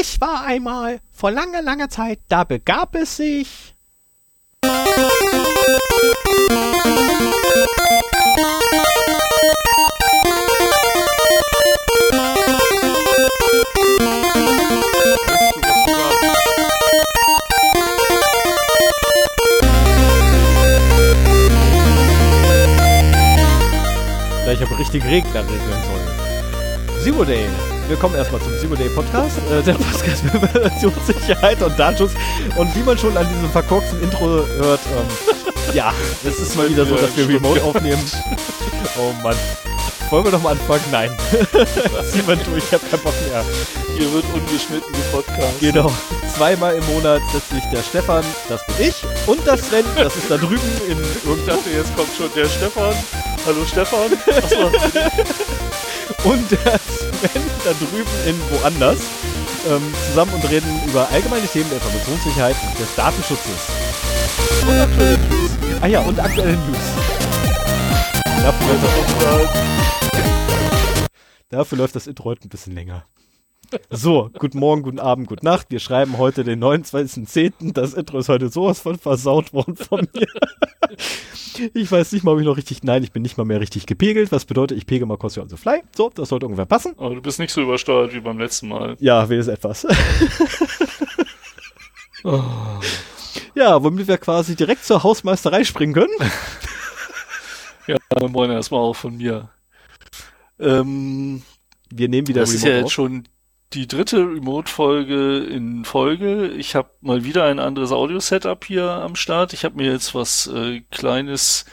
Es war einmal vor langer, langer Zeit, da begab es sich. Ich habe richtig Regler regeln sollen. Zero Day. Willkommen erstmal zum Zero Day Podcast. Äh, der Podcast für Informationssicherheit und Datenschutz. Und wie man schon an diesem verkorksten Intro hört, ähm, ja, es ist mal wieder so, dass wir remote aufnehmen. Oh Mann. Wollen wir doch mal anfangen? Nein. Zieh mal durch, ich hab keinen Bock mehr. Hier wird ungeschnitten gepodcast. Genau. Zweimal im Monat setzt sich der Stefan, das bin ich, und das Sven, das ist da drüben in Ich dachte, jetzt kommt schon der Stefan. Hallo Stefan. Achso, und der Sven da drüben in woanders ähm, zusammen und reden über allgemeine Themen der Informationssicherheit und des Datenschutzes. und aktuelle News. Ah ja, und aktuelle News. Dafür läuft, das, dafür läuft das Intro heute ein bisschen länger. So, guten Morgen, guten Abend, gute Nacht. Wir schreiben heute den 29.10. Das Intro ist heute sowas von versaut worden von mir. Ich weiß nicht mal, ob ich noch richtig. Nein, ich bin nicht mal mehr richtig gepegelt. Was bedeutet, ich pegel mal Costume on the Fly. So, das sollte ungefähr passen. Aber du bist nicht so übersteuert wie beim letzten Mal. Ja, wenigstens etwas. Oh. Ja, womit wir quasi direkt zur Hausmeisterei springen können. Ja, moin erstmal auch von mir. Ähm, Wir nehmen wieder das ist ja Remote jetzt auf. schon die dritte Remote-Folge in Folge. Ich habe mal wieder ein anderes Audio-Setup hier am Start. Ich habe mir jetzt was äh, Kleines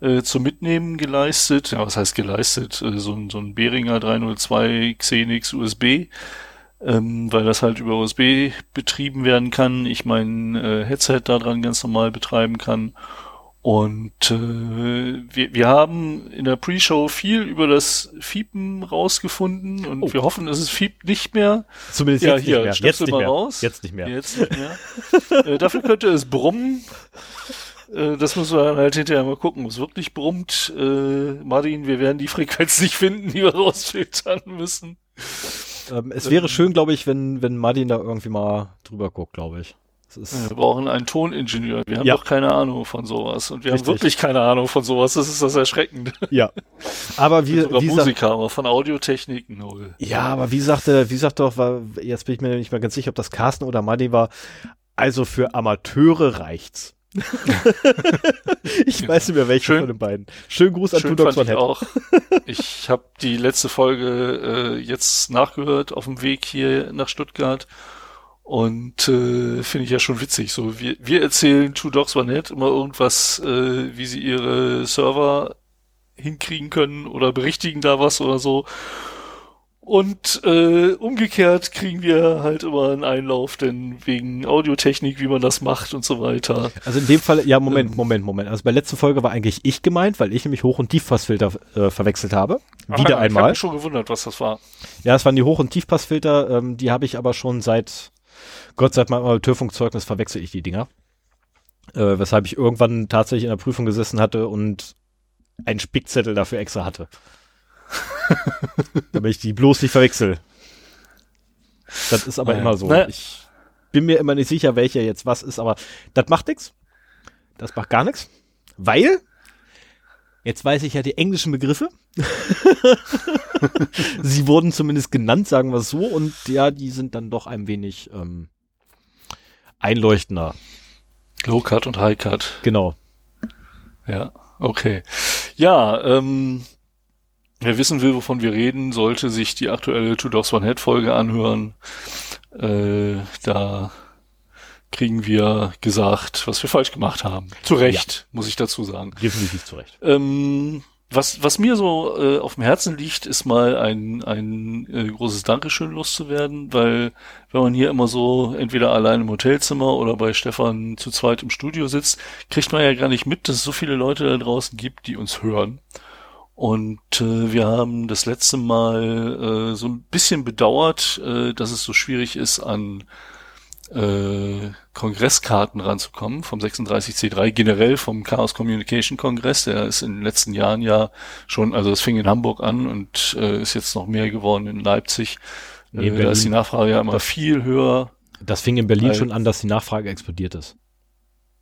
äh, zum Mitnehmen geleistet. Ja, was heißt geleistet? Äh, so, ein, so ein Behringer 302 Xenix USB. Ähm, weil das halt über USB betrieben werden kann. Ich mein äh, Headset daran ganz normal betreiben kann. Und äh, wir, wir haben in der Pre-Show viel über das Fiepen rausgefunden und Oh. wir hoffen, dass es fiept nicht mehr. Zumindest Ja, jetzt hier, nicht mehr. Jetzt nicht mal mehr. raus. Jetzt nicht mehr. Jetzt nicht mehr. äh, dafür könnte es brummen. Äh, das müssen wir dann halt hinterher mal gucken, ob es wirklich brummt. Äh, Martin, wir werden die Frequenz nicht finden, die wir rausfiltern müssen. Ähm, es wäre schön, glaube ich, wenn, wenn Martin da irgendwie mal drüber guckt, glaube ich. Wir brauchen einen Toningenieur. Wir haben Ja. doch keine Ahnung von sowas. Und wir Richtig. haben wirklich keine Ahnung von sowas. Das ist das Erschreckende. ja. Aber wie, Sogar wie Musiker, aber von Audiotechnik null. ja, aber wie sagte, wie sagt doch, war, jetzt bin ich mir nicht mehr ganz sicher, ob das Carsten oder Martin war. Also für Amateure reicht's. ich weiß nicht mehr welche Schön. von den beiden. Schönen Gruß an ich Head. auch. Ich habe die letzte Folge äh, jetzt nachgehört auf dem Weg hier nach Stuttgart und äh, finde ich ja schon witzig. So wir, wir erzählen Two Dogs One Head immer irgendwas, äh, wie sie ihre Server hinkriegen können oder berichtigen da was oder so. Und äh, umgekehrt kriegen wir halt immer einen Einlauf, denn wegen Audiotechnik, wie man das macht und so weiter. Also in dem Fall, ja, Moment, Ähm. Moment, Moment. Also bei der letzten Folge war eigentlich ich gemeint, weil ich nämlich Hoch- und Tiefpassfilter äh, verwechselt habe. Wieder Ah, Ich habe einmal. mich schon gewundert, was das war. Ja, es waren die Hoch- und Tiefpassfilter, ähm, die habe ich aber schon seit, Gott seit meinem Amateurfunkzeugnis verwechsel ich die Dinger. Äh, weshalb ich irgendwann tatsächlich in der Prüfung gesessen hatte und einen Spickzettel dafür extra hatte. Damit ich die bloß nicht verwechsel. Das ist aber Naja. immer so. Naja. Ich bin mir immer nicht sicher, welcher jetzt was ist, aber das macht nix. Das macht gar nichts. Weil, jetzt weiß ich ja die englischen Begriffe. Sie wurden zumindest genannt, sagen wir es so, und ja, die sind dann doch ein wenig ähm, einleuchtender. Low Cut und High Cut. Genau. Ja, okay. Ja, ähm, wer wissen will, wovon wir reden, sollte sich die aktuelle Two Dogs One Head Folge anhören. Äh, da kriegen wir gesagt, was wir falsch gemacht haben. Zu Recht, muss ich dazu sagen. Definitiv zurecht. Ähm, was, was mir so äh, auf dem Herzen liegt, ist mal ein, ein äh, großes Dankeschön loszuwerden, weil wenn man hier immer so entweder allein im Hotelzimmer oder bei Stefan zu zweit im Studio sitzt, kriegt man ja gar nicht mit, dass es so viele Leute da draußen gibt, die uns hören. Und äh, wir haben das letzte Mal äh, so ein bisschen bedauert, äh, dass es so schwierig ist, an äh, Kongresskarten ranzukommen vom 36C3, generell vom Chaos Communication Kongress. Der ist in den letzten Jahren ja schon, also es fing in Hamburg an und äh, ist jetzt noch mehr geworden in Leipzig. Nee, äh, da ist die Nachfrage ja immer viel höher. Das fing in Berlin schon an, dass die Nachfrage explodiert ist.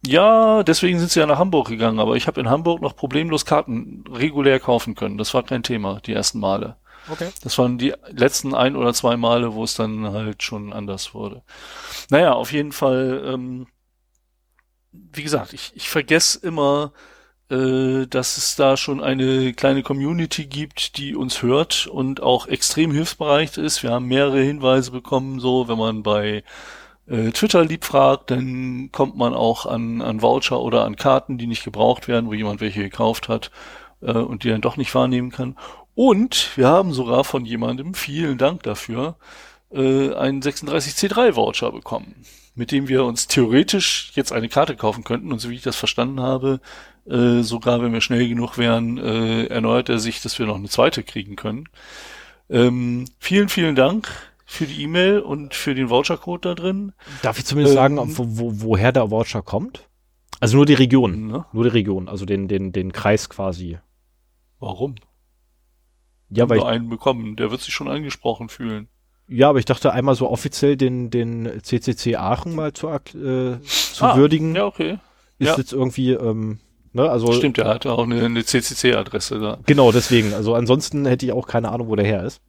Ja, deswegen sind sie ja nach Hamburg gegangen, aber ich habe in Hamburg noch problemlos Karten regulär kaufen können. Das war kein Thema, die ersten Male. Okay. Das waren die letzten ein oder zwei Male, wo es dann halt schon anders wurde. Naja, auf jeden Fall, ähm, wie gesagt, ich, ich vergesse immer, äh, dass es da schon eine kleine Community gibt, die uns hört und auch extrem hilfsbereit ist. Wir haben mehrere Hinweise bekommen, so wenn man bei äh, Twitter lieb fragt, dann kommt man auch an, an Voucher oder an Karten, die nicht gebraucht werden, wo jemand welche gekauft hat äh, und die dann doch nicht wahrnehmen kann. Und wir haben sogar von jemandem, vielen Dank dafür, äh, einen 36C3-Voucher bekommen, mit dem wir uns theoretisch jetzt eine Karte kaufen könnten. Und so wie ich das verstanden habe, äh, sogar wenn wir schnell genug wären, äh, erneuert er sich, dass wir noch eine zweite kriegen können. Ähm, vielen, vielen Dank für die E-Mail und für den Vouchercode da drin. Darf ich zumindest Ähm, sagen, wo, wo, woher der Voucher kommt? Also nur die Region. Ne? Nur die Region, also den, den, den Kreis quasi. Warum? Ja, weil einen bekommen, der wird sich schon angesprochen fühlen. ja, aber ich dachte einmal so offiziell den, den CCC Aachen mal zu, äh, zu Ah, würdigen, Ja, okay. ist ja. jetzt irgendwie, ähm, ne, also Stimmt, er hatte auch eine, eine CCC-Adresse da. Genau, deswegen. Also ansonsten hätte ich auch keine Ahnung, wo der her ist.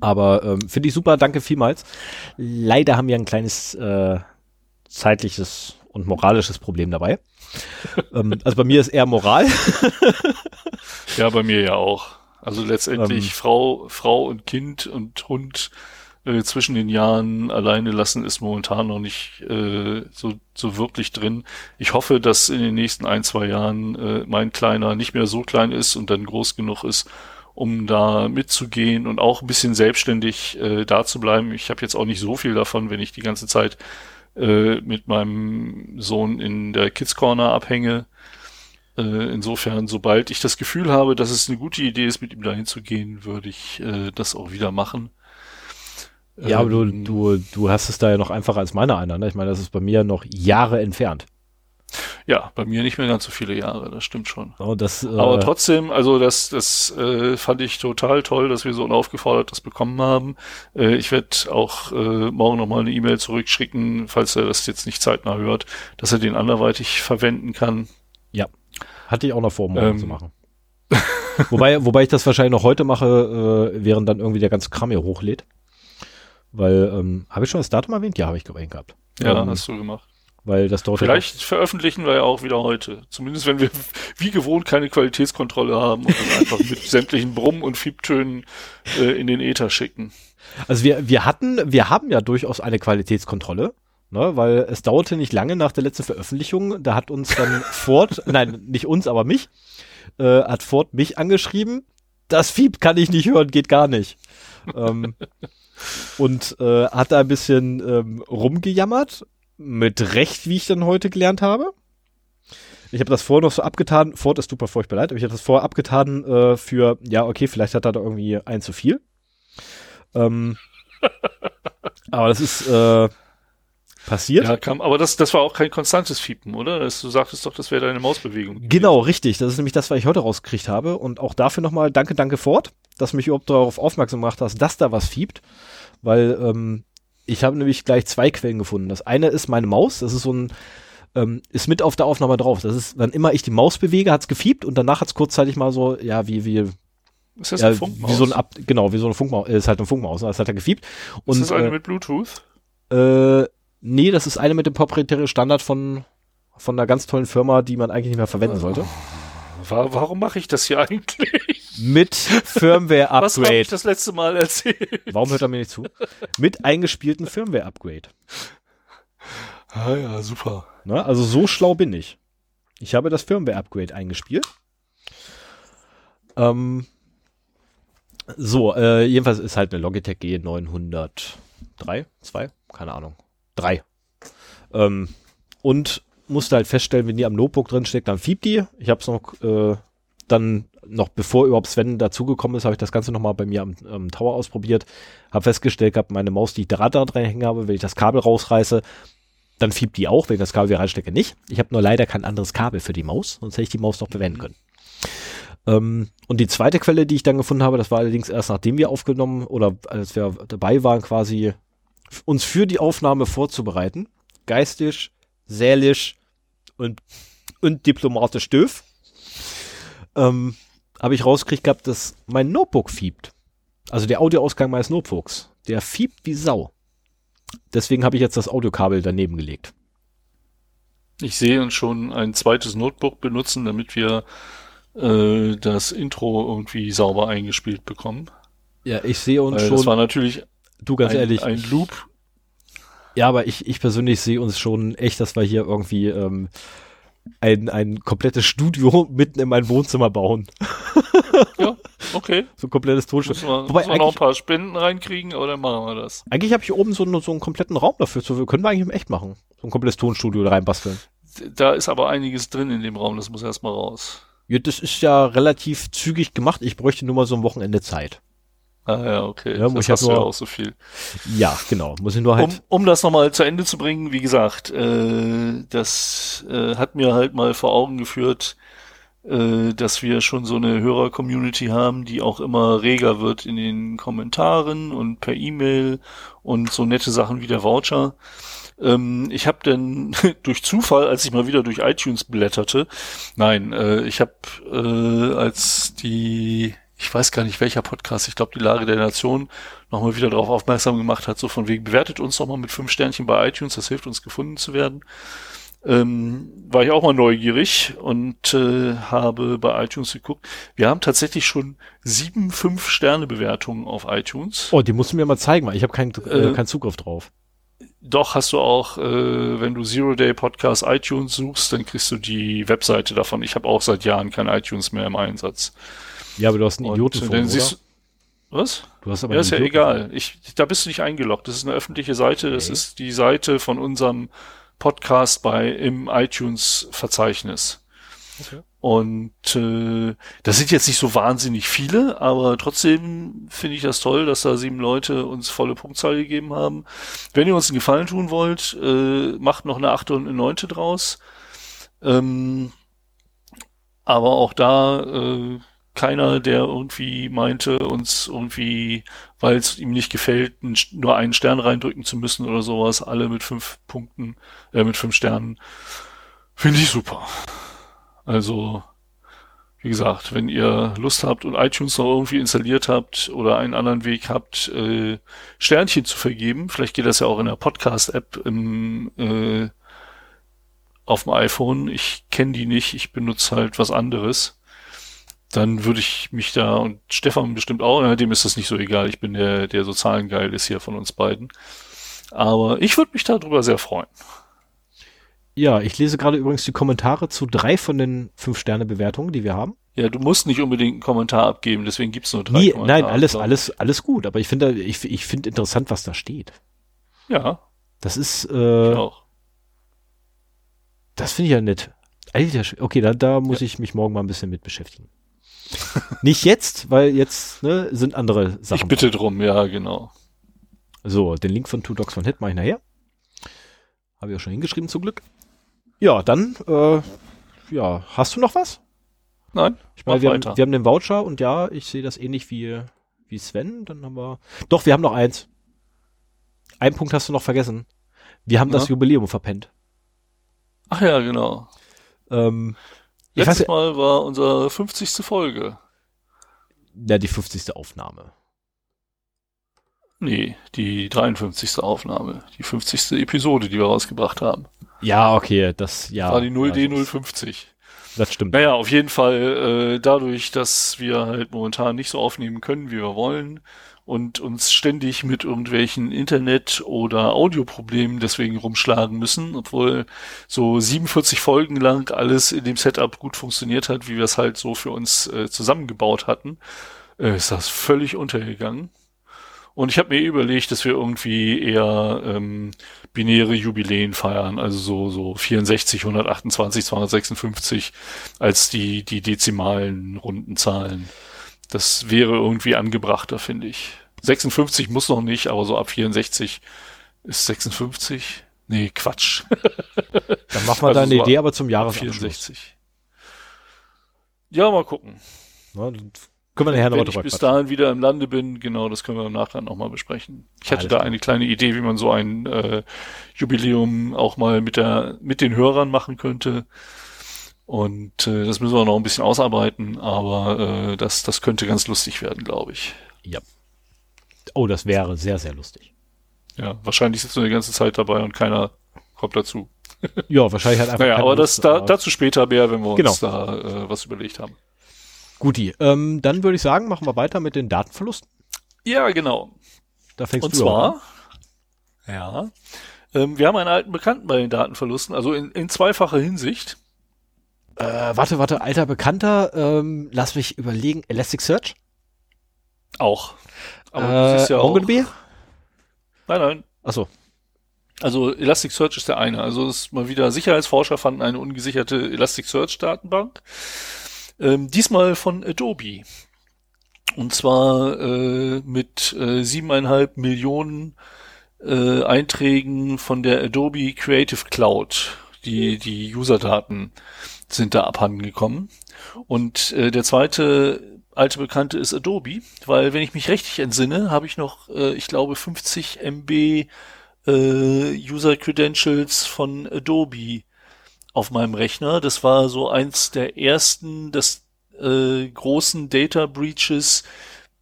Aber ähm, finde ich super, danke vielmals. Leider haben wir ein kleines äh, zeitliches und moralisches Problem dabei. ähm, also bei mir ist eher Moral. Ja, bei mir ja auch. Also letztendlich Ähm. Frau, Frau und Kind und Hund äh, zwischen den Jahren alleine lassen ist momentan noch nicht äh, so, so wirklich drin. Ich hoffe, dass in den nächsten ein, zwei Jahren äh, mein Kleiner nicht mehr so klein ist und dann groß genug ist, um da mitzugehen und auch ein bisschen selbstständig äh, da zu bleiben. Ich habe jetzt auch nicht so viel davon, wenn ich die ganze Zeit äh, mit meinem Sohn in der Kids Corner abhänge. Äh, insofern, sobald ich das Gefühl habe, dass es eine gute Idee ist, mit ihm dahin zu gehen, würde ich äh, das auch wieder machen. ja, aber du, Ähm, du, du hast es da ja noch einfacher als meiner einer. Ne? Ich meine, das ist bei mir noch Jahre entfernt. Ja, bei mir nicht mehr ganz so viele Jahre, das stimmt schon. So, das, äh, Aber trotzdem, also das, das äh, fand ich total toll, dass wir so unaufgefordert das bekommen haben. Äh, ich werde auch äh, morgen nochmal eine E-Mail zurückschicken, falls er das jetzt nicht zeitnah hört, dass er den anderweitig verwenden kann. Ja, hatte ich auch noch vor, morgen Ähm. zu machen. wobei, wobei ich das wahrscheinlich noch heute mache, äh, während dann irgendwie der ganze Kram hier hochlädt. Weil, ähm, habe ich schon das Datum erwähnt? Ja, habe ich glaube ich gehabt. Ja, ähm, hast du gemacht. weil das ja Vielleicht veröffentlichen wir ja auch wieder heute. Zumindest wenn wir wie gewohnt keine Qualitätskontrolle haben und das einfach mit sämtlichen Brumm- und Fiebtönen äh, in den Äther schicken. Also wir, wir hatten, wir haben ja durchaus eine Qualitätskontrolle, ne, weil es dauerte nicht lange nach der letzten Veröffentlichung, da hat uns dann Ford, nein, nicht uns, aber mich, äh, hat Ford mich angeschrieben, das Fieb kann ich nicht hören, geht gar nicht. ähm, und äh, hat da ein bisschen ähm, rumgejammert, mit Recht, wie ich dann heute gelernt habe. Ich habe das vorher noch so abgetan, Ford ist super furchtbar leid, aber ich habe das vorher abgetan äh, für, ja, okay, vielleicht hat er da irgendwie ein zu viel. Ähm, aber das ist äh, passiert. Ja, kam, aber das, das war auch kein konstantes Fiepen, oder? Das, du sagtest doch, das wäre deine Mausbewegung. Genau, richtig. Das ist nämlich das, was ich heute rausgekriegt habe. Und auch dafür nochmal danke, danke Ford, dass du mich überhaupt darauf aufmerksam gemacht hast, dass da was fiebt. Weil ähm, ich habe nämlich gleich zwei Quellen gefunden. Das eine ist meine Maus. Das ist so ein, ähm, ist mit auf der Aufnahme drauf. Das ist, wann immer ich die Maus bewege, hat's gefiebt und danach hat's kurzzeitig mal so, ja, wie, wie, Ist das ja, eine Funkmaus? wie so ein Ab, genau, wie so eine Funkmaus, äh, ist halt eine Funkmaus, das hat er gefiebt. Und, ist das eine äh, mit Bluetooth? Äh, nee, das ist eine mit dem proprietären Standard von, von einer ganz tollen Firma, die man eigentlich nicht mehr verwenden sollte. Wa- Warum mache ich das hier eigentlich? Mit Was habe Firmware-Upgrade. ich das letzte Mal erzählt? Warum hört er mir nicht zu? Mit eingespielten Firmware-Upgrade. Ah ja, super. Ne? Also so schlau bin ich. Ich habe das Firmware-Upgrade eingespielt. Ähm, so, äh, jedenfalls ist halt eine Logitech G903, 2, keine Ahnung, 3. Ähm, und musste halt feststellen, wenn die am Notebook drin steckt, dann fiebt die. Ich habe es noch, äh, dann noch bevor überhaupt Sven dazugekommen ist, habe ich das Ganze nochmal bei mir am, am Tower ausprobiert. Habe festgestellt gehabt, meine Maus, die ich da dran hängen habe, wenn ich das Kabel rausreiße, dann fiebt die auch, wenn ich das Kabel wieder reinstecke, nicht. Ich habe nur leider kein anderes Kabel für die Maus, sonst hätte ich die Maus noch verwenden können. Ähm, und die zweite Quelle, die ich dann gefunden habe, das war allerdings erst nachdem wir aufgenommen oder als wir dabei waren, quasi uns für die Aufnahme vorzubereiten. Geistig, seelisch und, und diplomatisch doof. Ähm, habe ich rausgekriegt gehabt, dass mein Notebook fiebt. Also der Audioausgang meines Notebooks. Der fiebt wie Sau. Deswegen habe ich jetzt das Audiokabel daneben gelegt. Ich sehe uns schon ein zweites Notebook benutzen, damit wir äh, das Intro irgendwie sauber eingespielt bekommen. Ja, ich sehe uns Weil schon. Das war natürlich du ganz ein, ehrlich. ein Loop. Ja, aber ich, ich persönlich sehe uns schon echt, dass wir hier irgendwie ähm, ein, ein komplettes Studio mitten in mein Wohnzimmer bauen. ja, okay. So ein komplettes Tonstudio. Müssen wir, Wobei müssen wir noch ein paar Spenden reinkriegen, oder machen wir das? eigentlich habe ich oben so, einen- so einen kompletten Raum dafür. So, können wir eigentlich im echt machen. So ein komplettes Tonstudio da reinbasteln. Da ist aber einiges drin in dem Raum, das muss erstmal raus. Ja, das ist ja relativ zügig gemacht. Ich bräuchte nur mal so ein Wochenende Zeit. Ah ja, okay. Ja, muss das ich hast du ja nur- auch so viel. Ja, genau. Muss ich nur halt. Um, um das nochmal zu Ende zu bringen, wie gesagt, äh, das äh, hat mir halt mal vor Augen geführt, äh, dass wir schon so eine Hörer-Community haben, die auch immer reger wird in den Kommentaren und per E-Mail und so nette Sachen wie der Voucher. Ähm, ich habe dann durch Zufall, als ich mal wieder durch iTunes blätterte, nein, äh, ich habe äh, als die, ich weiß gar nicht welcher Podcast, ich glaube die Lage der Nation, nochmal wieder darauf aufmerksam gemacht hat, so von wegen, bewertet uns doch mal mit fünf Sternchen bei iTunes, das hilft uns gefunden zu werden. Ähm, war ich auch mal neugierig und äh, habe bei iTunes geguckt. Wir haben tatsächlich schon sieben Fünf-Sterne-Bewertungen auf iTunes. Oh, die musst du mir mal zeigen, weil ich habe keinen äh, Äh, keinen Zugriff drauf. Doch hast du auch, äh, wenn du Zero Day Podcast iTunes suchst, dann kriegst du die Webseite davon. Ich habe auch seit Jahren kein iTunes mehr im Einsatz. Ja, aber du hast einen Und, Idioten vor, dann siehst was? Du hast aber Ja, ist ja egal. Ich, da bist du nicht eingeloggt. Das ist eine öffentliche Seite. Das Okay. ist die Seite von unserem Podcast bei im iTunes-Verzeichnis. Okay. Und äh, das sind jetzt nicht so wahnsinnig viele, aber trotzdem finde ich das toll, dass da sieben Leute uns volle Punktzahl gegeben haben. Wenn ihr uns einen Gefallen tun wollt, äh, macht noch eine achte und eine neunte draus. Ähm, aber auch da äh, keiner, der irgendwie meinte, uns irgendwie, weil es ihm nicht gefällt, nur einen Stern reindrücken zu müssen oder sowas. Alle mit fünf Punkten, äh, mit fünf Sternen. Finde ich super. Also, wie gesagt, wenn ihr Lust habt und iTunes noch irgendwie installiert habt oder einen anderen Weg habt, äh, Sternchen zu vergeben, vielleicht geht das ja auch in der Podcast-App im, äh, auf dem iPhone. Ich kenne die nicht, ich benutze halt was anderes. Dann würde ich mich da, und Stefan bestimmt auch, na, dem ist das nicht so egal, ich bin der, der so zahlengeil ist hier von uns beiden. Aber ich würde mich darüber sehr freuen. Ja, ich lese gerade übrigens die Kommentare zu drei von den Fünf-Sterne-Bewertungen, die wir haben. Ja, du musst nicht unbedingt einen Kommentar abgeben, deswegen gibt's nur drei Nee, Kommentare. nein, alles, ich. alles, alles gut. Aber ich finde, ich, ich finde interessant, was da steht. Ja, Das ist, ich äh, auch. das finde ich ja nett. Alter, okay, da, da muss ich mich morgen mal ein bisschen mit beschäftigen. Nicht jetzt, weil jetzt ne, sind andere Sachen. Ich bitte drum, ja, genau. So, den Link von Two Dogs von Hit mache ich nachher. Habe ich auch schon hingeschrieben, zum Glück. Ja, dann, äh, ja, hast du noch was? Nein, Ich meine, wir, weiter. haben, wir haben den Voucher und ja, ich sehe das ähnlich wie, wie Sven. Dann haben wir. Doch, wir haben noch eins. Einen Punkt hast du noch vergessen. Wir haben das Ja. Jubiläum verpennt. Ach ja, genau. Ähm, ich weiß, Letztes Mal war unsere 50. Folge. ja, die 50. Aufnahme. Nee, die 53. Aufnahme. Die 50. Episode, die wir rausgebracht haben. Ja, okay, das, ja. war die ja, 0D050. Das, das stimmt. Naja, auf jeden Fall äh, dadurch, dass wir halt momentan nicht so aufnehmen können, wie wir wollen und uns ständig mit irgendwelchen Internet- oder Audioproblemen deswegen rumschlagen müssen, obwohl so 47 Folgen lang alles in dem Setup gut funktioniert hat, wie wir es halt so für uns äh, zusammengebaut hatten, äh, ist das völlig untergegangen. Und ich habe mir überlegt, dass wir irgendwie eher ähm, binäre Jubiläen feiern, also so so 64, 128, 256 als die die dezimalen runden Zahlen. Das wäre irgendwie angebrachter, finde ich. 56 muss noch nicht, aber so ab 64 ist 56. Nee, Quatsch. Dann machen wir Also da eine so Idee, aber zum Jahresabschluss. 64. Ja, mal gucken. Ne? Können wir nachher Wenn nochmal ich drüber bis quatschen. dahin wieder im Lande bin, genau, das können wir im Nachgang nochmal besprechen. Ich hatte Alles da klar. eine kleine Idee, wie man so ein äh, Jubiläum auch mal mit der mit den Hörern machen könnte. Und äh, das müssen wir noch ein bisschen ausarbeiten, aber äh, das, das könnte ganz lustig werden, glaube ich. Ja. Oh, das wäre sehr, sehr lustig. Ja, wahrscheinlich sitzt du eine ganze Zeit dabei und keiner kommt dazu. Ja, wahrscheinlich hat einfach. Naja, aber das da, dazu später mehr, wenn wir Genau. uns da äh, was überlegt haben. Guti. Ähm, dann würde ich sagen, machen wir weiter mit den Datenverlusten. Ja, genau. Da fängst Und du auch an. zwar, ja, ähm, wir haben einen alten Bekannten bei den Datenverlusten, also in, in zweifacher Hinsicht. Äh, warte, warte, alter Bekannter, ähm, lass mich überlegen. Elasticsearch? Auch. Aber äh, du siehst ja auch. MongoDB? Nein, nein. Achso. Also Elasticsearch ist der eine. Also es ist mal wieder Sicherheitsforscher fanden eine ungesicherte Elasticsearch-Datenbank. Ähm, diesmal von Adobe. Und zwar äh, mit äh, siebeneinhalb Millionen äh, Einträgen von der Adobe Creative Cloud. Die, die Userdaten sind da abhanden gekommen. Und äh, der zweite alte Bekannte ist Adobe, weil wenn ich mich richtig entsinne, habe ich noch, äh, ich glaube, 50 MB äh, User Credentials von Adobe auf meinem Rechner. Das war so eins der ersten des äh, großen Data Breaches,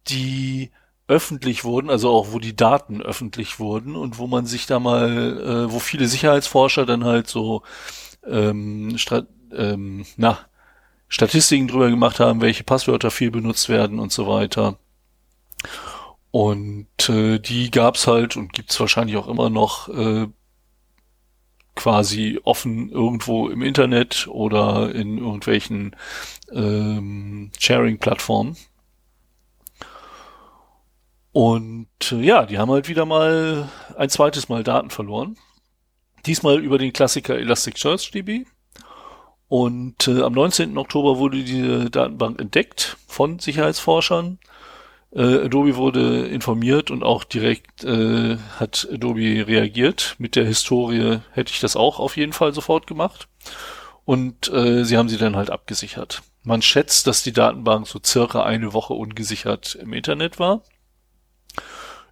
die öffentlich wurden, also auch wo die Daten öffentlich wurden und wo man sich da mal, äh, wo viele Sicherheitsforscher dann halt so ähm, ähm, na, Statistiken drüber gemacht haben, welche Passwörter viel benutzt werden und so weiter. Und äh, die gab's halt und gibt's wahrscheinlich auch immer noch äh, quasi offen irgendwo im Internet oder in irgendwelchen ähm, Sharing-Plattformen. Und äh, ja, die haben halt wieder mal ein zweites Mal Daten verloren. Diesmal über den Klassiker Elasticsearch DB. Und äh, am 19. Oktober wurde diese Datenbank entdeckt von Sicherheitsforschern. Äh, Adobe wurde informiert und auch direkt äh, hat Adobe reagiert. Mit der Historie hätte ich das auch auf jeden Fall sofort gemacht. Und äh, sie haben sie dann halt abgesichert. Man schätzt, dass die Datenbank so circa eine Woche ungesichert im Internet war.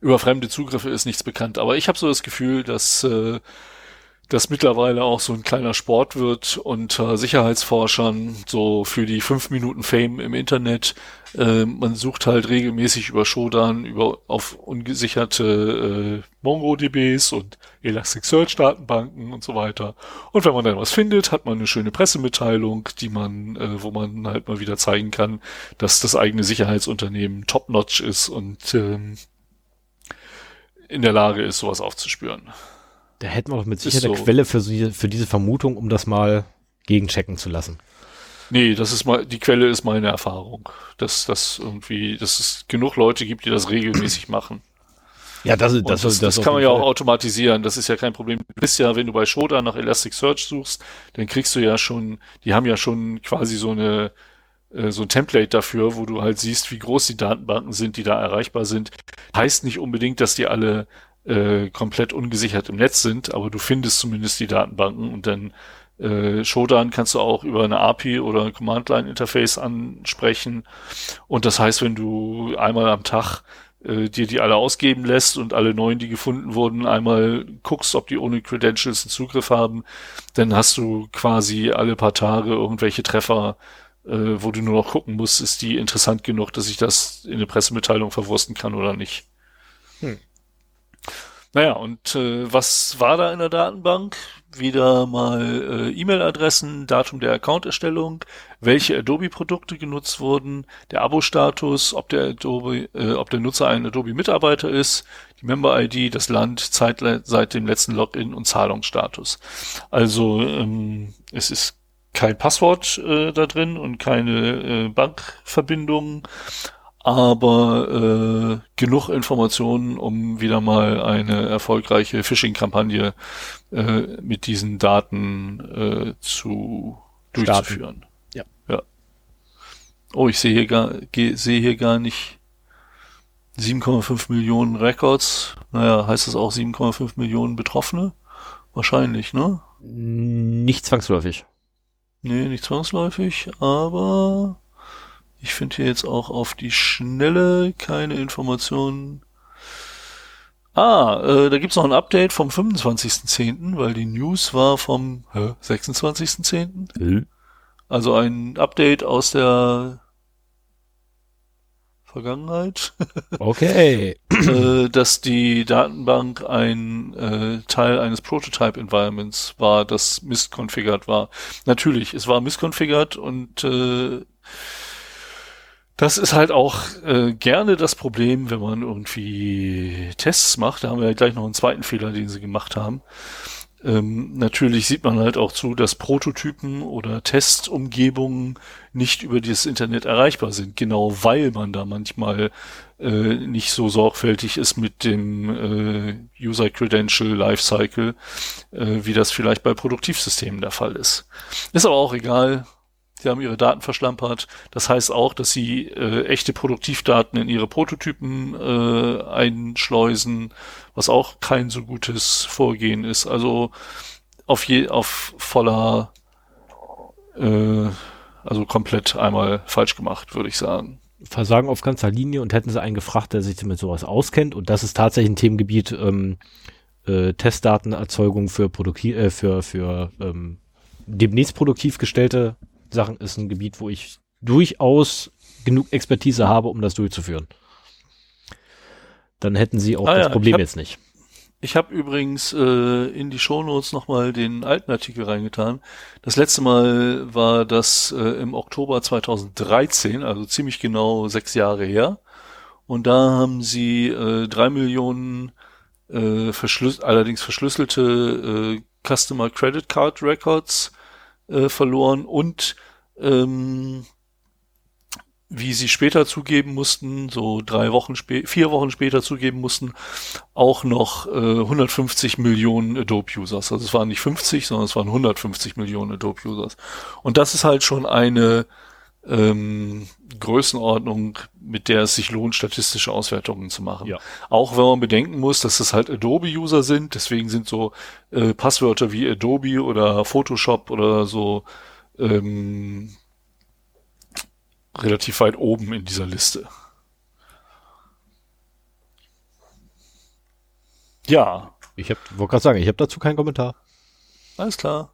Über fremde Zugriffe ist nichts bekannt, aber ich habe so das Gefühl, dass äh, das mittlerweile auch so ein kleiner Sport wird unter Sicherheitsforschern, so für die fünf Minuten Fame im Internet. Äh, man sucht halt regelmäßig über Shodan, über auf ungesicherte äh, MongoDBs und Elasticsearch-Datenbanken und so weiter. Und wenn man dann was findet, hat man eine schöne Pressemitteilung, die man, äh, wo man halt mal wieder zeigen kann, dass das eigene Sicherheitsunternehmen top-notch ist und ähm, in der Lage ist, sowas aufzuspüren. Da hätten wir doch mit Sicherheit eine so. Quelle für, sie- für diese Vermutung, um das mal gegenchecken zu lassen. Nee, das ist mal, die Quelle ist meine Erfahrung. Dass das irgendwie, dass es genug Leute gibt, die das regelmäßig machen. Ja, das ist Und das, das, kann man ja auch automatisieren. Das ist ja kein Problem. Du bist ja, wenn du bei Shodan nach Elasticsearch suchst, dann kriegst du ja schon, die haben ja schon quasi so eine, äh, so ein Template dafür, wo du halt siehst, wie groß die Datenbanken sind, die da erreichbar sind. Heißt nicht unbedingt, dass die alle äh, komplett ungesichert im Netz sind, aber du findest zumindest die Datenbanken und dann äh, Shodan kannst du auch über eine API oder ein Command-Line-Interface ansprechen. Und das heißt, wenn du einmal am Tag äh, dir die alle ausgeben lässt und alle neuen, die gefunden wurden, einmal guckst, ob die ohne Credentials einen Zugriff haben, dann hast du quasi alle paar Tage irgendwelche Treffer, äh, wo du nur noch gucken musst, ist die interessant genug, dass ich das in eine Pressemitteilung verwursten kann oder nicht. Naja, und äh, was war da in der Datenbank? Wieder mal äh, E-Mail-Adressen, Datum der Account-Erstellung, welche Adobe-Produkte genutzt wurden, der Abo-Status, ob der Adobe, äh, ob der Nutzer ein Adobe-Mitarbeiter ist, die Member-ID, das Land, Zeit, seit dem letzten Login und Zahlungsstatus. Also ähm, es ist kein Passwort äh, da drin und keine äh, Bankverbindung, aber äh, genug Informationen, um wieder mal eine erfolgreiche Phishing-Kampagne äh, mit diesen Daten äh, zu durchzuführen. Ja. ja. Oh, ich sehe hier gar, sehe hier gar nicht 7,5 Millionen Records. Naja, heißt das auch 7,5 Millionen Betroffene? Wahrscheinlich, ne? Nicht zwangsläufig. Nee, nicht zwangsläufig, aber Ich finde hier jetzt auch auf die Schnelle keine Informationen. Ah, äh, da gibt's noch ein Update vom 25.10., weil die News war vom hä, 26.10. Hm. Also ein Update aus der Vergangenheit, Okay. äh, dass die Datenbank ein äh, Teil eines Prototype-Environments war, das misskonfigert war. Natürlich, es war misskonfigert und äh, das ist halt auch äh, gerne das Problem, wenn man irgendwie Tests macht. Da haben wir ja gleich noch einen zweiten Fehler, den sie gemacht haben. Ähm, natürlich sieht man halt auch zu, dass Prototypen oder Testumgebungen nicht über das Internet erreichbar sind, genau weil man da manchmal äh, nicht so sorgfältig ist mit dem äh, User Credential Lifecycle, äh, wie das vielleicht bei Produktivsystemen der Fall ist. Ist aber auch egal. Sie haben ihre Daten verschlampert. Das heißt auch, dass sie äh, echte Produktivdaten in ihre Prototypen äh, einschleusen, was auch kein so gutes Vorgehen ist. Also auf je auf voller, äh, also komplett einmal falsch gemacht, würde ich sagen. Versagen auf ganzer Linie und hätten sie einen gefragt, der sich mit sowas auskennt. Und das ist tatsächlich ein Themengebiet, ähm, äh, Testdatenerzeugung für Produktiv, äh, für, für ähm, demnächst produktiv gestellte Sachen ist ein Gebiet, wo ich durchaus genug Expertise habe, um das durchzuführen. Dann hätten sie auch Ah das ja, Problem hab- jetzt nicht. Ich habe übrigens äh, in die Shownotes nochmal den alten Artikel reingetan. Das letzte Mal war das äh, im Oktober 2013, also ziemlich genau sechs Jahre her. Und da haben sie äh, drei Millionen äh, verschlüs allerdings verschlüsselte äh, Customer Credit Card Records äh, verloren und ähm, wie sie später zugeben mussten, so drei Wochen spä vier Wochen später zugeben mussten, auch noch äh, 150 Millionen Adobe-Users. Also es waren nicht 50, sondern es waren 150 Millionen Adobe-Users. Und das ist halt schon eine ähm, Größenordnung, mit der es sich lohnt, statistische Auswertungen zu machen. Ja. Auch wenn man bedenken muss, dass es halt Adobe-User sind, deswegen sind so äh, Passwörter wie Adobe oder Photoshop oder so ähm, relativ weit oben in dieser Liste. Ja, Ich habe, wollte gerade sagen, ich habe dazu keinen Kommentar. alles klar.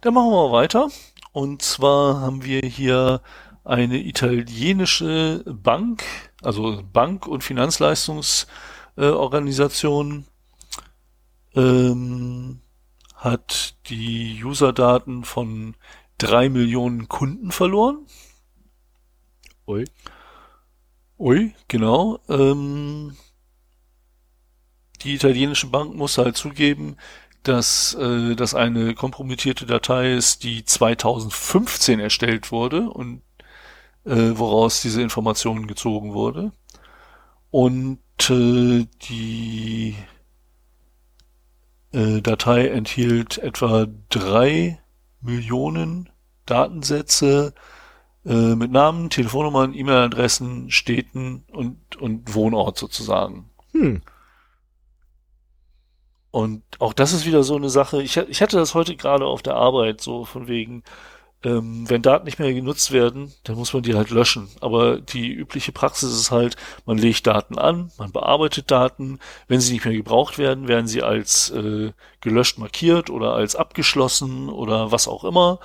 Dann machen wir mal weiter. Und zwar haben wir hier eine italienische Bank, also Bank- und Finanzleistungsorganisation, ähm, hat die Userdaten von drei Millionen Kunden verloren. Ui. Ui, genau. Ähm, die italienische Bank muss halt zugeben, dass äh, das eine kompromittierte Datei ist, die 2015 erstellt wurde und äh, woraus diese Information gezogen wurde. Und äh, die äh, Datei enthielt etwa drei Millionen Datensätze äh, mit Namen, Telefonnummern, E-Mail-Adressen, Städten und, und Wohnort sozusagen. Hm. Und auch das ist wieder so eine Sache. Ich, ich hatte das heute gerade auf der Arbeit, so von wegen, ähm, wenn Daten nicht mehr genutzt werden, dann muss man die halt löschen. Aber die übliche Praxis ist halt, man legt Daten an, man bearbeitet Daten. Wenn sie nicht mehr gebraucht werden, werden sie als äh, gelöscht markiert oder als abgeschlossen oder was auch immer.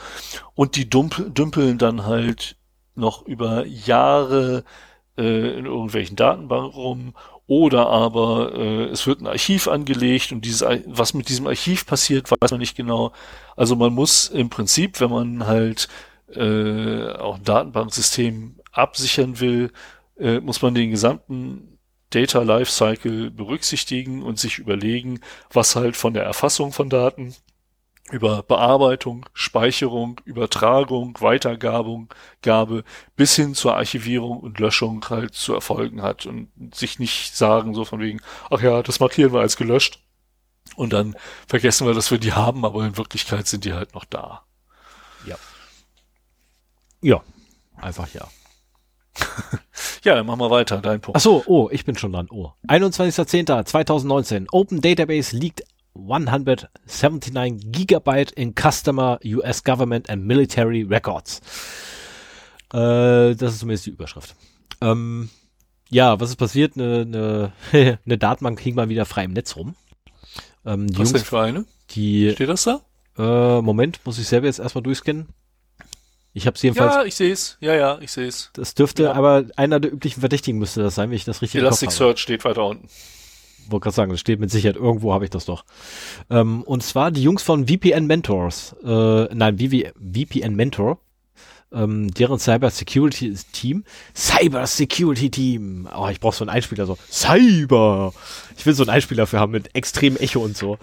Und die dümpeln dann halt noch über Jahre äh, in irgendwelchen Datenbanken rum oder aber äh, es wird ein Archiv angelegt und dieses, was mit diesem Archiv passiert, weiß man nicht genau. Also man muss im Prinzip, wenn man halt äh, auch ein Datenbanksystem absichern will, äh, muss man den gesamten Data Lifecycle berücksichtigen und sich überlegen, was halt von der Erfassung von Daten über Bearbeitung, Speicherung, Übertragung, Weitergabung, Gabe bis hin zur Archivierung und Löschung halt zu erfolgen hat und sich nicht sagen so von wegen, ach ja, das markieren wir als gelöscht und dann vergessen wir, dass wir die haben, aber in Wirklichkeit sind die halt noch da. Ja, einfach ja. Ja, dann machen wir weiter, dein Punkt. Ach so, oh, ich bin schon dran. Oh. 21.10.2019. Open Database leaked 179 Gigabyte in Customer US Government and Military Records. Äh, das ist zumindest die Überschrift. Ähm, ja, was ist passiert? Eine, eine, eine Datenbank hing mal wieder frei im Netz rum. Ähm, was Jungs, denn für eine? Die, Steht das da? Äh, Moment, muss ich selber jetzt erstmal durchscannen. Ich habe jedenfalls. Ja, ich sehe es. Ja, ja, ich sehe es. Das dürfte, ja. aber einer der üblichen Verdächtigen müsste das sein, wenn ich das richtig Elasticsearch steht weiter unten. Wollte gerade sagen, das steht mit Sicherheit irgendwo, habe ich das doch. Ähm, und zwar die Jungs von VPN Mentors, äh, nein, VV, VPN Mentor, ähm, deren Cyber Security Team, Cyber Security Team. Oh, ich brauche so einen Einspieler so. Cyber. Ich will so einen Einspieler dafür haben mit extremem Echo und so.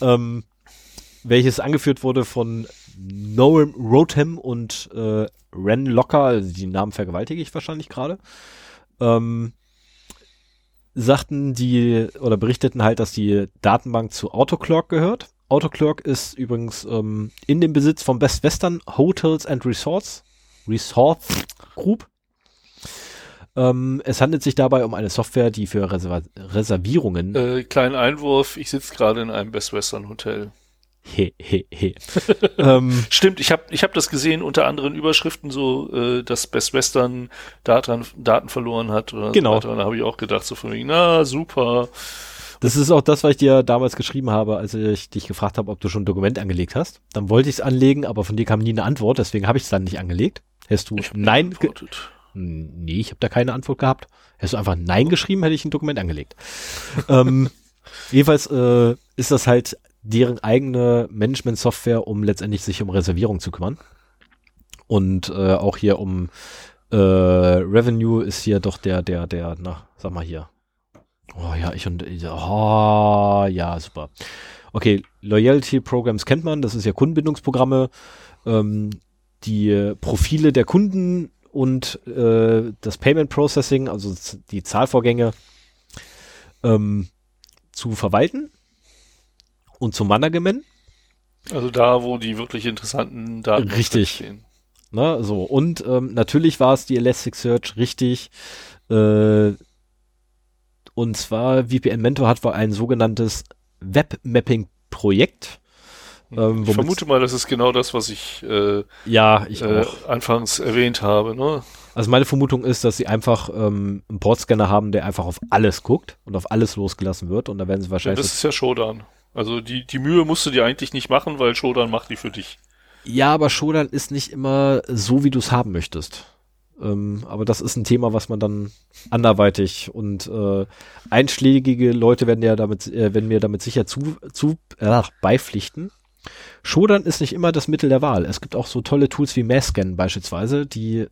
Ähm, welches angeführt wurde von Noam Rotem und äh, Ren Locker, also die Namen vergewaltige ich wahrscheinlich gerade, ähm, sagten die oder berichteten halt, dass die Datenbank zu Autoclock gehört. Autoclock ist übrigens ähm, in dem Besitz von Best Western Hotels and Resorts, Resorts Group. Ähm, es handelt sich dabei um eine Software, die für Reserva Reservierungen. Äh, kleinen Einwurf, ich sitze gerade in einem Best Western Hotel. He, he, he. ähm, Stimmt, ich habe ich hab das gesehen unter anderen Überschriften so, äh, dass Best Western Daten, Daten verloren hat. Oder genau. So da habe ich auch gedacht, so von wegen, na super. Das ist auch das, was ich dir damals geschrieben habe, als ich dich gefragt habe, ob du schon ein Dokument angelegt hast. Dann wollte ich es anlegen, aber von dir kam nie eine Antwort, deswegen habe ich es dann nicht angelegt. Hast du Nein Nee, ich habe da keine Antwort gehabt. Hättest du einfach Nein geschrieben, hätte ich ein Dokument angelegt. ähm, jedenfalls äh, ist das halt deren eigene Management-Software, um letztendlich sich um Reservierung zu kümmern. Und äh, auch hier um äh, Revenue ist hier doch der, der, der, na, sag mal hier. Oh ja, ich und oh, ja, super. Okay, Loyalty Programs kennt man, das ist ja Kundenbindungsprogramme. Ähm, die Profile der Kunden und äh, das Payment Processing, also die Zahlvorgänge, ähm, zu verwalten und zum Management. Also da, wo die wirklich interessanten Daten richtig stehen. Na, so und ähm, natürlich war es die Elasticsearch richtig. Äh, und zwar VPN Mentor hat wohl ein sogenanntes Webmapping-Projekt. Ähm, ich vermute mal, das ist genau das, was ich, äh, ja, ich äh, anfangs erwähnt habe. Ne? Also meine Vermutung ist, dass sie einfach ähm, einen Portscanner haben, der einfach auf alles guckt und auf alles losgelassen wird. Und da werden sie wahrscheinlich. Ja, das ist ja Shodan. Also die, die Mühe musst du dir eigentlich nicht machen, weil Shodan macht die für dich. Ja, aber Shodan ist nicht immer so, wie du es haben möchtest. Ähm, aber das ist ein Thema, was man dann anderweitig und äh, einschlägige Leute werden ja damit, äh, werden mir damit sicher zu, zu äh, beipflichten. Shodan ist nicht immer das Mittel der Wahl. Es gibt auch so tolle Tools wie Masscan beispielsweise, die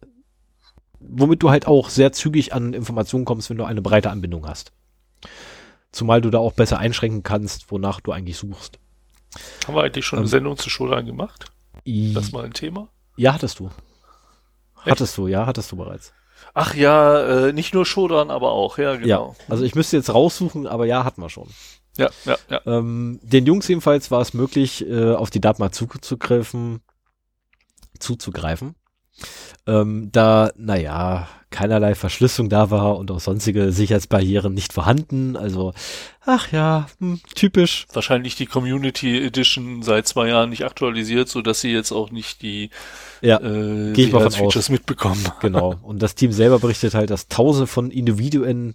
womit du halt auch sehr zügig an Informationen kommst, wenn du eine breite Anbindung hast. Zumal du da auch besser einschränken kannst, wonach du eigentlich suchst. Haben wir eigentlich schon ähm, eine Sendung zu Shodan gemacht? Das mal ein Thema? Ja, hattest du. Echt? Hattest du, ja, hattest du bereits. Ach ja, äh, nicht nur Shodan, aber auch, ja, genau. Ja, also ich müsste jetzt raussuchen, aber ja, hatten wir schon. Ja, ja, ja. Ähm, den Jungs jedenfalls war es möglich, äh, auf die Datenbank zuzugreifen, zuzugreifen. Ähm, da, naja, keinerlei Verschlüsselung da war und auch sonstige Sicherheitsbarrieren nicht vorhanden. Also, ach ja, hm, typisch. Wahrscheinlich die Community Edition seit zwei Jahren nicht aktualisiert, so dass sie jetzt auch nicht die ja, äh, gehe ich mal von aus. mitbekommen. Genau. Und das Team selber berichtet halt, dass Tausende von Individuen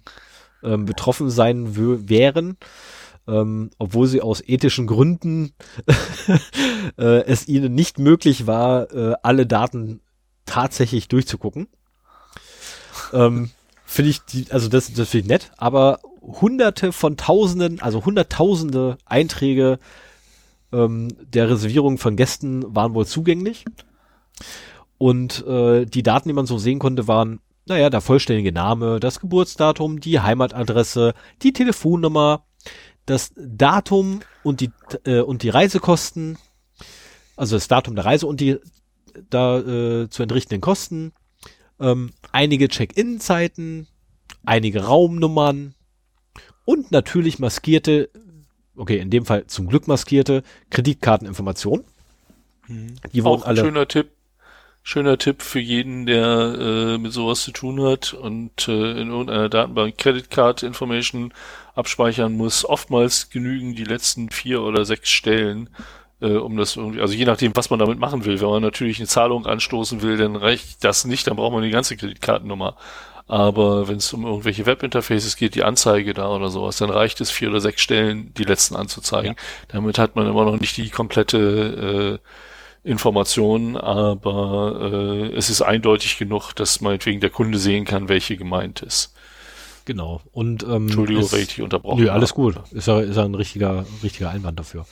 ähm, betroffen sein wären. Ähm, obwohl sie aus ethischen Gründen äh, es ihnen nicht möglich war, äh, alle Daten tatsächlich durchzugucken. Ähm, finde ich, die, also das, das finde ich nett, aber hunderte von Tausenden, also hunderttausende Einträge ähm, der Reservierung von Gästen waren wohl zugänglich. Und äh, die Daten, die man so sehen konnte, waren, naja, der vollständige Name, das Geburtsdatum, die Heimatadresse, die Telefonnummer, das Datum und die, äh, und die Reisekosten, also das Datum der Reise und die da äh, zu entrichtenden Kosten, ähm, einige Check-in-Zeiten, einige Raumnummern und natürlich maskierte, okay, in dem Fall zum Glück maskierte Kreditkarteninformationen. Mhm. Die wurden Auch alle. Schöner Tipp. Schöner Tipp für jeden, der äh, mit sowas zu tun hat und äh, in irgendeiner Datenbank Credit Card Information abspeichern muss. Oftmals genügen die letzten vier oder sechs Stellen äh, um das irgendwie, also je nachdem, was man damit machen will. Wenn man natürlich eine Zahlung anstoßen will, dann reicht das nicht, dann braucht man die ganze Kreditkartennummer. Aber wenn es um irgendwelche Webinterfaces geht, die Anzeige da oder sowas, dann reicht es vier oder sechs Stellen, die letzten anzuzeigen. Ja. Damit hat man immer noch nicht die komplette äh, Information, aber äh, es ist eindeutig genug, dass meinetwegen der Kunde sehen kann, welche gemeint ist. Genau. Und ähm, Entschuldigung, ist, wenn ich dich unterbrochen Nö, alles gut. Ist ja, ist ja ein richtiger, richtiger Einwand dafür.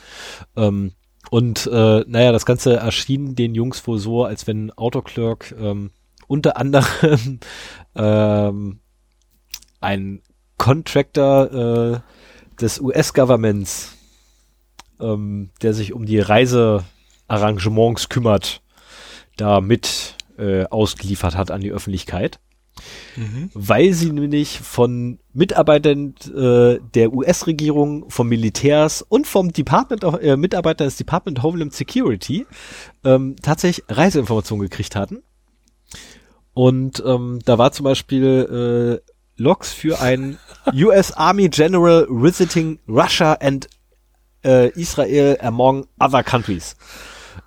Ähm, und äh, naja, das Ganze erschien den Jungs wohl so, als wenn Autoclerk ähm, unter anderem ähm, ein Contractor äh, des US-Governments, ähm, der sich um die Reisearrangements kümmert, da mit äh, ausgeliefert hat an die Öffentlichkeit. Mhm. Weil sie nämlich von Mitarbeitern äh, der US-Regierung, vom Militärs und vom Department of, äh, Mitarbeiter des Department of Homeland Security ähm, tatsächlich Reiseinformationen gekriegt hatten und ähm, da war zum Beispiel äh, Logs für ein US Army General visiting Russia and äh, Israel among other countries.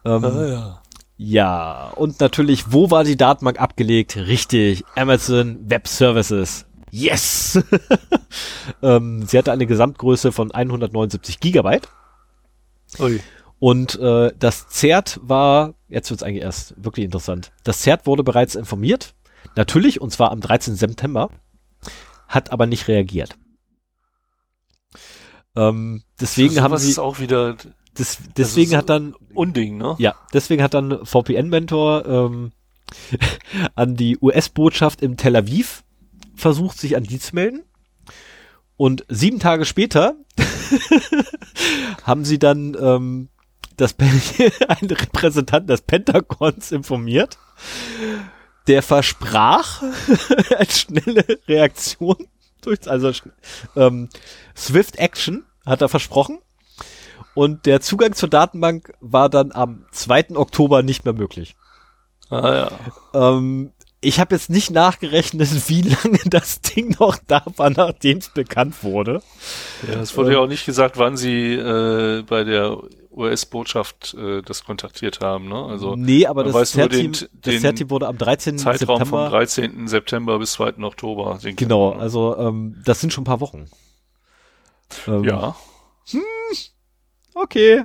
Ähm, ah, ja. ja, und natürlich, wo war die Datenbank abgelegt? Richtig, Amazon Web Services. Yes! ähm, sie hatte eine Gesamtgröße von 179 Gigabyte. Ui. Und äh, das ZERT war, jetzt wird es eigentlich erst wirklich interessant, das ZERT wurde bereits informiert, natürlich, und zwar am 13. September, hat aber nicht reagiert. Ähm, deswegen so, haben sie ist auch wieder des, deswegen hat dann Unding, ne? Ja, deswegen hat dann VPN Mentor ähm, an die US-Botschaft im Tel Aviv versucht, sich an die zu melden. Und sieben Tage später haben sie dann ähm, das ein Repräsentant des Pentagons informiert, der versprach eine schnelle Reaktion durch, also ähm, Swift Action hat er versprochen. Und der Zugang zur Datenbank war dann am 2. Oktober nicht mehr möglich. Ah ja. Ähm, ich habe jetzt nicht nachgerechnet, wie lange das Ding noch da war, nachdem es bekannt wurde. Ja, es wurde ähm, ja auch nicht gesagt, wann sie äh, bei der US-Botschaft äh, das kontaktiert haben. Ne? Also nee, aber das CERT-Team CERT wurde am 13. Zeitraum September. vom 13. September bis 2. Oktober. Genau, also ähm, das sind schon ein paar Wochen. Ähm, ja. Hm, okay.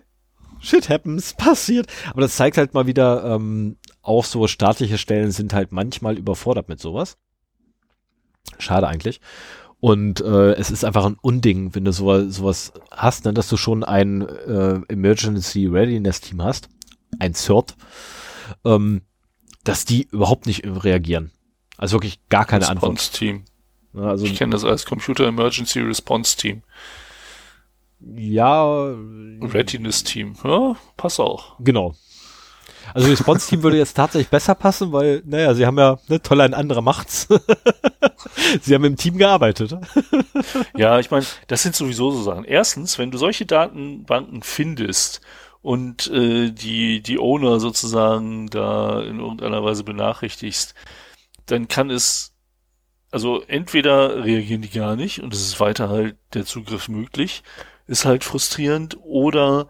Shit happens, passiert. Aber das zeigt halt mal wieder, ähm, auch so staatliche Stellen sind halt manchmal überfordert mit sowas. Schade eigentlich. Und äh, es ist einfach ein Unding, wenn du sowas, sowas hast, ne, dass du schon ein äh, Emergency Readiness Team hast, ein CERT, ähm, dass die überhaupt nicht reagieren. Also wirklich gar keine Response Antwort. Team. Ja, also, ich kenne das als Computer Emergency Response Team. Ja. Readiness Team. Ja, passt auch. Genau. Also Response-Team würde jetzt tatsächlich besser passen, weil, naja, sie haben ja, ne, toll, ein anderer macht's. sie haben im Team gearbeitet. ja, ich meine, das sind sowieso so Sachen. Erstens, wenn du solche Datenbanken findest und äh, die, die Owner sozusagen da in irgendeiner Weise benachrichtigst, dann kann es, also entweder reagieren die gar nicht und es ist weiter halt der Zugriff möglich, ist halt frustrierend, oder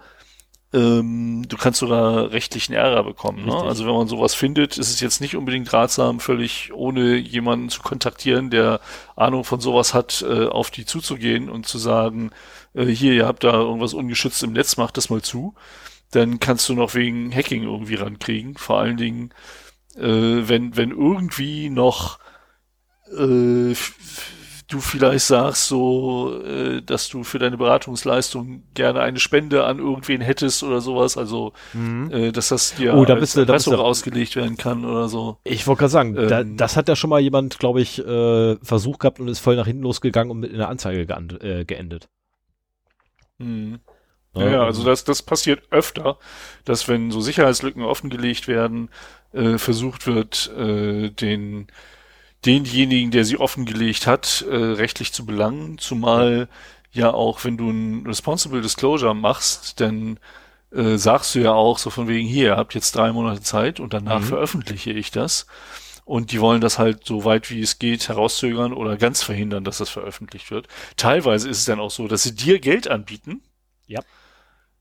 ähm, du kannst sogar rechtlichen Ärger bekommen. Ne? Also wenn man sowas findet, ist es jetzt nicht unbedingt ratsam, völlig ohne jemanden zu kontaktieren, der Ahnung von sowas hat, äh, auf die zuzugehen und zu sagen, äh, hier, ihr habt da irgendwas ungeschützt im Netz, macht das mal zu. Dann kannst du noch wegen Hacking irgendwie rankriegen. Vor allen Dingen, äh, wenn, wenn irgendwie noch äh, du vielleicht sagst, so, äh, dass du für deine Beratungsleistung gerne eine Spende an irgendwen hättest oder sowas, also mhm. äh, dass das dir oh, da bist du, da bist du, ausgelegt werden kann oder so. Ich wollte gerade sagen, ähm, da, das hat ja schon mal jemand, glaube ich, äh, versucht gehabt und ist voll nach hinten losgegangen und mit einer Anzeige ge äh, geendet. Mhm. Ja, ja, also das, das passiert öfter, dass wenn so Sicherheitslücken offengelegt werden, äh, versucht wird, äh, den denjenigen, der sie offengelegt hat, äh, rechtlich zu belangen, zumal ja auch, wenn du ein Responsible Disclosure machst, dann äh, sagst du ja auch so von wegen, hier, ihr habt jetzt drei Monate Zeit und danach mhm. veröffentliche ich das. Und die wollen das halt so weit wie es geht herauszögern oder ganz verhindern, dass das veröffentlicht wird. Teilweise ist es dann auch so, dass sie dir Geld anbieten. Ja.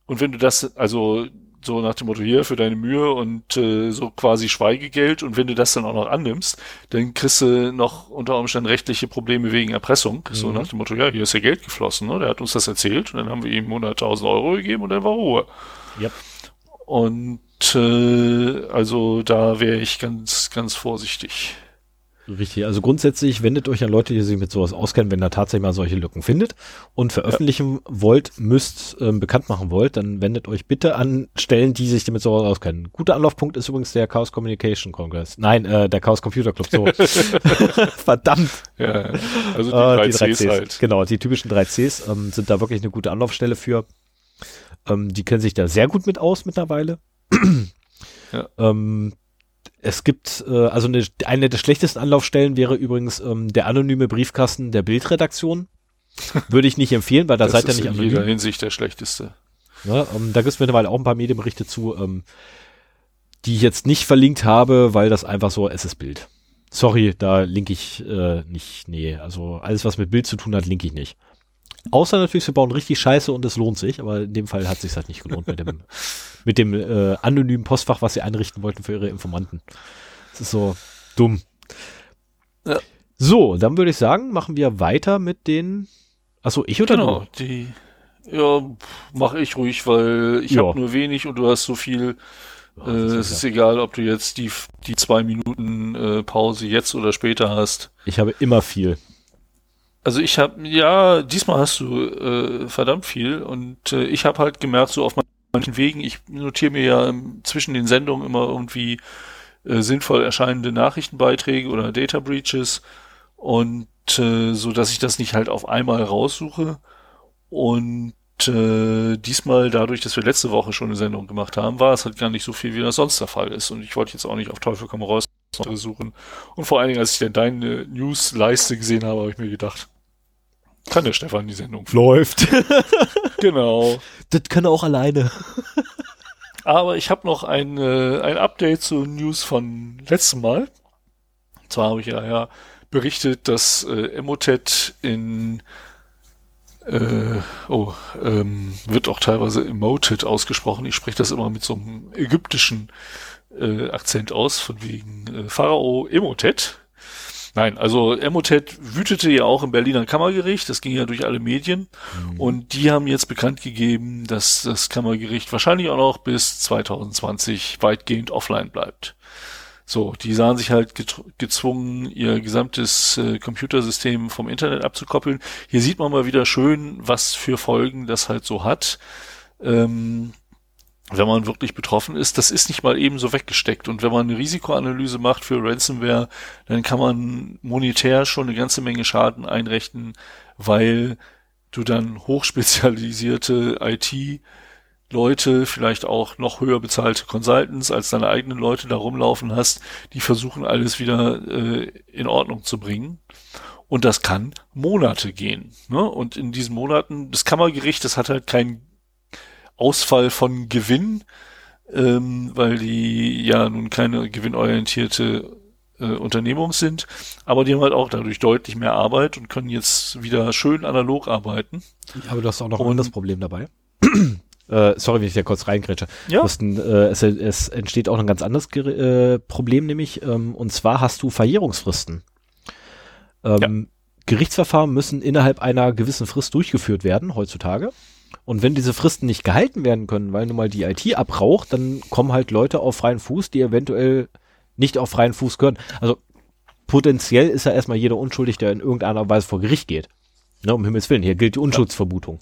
Und wenn du das, also so nach dem Motto hier für deine Mühe und äh, so quasi Schweigegeld und wenn du das dann auch noch annimmst, dann kriegst du noch unter Umständen rechtliche Probleme wegen Erpressung. Mhm. So nach dem Motto, ja, hier ist ja Geld geflossen, ne? der hat uns das erzählt und dann haben wir ihm 100.000 Euro gegeben und dann war Ruhe. Yep. Und äh, also da wäre ich ganz, ganz vorsichtig. Richtig, also grundsätzlich wendet euch an Leute, die sich mit sowas auskennen, wenn da tatsächlich mal solche Lücken findet und veröffentlichen ja. wollt, müsst, ähm, bekannt machen wollt, dann wendet euch bitte an Stellen, die sich damit sowas auskennen. Guter Anlaufpunkt ist übrigens der Chaos Communication Congress. Nein, äh, der Chaos Computer Club, so. Verdammt. Ja, also die, äh, 3 die 3 Cs, halt. Genau, die typischen 3 Cs ähm, sind da wirklich eine gute Anlaufstelle für. Ähm, die kennen sich da sehr gut mit aus mittlerweile. ja. ähm, es gibt, äh, also eine, eine der schlechtesten Anlaufstellen wäre übrigens ähm, der anonyme Briefkasten der Bildredaktion. Würde ich nicht empfehlen, weil da das seid ihr nicht anonym. in jeder Hinsicht der schlechteste. Ja, ähm, da gibt es mittlerweile auch ein paar Medienberichte zu, ähm, die ich jetzt nicht verlinkt habe, weil das einfach so, es ist Bild. Sorry, da linke ich äh, nicht. Nee, also alles, was mit Bild zu tun hat, linke ich nicht. Außer natürlich, sie bauen richtig Scheiße und es lohnt sich, aber in dem Fall hat es sich halt nicht gelohnt mit dem, mit dem äh, anonymen Postfach, was sie einrichten wollten für ihre Informanten. Das ist so dumm. Ja. So, dann würde ich sagen, machen wir weiter mit den. Achso, ich oder genau, du? die. Ja, mache ich ruhig, weil ich ja. habe nur wenig und du hast so viel. Ja, äh, es ist egal, ob du jetzt die, die zwei Minuten äh, Pause jetzt oder später hast. Ich habe immer viel. Also ich habe, ja, diesmal hast du äh, verdammt viel und äh, ich habe halt gemerkt, so auf manchen Wegen, ich notiere mir ja zwischen den Sendungen immer irgendwie äh, sinnvoll erscheinende Nachrichtenbeiträge oder Data Breaches und äh, so, dass ich das nicht halt auf einmal raussuche und äh, diesmal dadurch, dass wir letzte Woche schon eine Sendung gemacht haben, war es halt gar nicht so viel, wie das sonst der Fall ist und ich wollte jetzt auch nicht auf Teufel komm raus suchen und vor allen Dingen, als ich dann deine News-Leiste gesehen habe, habe ich mir gedacht, kann der Stefan die Sendung. Läuft. genau. Das kann er auch alleine. Aber ich habe noch ein, äh, ein Update zu News von letztem Mal. Und zwar habe ich ja, ja berichtet, dass äh, Emotet in äh, oh, ähm, wird auch teilweise Emoted ausgesprochen. Ich spreche das immer mit so einem ägyptischen äh, Akzent aus, von wegen äh, Pharao Emotet. Nein, also Emotet wütete ja auch im Berliner Kammergericht, das ging ja durch alle Medien mhm. und die haben jetzt bekannt gegeben, dass das Kammergericht wahrscheinlich auch noch bis 2020 weitgehend offline bleibt. So, die sahen sich halt gezwungen, ihr gesamtes äh, Computersystem vom Internet abzukoppeln. Hier sieht man mal wieder schön, was für Folgen das halt so hat. Ähm, wenn man wirklich betroffen ist, das ist nicht mal eben so weggesteckt. Und wenn man eine Risikoanalyse macht für Ransomware, dann kann man monetär schon eine ganze Menge Schaden einrechnen, weil du dann hochspezialisierte IT Leute, vielleicht auch noch höher bezahlte Consultants als deine eigenen Leute da rumlaufen hast, die versuchen alles wieder äh, in Ordnung zu bringen. Und das kann Monate gehen. Ne? Und in diesen Monaten, das Kammergericht, das hat halt kein Ausfall von Gewinn, ähm, weil die ja nun keine gewinnorientierte äh, Unternehmung sind, aber die haben halt auch dadurch deutlich mehr Arbeit und können jetzt wieder schön analog arbeiten. Aber du hast auch noch ein anderes Problem dabei. äh, sorry, wenn ich da kurz reingrätsche. Ja. Mussten, äh, es, es, entsteht auch ein ganz anderes äh, Problem, nämlich, ähm, und zwar hast du Verjährungsfristen. Ähm, ja. Gerichtsverfahren müssen innerhalb einer gewissen Frist durchgeführt werden, heutzutage. Und wenn diese Fristen nicht gehalten werden können, weil nun mal die IT abraucht, dann kommen halt Leute auf freien Fuß, die eventuell nicht auf freien Fuß gehören. Also potenziell ist ja erstmal jeder unschuldig, der in irgendeiner Weise vor Gericht geht. Ne, um Himmels Willen, hier gilt die Unschuldsvermutung.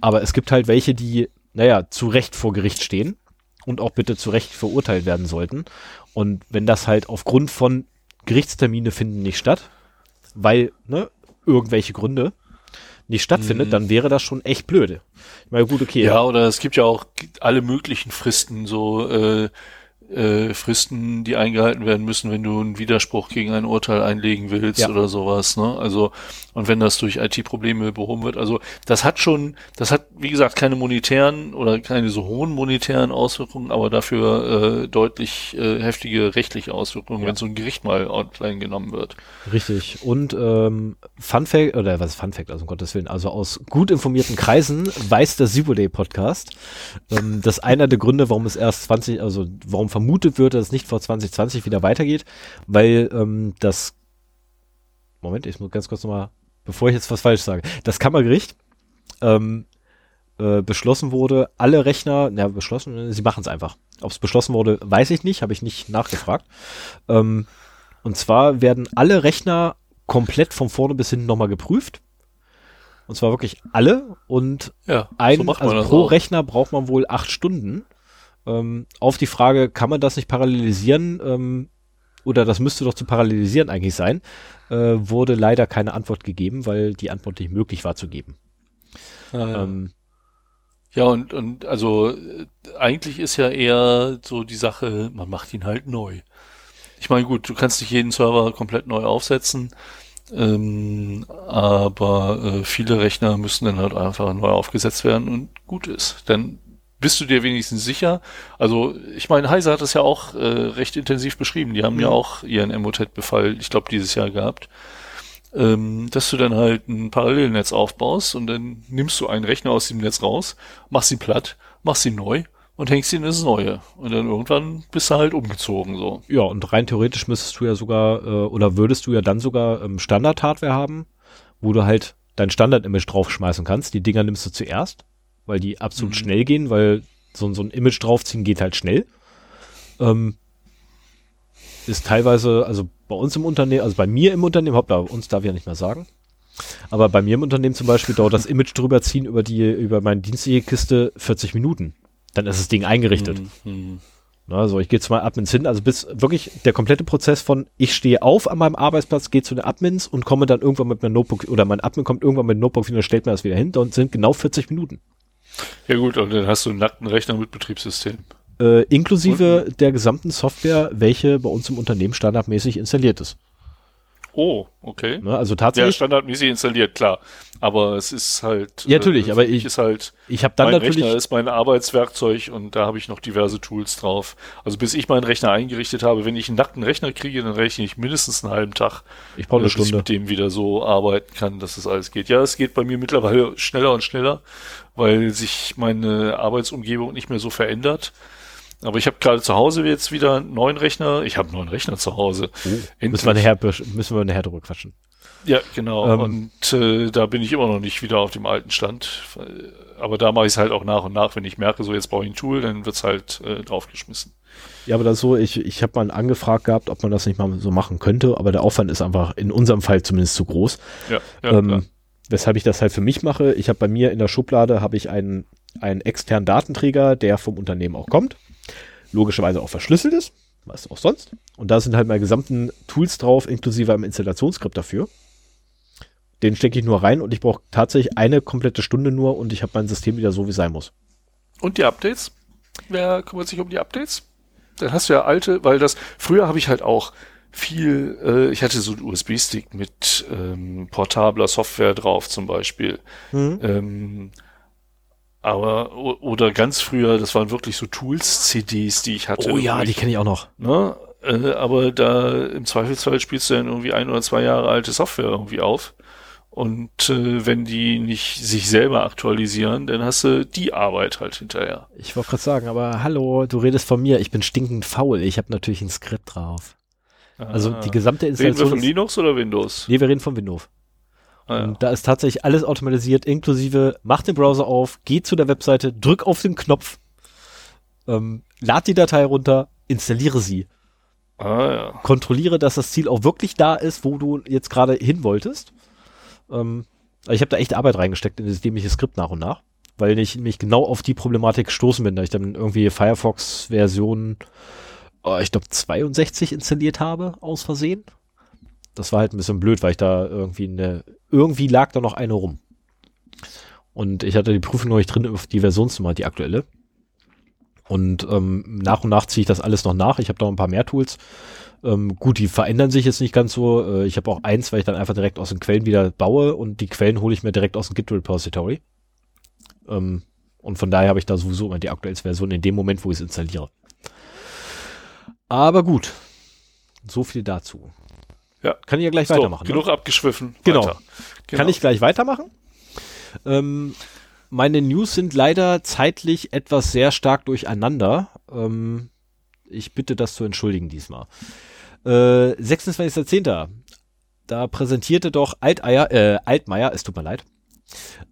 Aber es gibt halt welche, die, naja, zu Recht vor Gericht stehen und auch bitte zu Recht verurteilt werden sollten. Und wenn das halt aufgrund von Gerichtstermine finden nicht statt, weil, ne, irgendwelche Gründe, nicht stattfindet, mhm. dann wäre das schon echt blöde. Ich meine, gut, okay. Ja, oder es gibt ja auch alle möglichen Fristen, so äh, äh, Fristen, die eingehalten werden müssen, wenn du einen Widerspruch gegen ein Urteil einlegen willst Ja. oder sowas, ne? Also, und wenn das durch IT-Probleme behoben wird, also das hat schon, das hat, wie gesagt, keine monetären oder keine so hohen monetären Auswirkungen, aber dafür äh, deutlich äh, heftige rechtliche Auswirkungen, Ja. wenn so ein Gericht mal online genommen wird. Richtig. Und ähm, Fun Fact, oder was ist Fun Fact, also um Gottes Willen, also aus gut informierten Kreisen weiß der Day Podcast, ähm, dass einer der Gründe, warum es erst 20, also warum vermutet wird, dass es nicht vor 2020 wieder weitergeht, weil ähm, das Moment, ich muss ganz kurz nochmal, bevor ich jetzt was falsch sage, das Kammergericht ähm, äh, beschlossen wurde, alle Rechner, na beschlossen, sie machen es einfach. Ob es beschlossen wurde, weiß ich nicht, habe ich nicht nachgefragt. Ähm, und zwar werden alle Rechner komplett von vorne bis hinten nochmal geprüft. Und zwar wirklich alle. Und Ja, ein, so also pro auch. Rechner braucht man wohl acht Stunden. Ähm, auf die Frage, kann man das nicht parallelisieren? Ähm, oder das müsste doch zu parallelisieren eigentlich sein, äh, wurde leider keine Antwort gegeben, weil die Antwort nicht möglich war zu geben. Ja, ja. Ähm, Ja, und, und also äh, eigentlich ist ja eher so die Sache, man macht ihn halt neu. Ich meine, gut, du kannst nicht jeden Server komplett neu aufsetzen, ähm, aber äh, viele Rechner müssen dann halt einfach neu aufgesetzt werden und gut ist. Dann bist du dir wenigstens sicher. Also ich meine, Heise hat das ja auch äh, recht intensiv beschrieben. Die haben ja Mhm. auch ihren Emotet-Befall, ich glaube, dieses Jahr gehabt ähm, dass du dann halt ein Parallelnetz aufbaust und dann nimmst du einen Rechner aus dem Netz raus, machst ihn platt, machst ihn neu und hängst ihn ins Neue. Und dann irgendwann bist du halt umgezogen so. ja, und rein theoretisch müsstest du ja sogar, äh, oder würdest du ja dann sogar ähm, Standard-Hardware haben, wo du halt dein Standard-Image draufschmeißen kannst. Die Dinger nimmst du zuerst, weil die absolut Mhm. schnell gehen, weil so, so ein Image draufziehen geht halt schnell. Ähm, ist teilweise, also bei uns im Unternehmen, also bei mir im Unternehmen, hopp, bei uns darf ich ja nicht mehr sagen. Aber bei mir im Unternehmen zum Beispiel dauert das Image drüber ziehen über die, über meine dienstliche Kiste 40 Minuten. Dann ist das Ding eingerichtet. Mhm. Also ich gehe zu meinen Admins hin, also bis wirklich der komplette Prozess von ich stehe auf an meinem Arbeitsplatz, gehe zu den Admins und komme dann irgendwann mit meinem Notebook oder mein Admin kommt irgendwann mit dem Notebook wieder, stellt mir das wieder hin und sind genau 40 Minuten. Ja gut, und dann hast du einen nackten Rechner mit Betriebssystem. Äh, inklusive der gesamten Software, welche bei uns im Unternehmen standardmäßig installiert ist. Oh, okay. Ne, also Ja, tatsächlich, standardmäßig installiert, klar. Aber es ist halt. Ja, natürlich, äh, aber ich- ist halt. ich habe dann mein natürlich, Rechner ist mein Arbeitswerkzeug und da habe ich noch diverse Tools drauf. Also bis ich meinen Rechner eingerichtet habe, wenn ich einen nackten Rechner kriege, dann rechne ich mindestens einen halben Tag, ich brauche eine bis ich Stunde. mit dem wieder so arbeiten kann, dass das alles geht. Ja, es geht bei mir mittlerweile schneller und schneller, weil sich meine Arbeitsumgebung nicht mehr so verändert. Aber ich habe gerade zu Hause jetzt wieder einen neuen Rechner. Ich habe einen neuen Rechner zu Hause. Oh, müssen wir nachher, müssen wir nachher drüber quatschen. Ja, genau. Ähm, und äh, da bin ich immer noch nicht wieder auf dem alten Stand. Aber da mache ich es halt auch nach und nach. Wenn ich merke, so jetzt brauche ich ein Tool, dann wird's halt äh, draufgeschmissen. Ja, aber das so, ich, ich habe mal angefragt gehabt, ob man das nicht mal so machen könnte, aber der Aufwand ist einfach in unserem Fall zumindest zu groß. Ja, ja klar. ähm, weshalb ich das halt für mich mache. Ich habe bei mir in der Schublade habe ich einen, einen externen Datenträger, der vom Unternehmen auch kommt. Logischerweise auch verschlüsselt ist, was auch sonst. Und da sind halt meine gesamten Tools drauf, inklusive einem Installationsskript dafür. Den stecke ich nur rein und ich brauche tatsächlich eine komplette Stunde nur und ich habe mein System wieder so, wie es sein muss. Und die Updates? Wer kümmert sich um die Updates? Dann hast du ja alte, weil das, früher habe ich halt auch viel, äh, ich hatte so einen USB-Stick mit ähm, portabler Software drauf zum Beispiel. Ähm, aber, oder ganz früher, das waren wirklich so Tools-CDs, die ich hatte. Oh ja, die kenne ich auch noch. ne, äh, aber da im Zweifelsfall spielst du dann irgendwie ein oder zwei Jahre alte Software irgendwie auf. Und äh, wenn die nicht sich selber aktualisieren, dann hast du die Arbeit halt hinterher. Ich wollte gerade sagen, aber hallo, du redest von mir, ich bin stinkend faul. Ich habe natürlich ein Skript drauf. Also die gesamte Reden wir Installation. von Linux oder Windows? Nee, wir reden von Windows. Ah, ja. Und da ist tatsächlich alles automatisiert, inklusive, mach den Browser auf, geh zu der Webseite, drück auf den Knopf, ähm, lad die Datei runter, installiere sie, ah ja. kontrolliere, dass das Ziel auch wirklich da ist, wo du jetzt gerade hin wolltest. Ähm, ich habe da echt Arbeit reingesteckt in das dämliche Skript nach und nach, weil ich mich genau auf die Problematik gestoßen bin, da ich dann irgendwie Firefox-Version, oh, ich glaube 62 installiert habe, aus Versehen. Das war halt ein bisschen blöd, weil ich da irgendwie eine, irgendwie lag da noch eine rum. Und ich hatte die Prüfung noch nicht drin auf die Versionsnummer, die aktuelle. Und ähm, nach und nach ziehe ich das alles noch nach. Ich habe noch ein paar mehr Tools. Ähm, gut, die verändern sich jetzt nicht ganz so. Äh, ich habe auch eins, weil ich dann einfach direkt aus den Quellen wieder baue und die Quellen hole ich mir direkt aus dem Git Repository. Ähm, und von daher habe ich da sowieso immer die aktuellste Version in dem Moment, wo ich es installiere. Aber gut, so viel dazu. Ja. Kann ich ja gleich So, weitermachen. ne? genug abgeschwiffen. Genau. Genau. Kann ich gleich weitermachen? Ähm, meine News sind leider zeitlich etwas sehr stark durcheinander. Ähm, ich bitte das zu entschuldigen diesmal. Äh, 26.10. Da präsentierte doch Alteier, äh, Altmaier, es tut mir leid,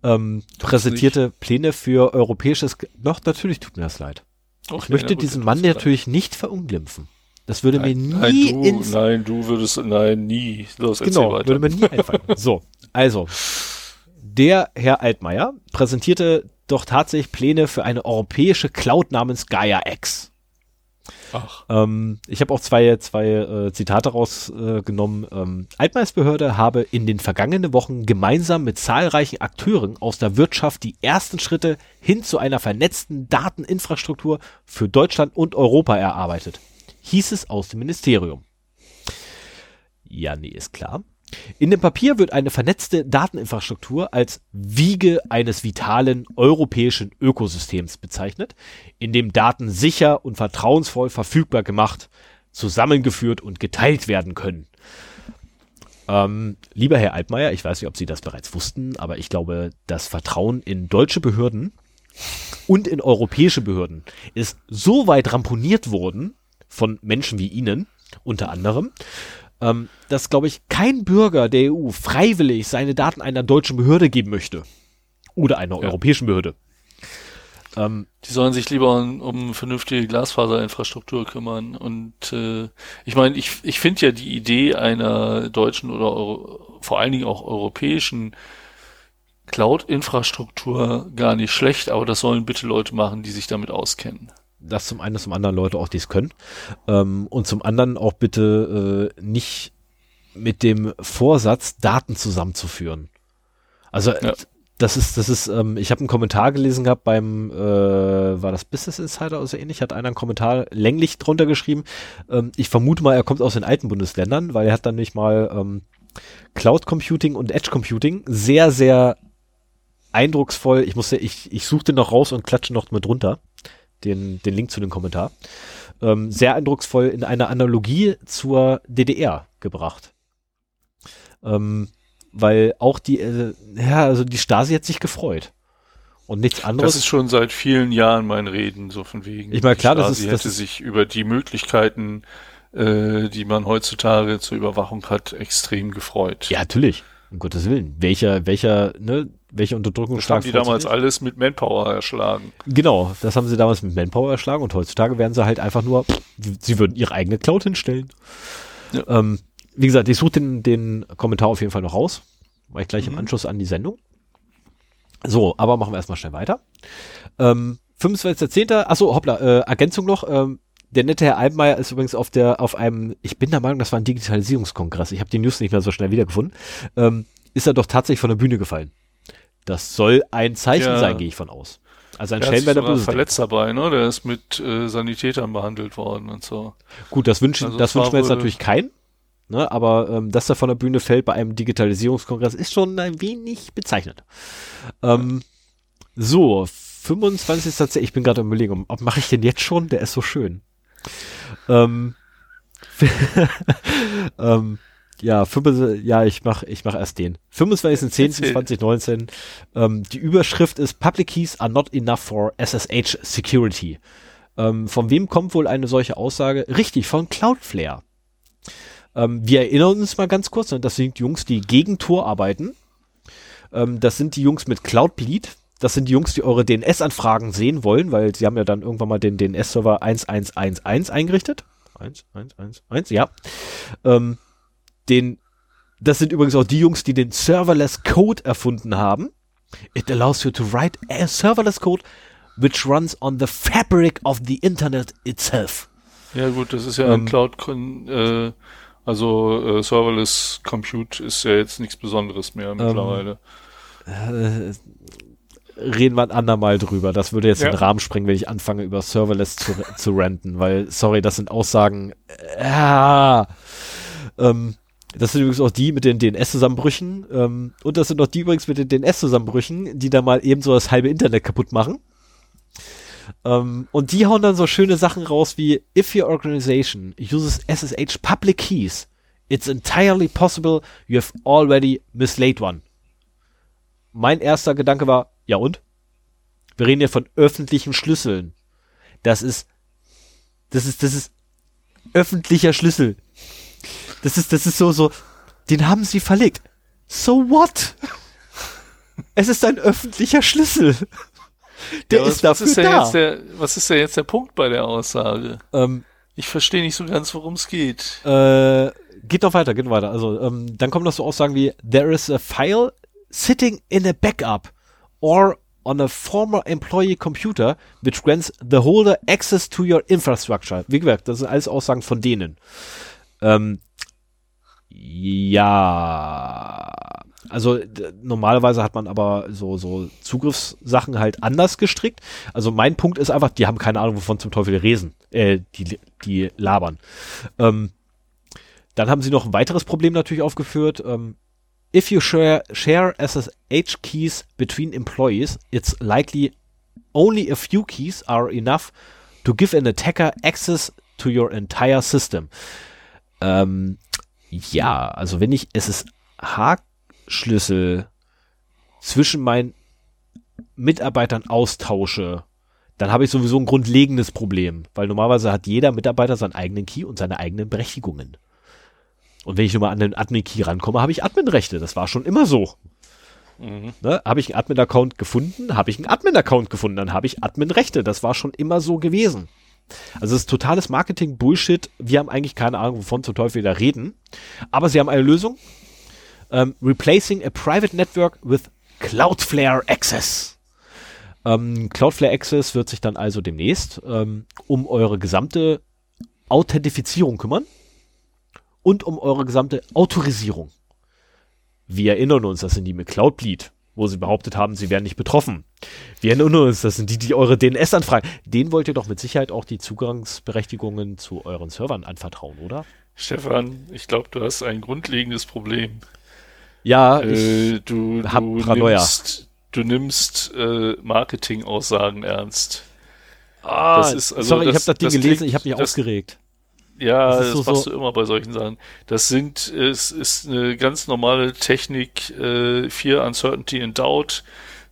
ähm, präsentierte Pläne für europäisches, doch, natürlich tut mir das leid. Okay, Ich möchte gut, diesen Mann mir natürlich nicht verunglimpfen. Das würde mir leid. nie nein, du, ins nein, du würdest, nein, nie. Los, Genau, weiter. würde mir nie einfallen. So, also, der Herr Altmaier präsentierte doch tatsächlich Pläne für eine europäische Cloud namens Gaia X. Ach, Ähm, ich habe auch zwei, zwei äh, Zitate rausgenommen. Äh, ähm, Altmaiers Behörde habe in den vergangenen Wochen gemeinsam mit zahlreichen Akteuren aus der Wirtschaft die ersten Schritte hin zu einer vernetzten Dateninfrastruktur für Deutschland und Europa erarbeitet. Hieß es aus dem Ministerium. Ja, nee, ist klar. In dem Papier wird eine vernetzte Dateninfrastruktur als Wiege eines vitalen europäischen Ökosystems bezeichnet, in dem Daten sicher und vertrauensvoll verfügbar gemacht, zusammengeführt und geteilt werden können. Ähm, lieber Herr Altmaier, ich weiß nicht, ob Sie das bereits wussten, aber ich glaube, das Vertrauen in deutsche Behörden und in europäische Behörden ist so weit ramponiert worden von Menschen wie Ihnen, unter anderem, ähm, dass, glaube ich, kein Bürger der EU freiwillig seine Daten einer deutschen Behörde geben möchte. Oder einer europäischen Behörde. Ähm, die sollen sich lieber um, um vernünftige Glasfaserinfrastruktur kümmern. Und äh, ich meine, ich, ich finde ja die Idee einer deutschen oder Euro, vor allen Dingen auch europäischen Cloud-Infrastruktur gar nicht schlecht, aber das sollen bitte Leute machen, die sich damit auskennen. Das zum einen, zum anderen Leute auch dies können. Ähm, und zum anderen auch bitte äh, nicht mit dem Vorsatz, Daten zusammenzuführen. Also Ja. das ist, das ist, ähm, ich habe einen Kommentar gelesen gehabt beim, äh, war das Business Insider oder so ähnlich, hat einer einen Kommentar länglich drunter geschrieben. Ähm, ich vermute mal, er kommt aus den alten Bundesländern, weil er hat dann nicht mal ähm, Cloud Computing und Edge Computing sehr, sehr eindrucksvoll. Ich musste, ich, ich suchte noch raus und klatsche noch mit drunter den, den Link zu dem Kommentar, ähm, sehr eindrucksvoll in einer Analogie zur DDR gebracht. Ähm, weil auch die, äh, ja, also die Stasi hat sich gefreut. Und nichts Das anderes. ist schon seit vielen Jahren mein Reden, so von wegen. Ich meine, klar, die das Stasi ist- das hätte sich über die Möglichkeiten, äh, die man heutzutage zur Überwachung hat, extrem gefreut. ja, natürlich. Um Gottes Willen. Welcher, welcher, ne, welche Unterdrückung Das haben die damals alles mit Manpower erschlagen. Genau, das haben sie damals mit Manpower erschlagen und heutzutage werden sie halt einfach nur, sie würden ihre eigene Cloud hinstellen. Ja. Ähm, wie gesagt, ich suche den, den Kommentar auf jeden Fall noch raus, weil ich gleich im Mhm. Anschluss an die Sendung. So, aber machen wir erstmal schnell weiter. Ähm, 25.10. Achso, hoppla, äh, Ergänzung noch. Ähm, der nette Herr Albenmeier ist übrigens auf der, auf einem, ich bin der Meinung, das war ein Digitalisierungskongress. Ich habe die News nicht mehr so schnell wiedergefunden. Ähm, ist er doch tatsächlich von der Bühne gefallen. Das soll ein Zeichen Ja. sein, gehe ich von aus. Also ein Der Böse. verletzt dabei, ne? Der ist mit äh, Sanitätern behandelt worden und so. Gut, das wünschen, Also das wünschen wir jetzt natürlich keinen. Ne, aber ähm, dass er von der Bühne fällt bei einem Digitalisierungskongress ist schon ein wenig bezeichnend. Ähm, so, 25. Ich bin gerade am überlegen, ob mache ich den jetzt schon? Der ist so schön. Ähm, ähm, ja, 25, ja, ich mach, ich mach erst den. 25.10.2019. Ähm, die Überschrift ist Public Keys are not enough for SSH Security. Ähm, von wem kommt wohl eine solche Aussage? Richtig, von Cloudflare. Ähm, wir erinnern uns mal ganz kurz, ne, das sind Jungs, die gegen Tor arbeiten. Ähm, das sind die Jungs mit Cloudbleed. Das sind die Jungs, die eure DNS-Anfragen sehen wollen, weil sie haben ja dann irgendwann mal den DNS-Server 1111 eingerichtet. 1111, ja. Ähm, den, das sind übrigens auch die Jungs, die den Serverless Code erfunden haben. It allows you to write a serverless code which runs on the fabric of the Internet itself. Ja gut, das ist ja Ähm, ein Cloud, äh, also äh, Serverless Compute ist ja jetzt nichts Besonderes mehr mittlerweile. Äh, reden wir ein andermal drüber. Das würde jetzt Ja. den Rahmen sprengen, wenn ich anfange, über Serverless zu, zu ranten, weil, sorry, das sind Aussagen, äh, ähm, das sind übrigens auch die mit den DNS-Zusammenbrüchen. Ähm, und das sind auch die übrigens mit den DNS-Zusammenbrüchen, die da mal eben so das halbe Internet kaputt machen. Ähm, und die hauen dann so schöne Sachen raus wie If your organization uses SSH public keys, it's entirely possible you have already mislaid one. Mein erster Gedanke war, ja und? Wir reden ja von öffentlichen Schlüsseln. Das ist, das ist, das ist öffentlicher Schlüssel. Das ist, das ist so, so, den haben sie verlegt. So what? Es ist ein öffentlicher Schlüssel. Der Ja, was, ist dafür was ist da. Jetzt der, was ist denn jetzt der Punkt bei der Aussage? ähm, Ich verstehe nicht so ganz, worum es geht. äh, geht noch weiter, geht noch weiter. Also, ähm, dann kommen noch so Aussagen wie, there is a file sitting in a backup or on a former employee computer which grants the holder access to your infrastructure. Wie gesagt, das sind alles Aussagen von denen. Ähm, ja, also normalerweise hat man aber so, so Zugriffssachen halt anders gestrickt. Also mein Punkt ist einfach, die haben keine Ahnung, wovon zum Teufel die reden, äh, die, die labern. Ähm, dann haben sie noch ein weiteres Problem natürlich aufgeführt. Ähm, if you share, share SSH keys between employees, it's likely only a few keys are enough to give an attacker access to your entire system. Ähm, ja, also wenn ich SSH-Schlüssel zwischen meinen Mitarbeitern austausche, dann habe ich sowieso ein grundlegendes Problem, weil normalerweise hat jeder Mitarbeiter seinen eigenen Key und seine eigenen Berechtigungen. Und wenn ich nur mal an den Admin-Key rankomme, habe ich Admin-Rechte. Das war schon immer so. Ne? Habe ich einen Admin-Account gefunden, habe ich einen Admin-Account gefunden, dann habe ich Admin-Rechte. Das war schon immer so gewesen. Also es ist totales Marketing-Bullshit. Wir haben eigentlich keine Ahnung, wovon zum Teufel wir da reden. Aber sie haben eine Lösung. Ähm, replacing a private network with Cloudflare Access. Ähm, Cloudflare Access wird sich dann also demnächst ähm, um eure gesamte Authentifizierung kümmern und um eure gesamte Autorisierung. Wir erinnern uns, das sind die mit Cloudbleed, wo sie behauptet haben, sie wären nicht betroffen. Wir erinnern uns, das sind die, die eure DNS anfragen. Den wollt ihr doch mit Sicherheit auch die Zugangsberechtigungen zu euren Servern anvertrauen, oder? Stefan, ich glaube, du hast ein grundlegendes Problem. Ja, ich, Äh, du, du nimmst, du nimmst äh, Marketing-Aussagen ernst. ah, das ist- also sorry, ich das- habe das Ding das gelesen, klingt- ich habe mich das- aufgeregt. Ja, Das so- machst so- du immer bei solchen Sachen. Das sind, es ist eine ganz normale Technik, äh, Fear, Uncertainty and Doubt.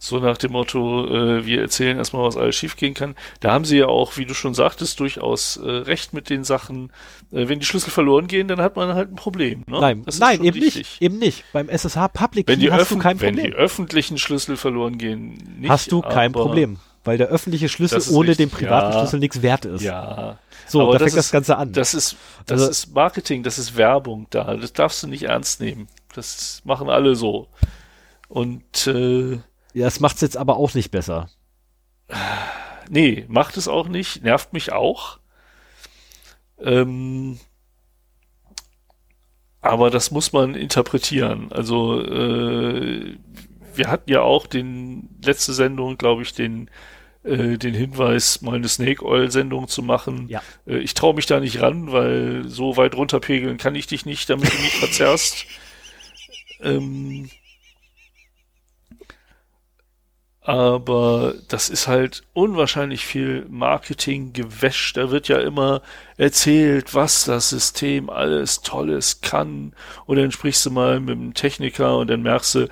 So nach dem Motto, äh, wir erzählen erstmal, was alles schiefgehen kann. Da haben sie ja auch, wie du schon sagtest, durchaus äh, recht mit den Sachen. Äh, wenn die Schlüssel verloren gehen, dann hat man halt ein Problem. Ne? Nein, nein, eben richtig. nicht, eben nicht. Beim SSH Public Wenn Key die, hast du kein wenn die Problem. öffentlichen Schlüssel verloren gehen, nicht. Hast du kein Problem, weil der öffentliche Schlüssel ohne den richtig, privaten ja. Schlüssel nichts wert ist. Ja. So, Aber da das fängt das ist- Ganze an. Das ist, das Also- ist Marketing, das ist Werbung da. Das darfst du nicht ernst nehmen. Das machen alle so. Und äh, ja, das macht's jetzt aber auch nicht besser. nee, macht es auch nicht, nervt mich auch. Ähm, aber das muss man interpretieren. Also äh, wir hatten ja auch den letzte Sendung, glaube ich, den äh, den Hinweis, mal eine Snake Oil Sendung zu machen. Ja. Äh, ich traue mich da nicht ran, weil so weit runterpegeln kann ich dich nicht, damit du mich verzerrst. Ähm, aber das ist halt unwahrscheinlich viel Marketing-Gewäsch. Da wird ja immer erzählt, was das System alles Tolles kann. Und dann sprichst du mal mit dem Techniker und dann merkst du,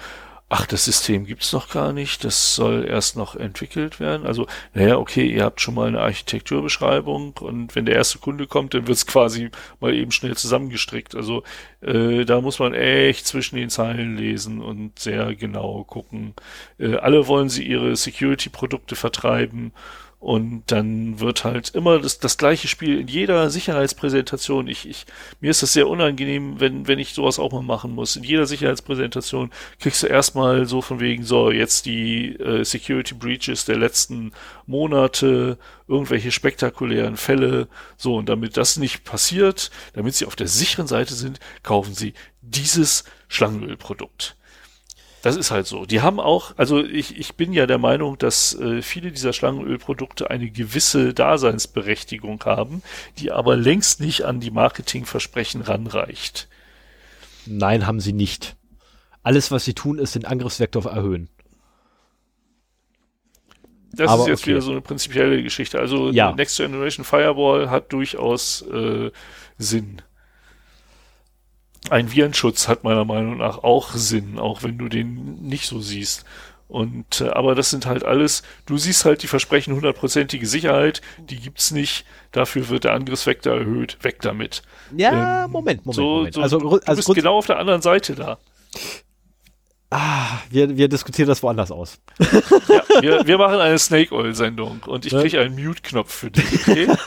ach, das System gibt's noch gar nicht, das soll erst noch entwickelt werden. Also, naja, okay, ihr habt schon mal eine Architekturbeschreibung und wenn der erste Kunde kommt, dann wird's quasi mal eben schnell zusammengestrickt. Also, äh, da muss man echt zwischen den Zeilen lesen und sehr genau gucken. Äh, alle wollen sie ihre Security-Produkte vertreiben und dann wird halt immer das, das gleiche Spiel in jeder Sicherheitspräsentation. Ich, ich, mir ist das sehr unangenehm, wenn, wenn ich sowas auch mal machen muss. In jeder Sicherheitspräsentation kriegst du erstmal so von wegen, so, jetzt die äh, Security Breaches der letzten Monate, irgendwelche spektakulären Fälle. So, und damit das nicht passiert, damit sie auf der sicheren Seite sind, kaufen sie dieses Schlangenölprodukt. Das ist halt so. Die haben auch, also ich, ich bin ja der Meinung, dass äh, viele dieser Schlangenölprodukte eine gewisse Daseinsberechtigung haben, die aber längst nicht an die Marketingversprechen ranreicht. Nein, haben sie nicht. Alles, was sie tun, ist den Angriffsvektor erhöhen. Das Aber ist jetzt okay. wieder so eine prinzipielle Geschichte. Also Ja. Next Generation Firewall hat durchaus äh, Sinn. Ein Virenschutz hat meiner Meinung nach auch Sinn, auch wenn du den nicht so siehst. Und äh, aber das sind halt alles, du siehst halt die Versprechen hundertprozentige Sicherheit, die gibt's nicht, dafür wird der Angriffsvektor erhöht, weg damit. Ja, Ähm, Moment, Moment, so, Moment. so, also, du, also bist genau auf der anderen Seite da. Ah, wir, wir diskutieren das woanders aus. Ja, wir, wir machen eine Snake Oil Sendung und ich Ne? kriege einen Mute-Knopf für dich. Okay?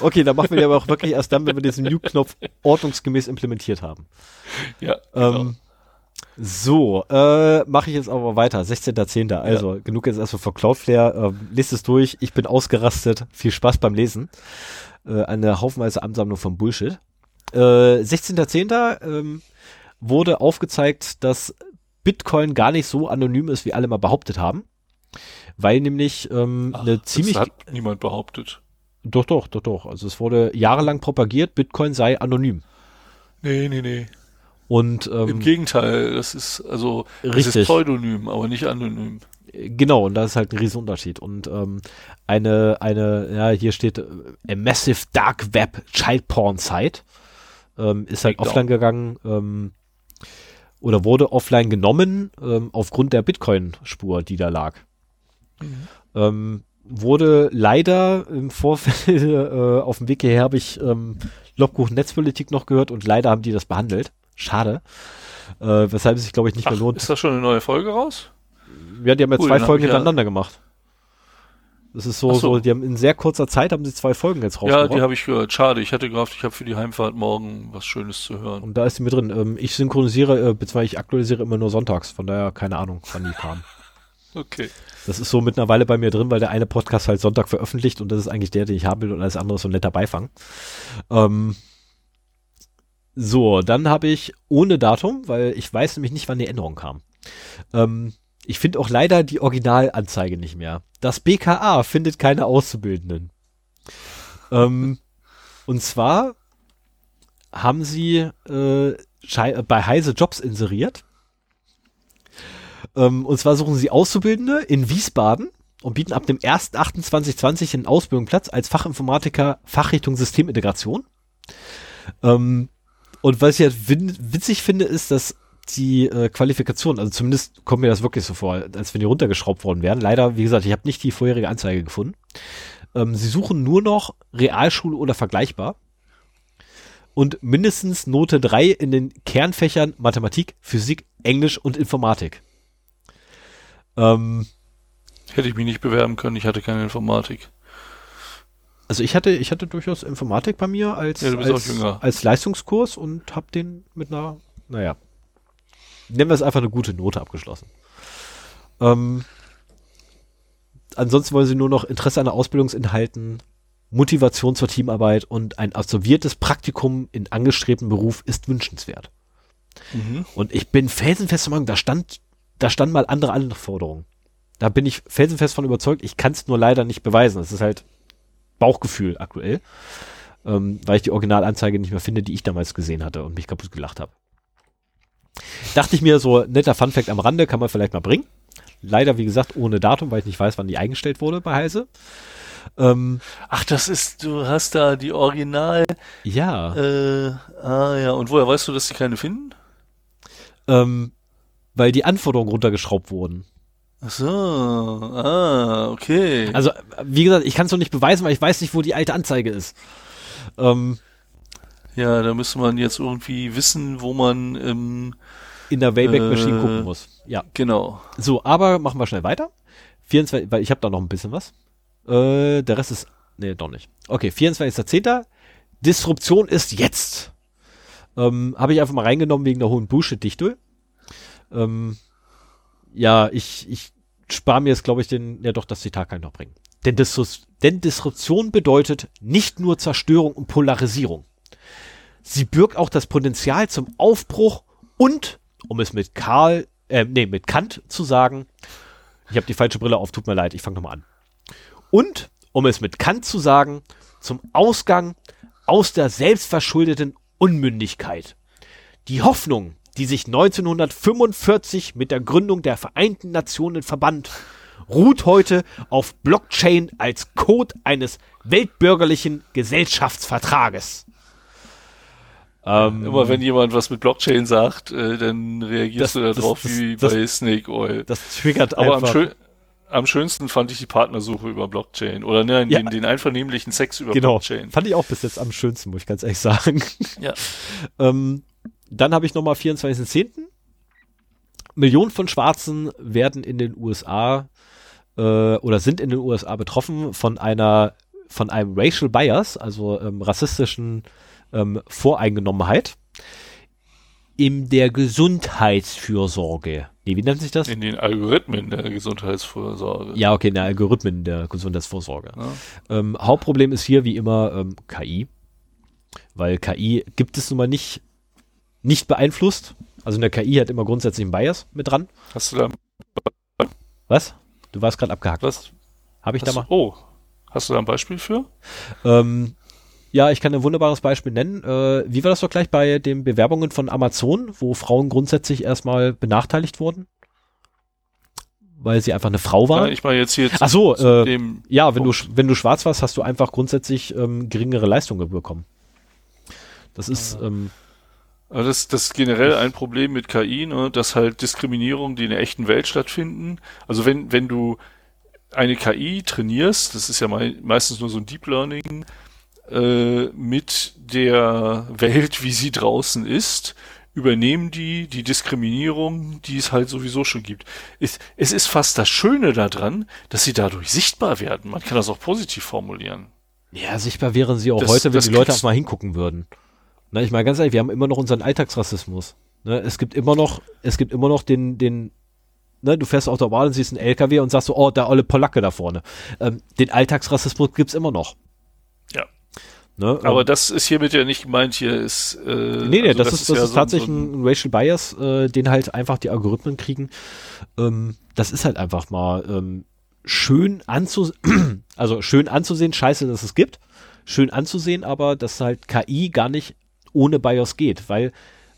Okay, dann machen wir die aber auch wirklich erst dann, wenn wir diesen Mute-Knopf ordnungsgemäß implementiert haben. Ja, genau. Ähm, so, äh, mache ich jetzt aber weiter. 16.10. Also, genug jetzt erstmal für Cloudflare. Ähm, lest es durch. Ich bin ausgerastet. Viel Spaß beim Lesen. Äh, eine haufenweise Ansammlung von Bullshit. Äh, 16.10. Ähm, wurde aufgezeigt, dass Bitcoin gar nicht so anonym ist, wie alle mal behauptet haben. Weil nämlich ähm, Ach, eine ziemlich. Das hat niemand behauptet. Doch, doch, doch, doch. Also es wurde jahrelang propagiert, Bitcoin sei anonym. Nee, nee, nee. Und Im ähm, Gegenteil, das ist also das Richtig. ist Pseudonym, aber nicht anonym. Genau, und das ist halt ein Riesenunterschied. Und ähm, eine, eine, ja, hier steht äh, a massive dark web child porn site ähm, ist halt Genau. offline gegangen ähm, oder wurde offline genommen ähm, aufgrund der Bitcoin-Spur, die da lag. Ähm, wurde leider im Vorfeld äh, auf dem Weg hierher habe ich ähm, Lobkuchen Netzpolitik noch gehört und leider haben die das behandelt. Schade. Äh, weshalb es sich, glaube ich, nicht mehr Ach, lohnt. ist da schon eine neue Folge raus? Ja, die haben ja Cool, zwei hab Folgen ich ja- hintereinander gemacht. Das ist so, so. so, die haben in sehr kurzer Zeit haben sie zwei Folgen jetzt Ja, rausgebracht. die habe ich gehört. Schade, ich hatte gehofft, ich habe für die Heimfahrt morgen was Schönes zu hören. und da ist sie mit drin. Ähm, ich synchronisiere, äh, beziehungsweise ich aktualisiere immer nur sonntags, von daher keine Ahnung, wann die kam. Okay. Das ist so mittlerweile bei mir drin, weil der eine Podcast halt Sonntag veröffentlicht und das ist eigentlich der, den ich haben will und alles andere ist so ein netter Beifang. Ähm, so, dann habe ich ohne Datum, weil ich weiß nämlich nicht, wann die Änderung kam. Ähm, ich finde auch leider die Originalanzeige nicht mehr. Das BKA findet keine Auszubildenden. ähm, und zwar haben sie äh, äh, bei Heise Jobs inseriert. Ähm, und zwar suchen sie Auszubildende in Wiesbaden und bieten ab dem 1.8.2020 einen Ausbildungsplatz als Fachinformatiker Fachrichtung Systemintegration. Ähm, und was ich halt witzig finde, ist, dass die äh, Qualifikation, also zumindest kommt mir das wirklich so vor, als wenn die runtergeschraubt worden wären. Leider, wie gesagt, ich habe nicht die vorherige Anzeige gefunden. Ähm, sie suchen nur noch Realschule oder vergleichbar. Und mindestens Note 3 in den Kernfächern Mathematik, Physik, Englisch und Informatik. Ähm, Hätte ich mich nicht bewerben können, ich hatte keine Informatik. also ich hatte, ich hatte durchaus Informatik bei mir als, Ja, als, als Leistungskurs und habe den mit einer, naja, nennen wir es einfach eine gute Note abgeschlossen. Ähm, ansonsten wollen sie nur noch Interesse an der Ausbildungsinhalten, Motivation zur Teamarbeit und ein absolviertes Praktikum in angestrebten Beruf ist wünschenswert. Mhm. Und ich bin felsenfest der Meinung, da stand, da standen mal andere Anforderungen. Da bin ich felsenfest von überzeugt. Ich kann es nur leider nicht beweisen. Das ist halt Bauchgefühl aktuell, ähm, weil ich die Originalanzeige nicht mehr finde, die ich damals gesehen hatte und mich kaputt gelacht habe. Dachte ich mir, so netter Funfact am Rande kann man vielleicht mal bringen. Leider, wie gesagt, ohne Datum, weil ich nicht weiß, wann die eingestellt wurde bei Heise. Ähm, Ach, das ist, du hast da die Original, ja, äh, ah ja, und woher weißt du, dass sie keine finden? ähm, weil die Anforderungen runtergeschraubt wurden. Ach so, ah, okay. Also, wie gesagt, ich kann es noch nicht beweisen, weil ich weiß nicht, wo die alte Anzeige ist. Ähm, Ja, da müsste man jetzt irgendwie wissen, wo man, ähm, in der Wayback Machine Äh. gucken muss. Ja. genau. So, aber machen wir schnell weiter. 24, weil ich habe da noch ein bisschen was. Äh, der Rest ist, nee, doch nicht. Okay, 24.10. Disruption ist jetzt. Ähm, habe ich einfach mal reingenommen wegen der hohen Bullshit-Dichte. Ähm, ja, ich, ich spare mir jetzt, glaube ich, den, ja doch, das Zitat kann ich noch bringen. Denn, Disrus denn Disruption bedeutet nicht nur Zerstörung und Polarisierung. Sie birgt auch das Potenzial zum Aufbruch und, um es mit Karl äh, nee, mit Kant zu sagen, ich habe die falsche Brille auf, tut mir leid, ich fange nochmal an. Und, um es mit Kant zu sagen, zum Ausgang aus der selbstverschuldeten Unmündigkeit. Die Hoffnung, die sich 1945 mit der Gründung der Vereinten Nationen verband, ruht heute auf Blockchain als Code eines weltbürgerlichen Gesellschaftsvertrages. Ähm, Immer wenn jemand was mit Blockchain sagt, äh, dann reagierst das, du darauf wie das, bei Snake Oil. Das triggert Aber einfach. am, schön, am schönsten fand ich die Partnersuche über Blockchain. Oder ne, Ja. den, den einvernehmlichen Sex über genau. Blockchain. Fand ich auch bis jetzt am schönsten, muss ich ganz ehrlich sagen. Ja. Ähm, dann habe ich nochmal 24.10. Millionen von Schwarzen werden in den USA äh, oder sind in den USA betroffen von einer von einem Racial Bias, also ähm, rassistischen ähm, Voreingenommenheit in der Gesundheitsfürsorge. Nee, wie nennt sich das? In den Algorithmen der Gesundheitsvorsorge. Ja, okay, in der Algorithmen der Gesundheitsvorsorge. Ja. Ähm, Hauptproblem ist hier wie immer ähm, KI, weil KI gibt es nun mal nicht, nicht beeinflusst. Also eine KI hat immer grundsätzlich einen Bias mit dran. Hast du da Was? Du warst gerade abgehackt. was? Habe ich da mal? oh, hast du da ein Beispiel für? Ähm, ja, ich kann ein wunderbares Beispiel nennen. Äh, wie war das doch gleich bei den Bewerbungen von Amazon, wo Frauen grundsätzlich erstmal benachteiligt wurden? Weil sie einfach eine Frau Ja, waren? ich meine jetzt hier Ach so, äh, Ja, wenn du, Punkt. sch- wenn du schwarz warst, hast du einfach grundsätzlich ähm, geringere Leistungen bekommen. Das ist, ähm, Also das, das ist generell ein Problem mit KI, ne, dass halt Diskriminierung, die in der echten Welt stattfinden. Also wenn, wenn du eine KI trainierst, das ist ja mei meistens nur so ein Deep Learning, äh, mit der Welt, wie sie draußen ist, übernehmen die die Diskriminierung, die es halt sowieso schon gibt. Es, es ist fast das Schöne daran, dass sie dadurch sichtbar werden. Man kann das auch positiv formulieren. ja, sichtbar wären sie auch Das- heute, wenn die Leute auch mal hingucken würden. Na, ich meine ganz ehrlich, wir haben immer noch unseren Alltagsrassismus. Ne, es gibt immer noch, es gibt immer noch den, den, ne, du fährst auf der Bahn und siehst einen LKW und sagst so, oh, der olle Polacke da vorne. Ähm, den Alltagsrassismus gibt's immer noch. Ne, Aber ähm, das ist hiermit ja nicht gemeint, hier ist. Äh, Nee, nee, also das, ist, das ja ist so- tatsächlich so ein- ein Racial Bias, äh, den halt einfach die Algorithmen kriegen. Ähm, das ist halt einfach mal ähm, schön anzusehen, also schön anzusehen, scheiße, dass es gibt. Schön anzusehen, aber dass halt KI gar nicht ohne Bias geht, weil,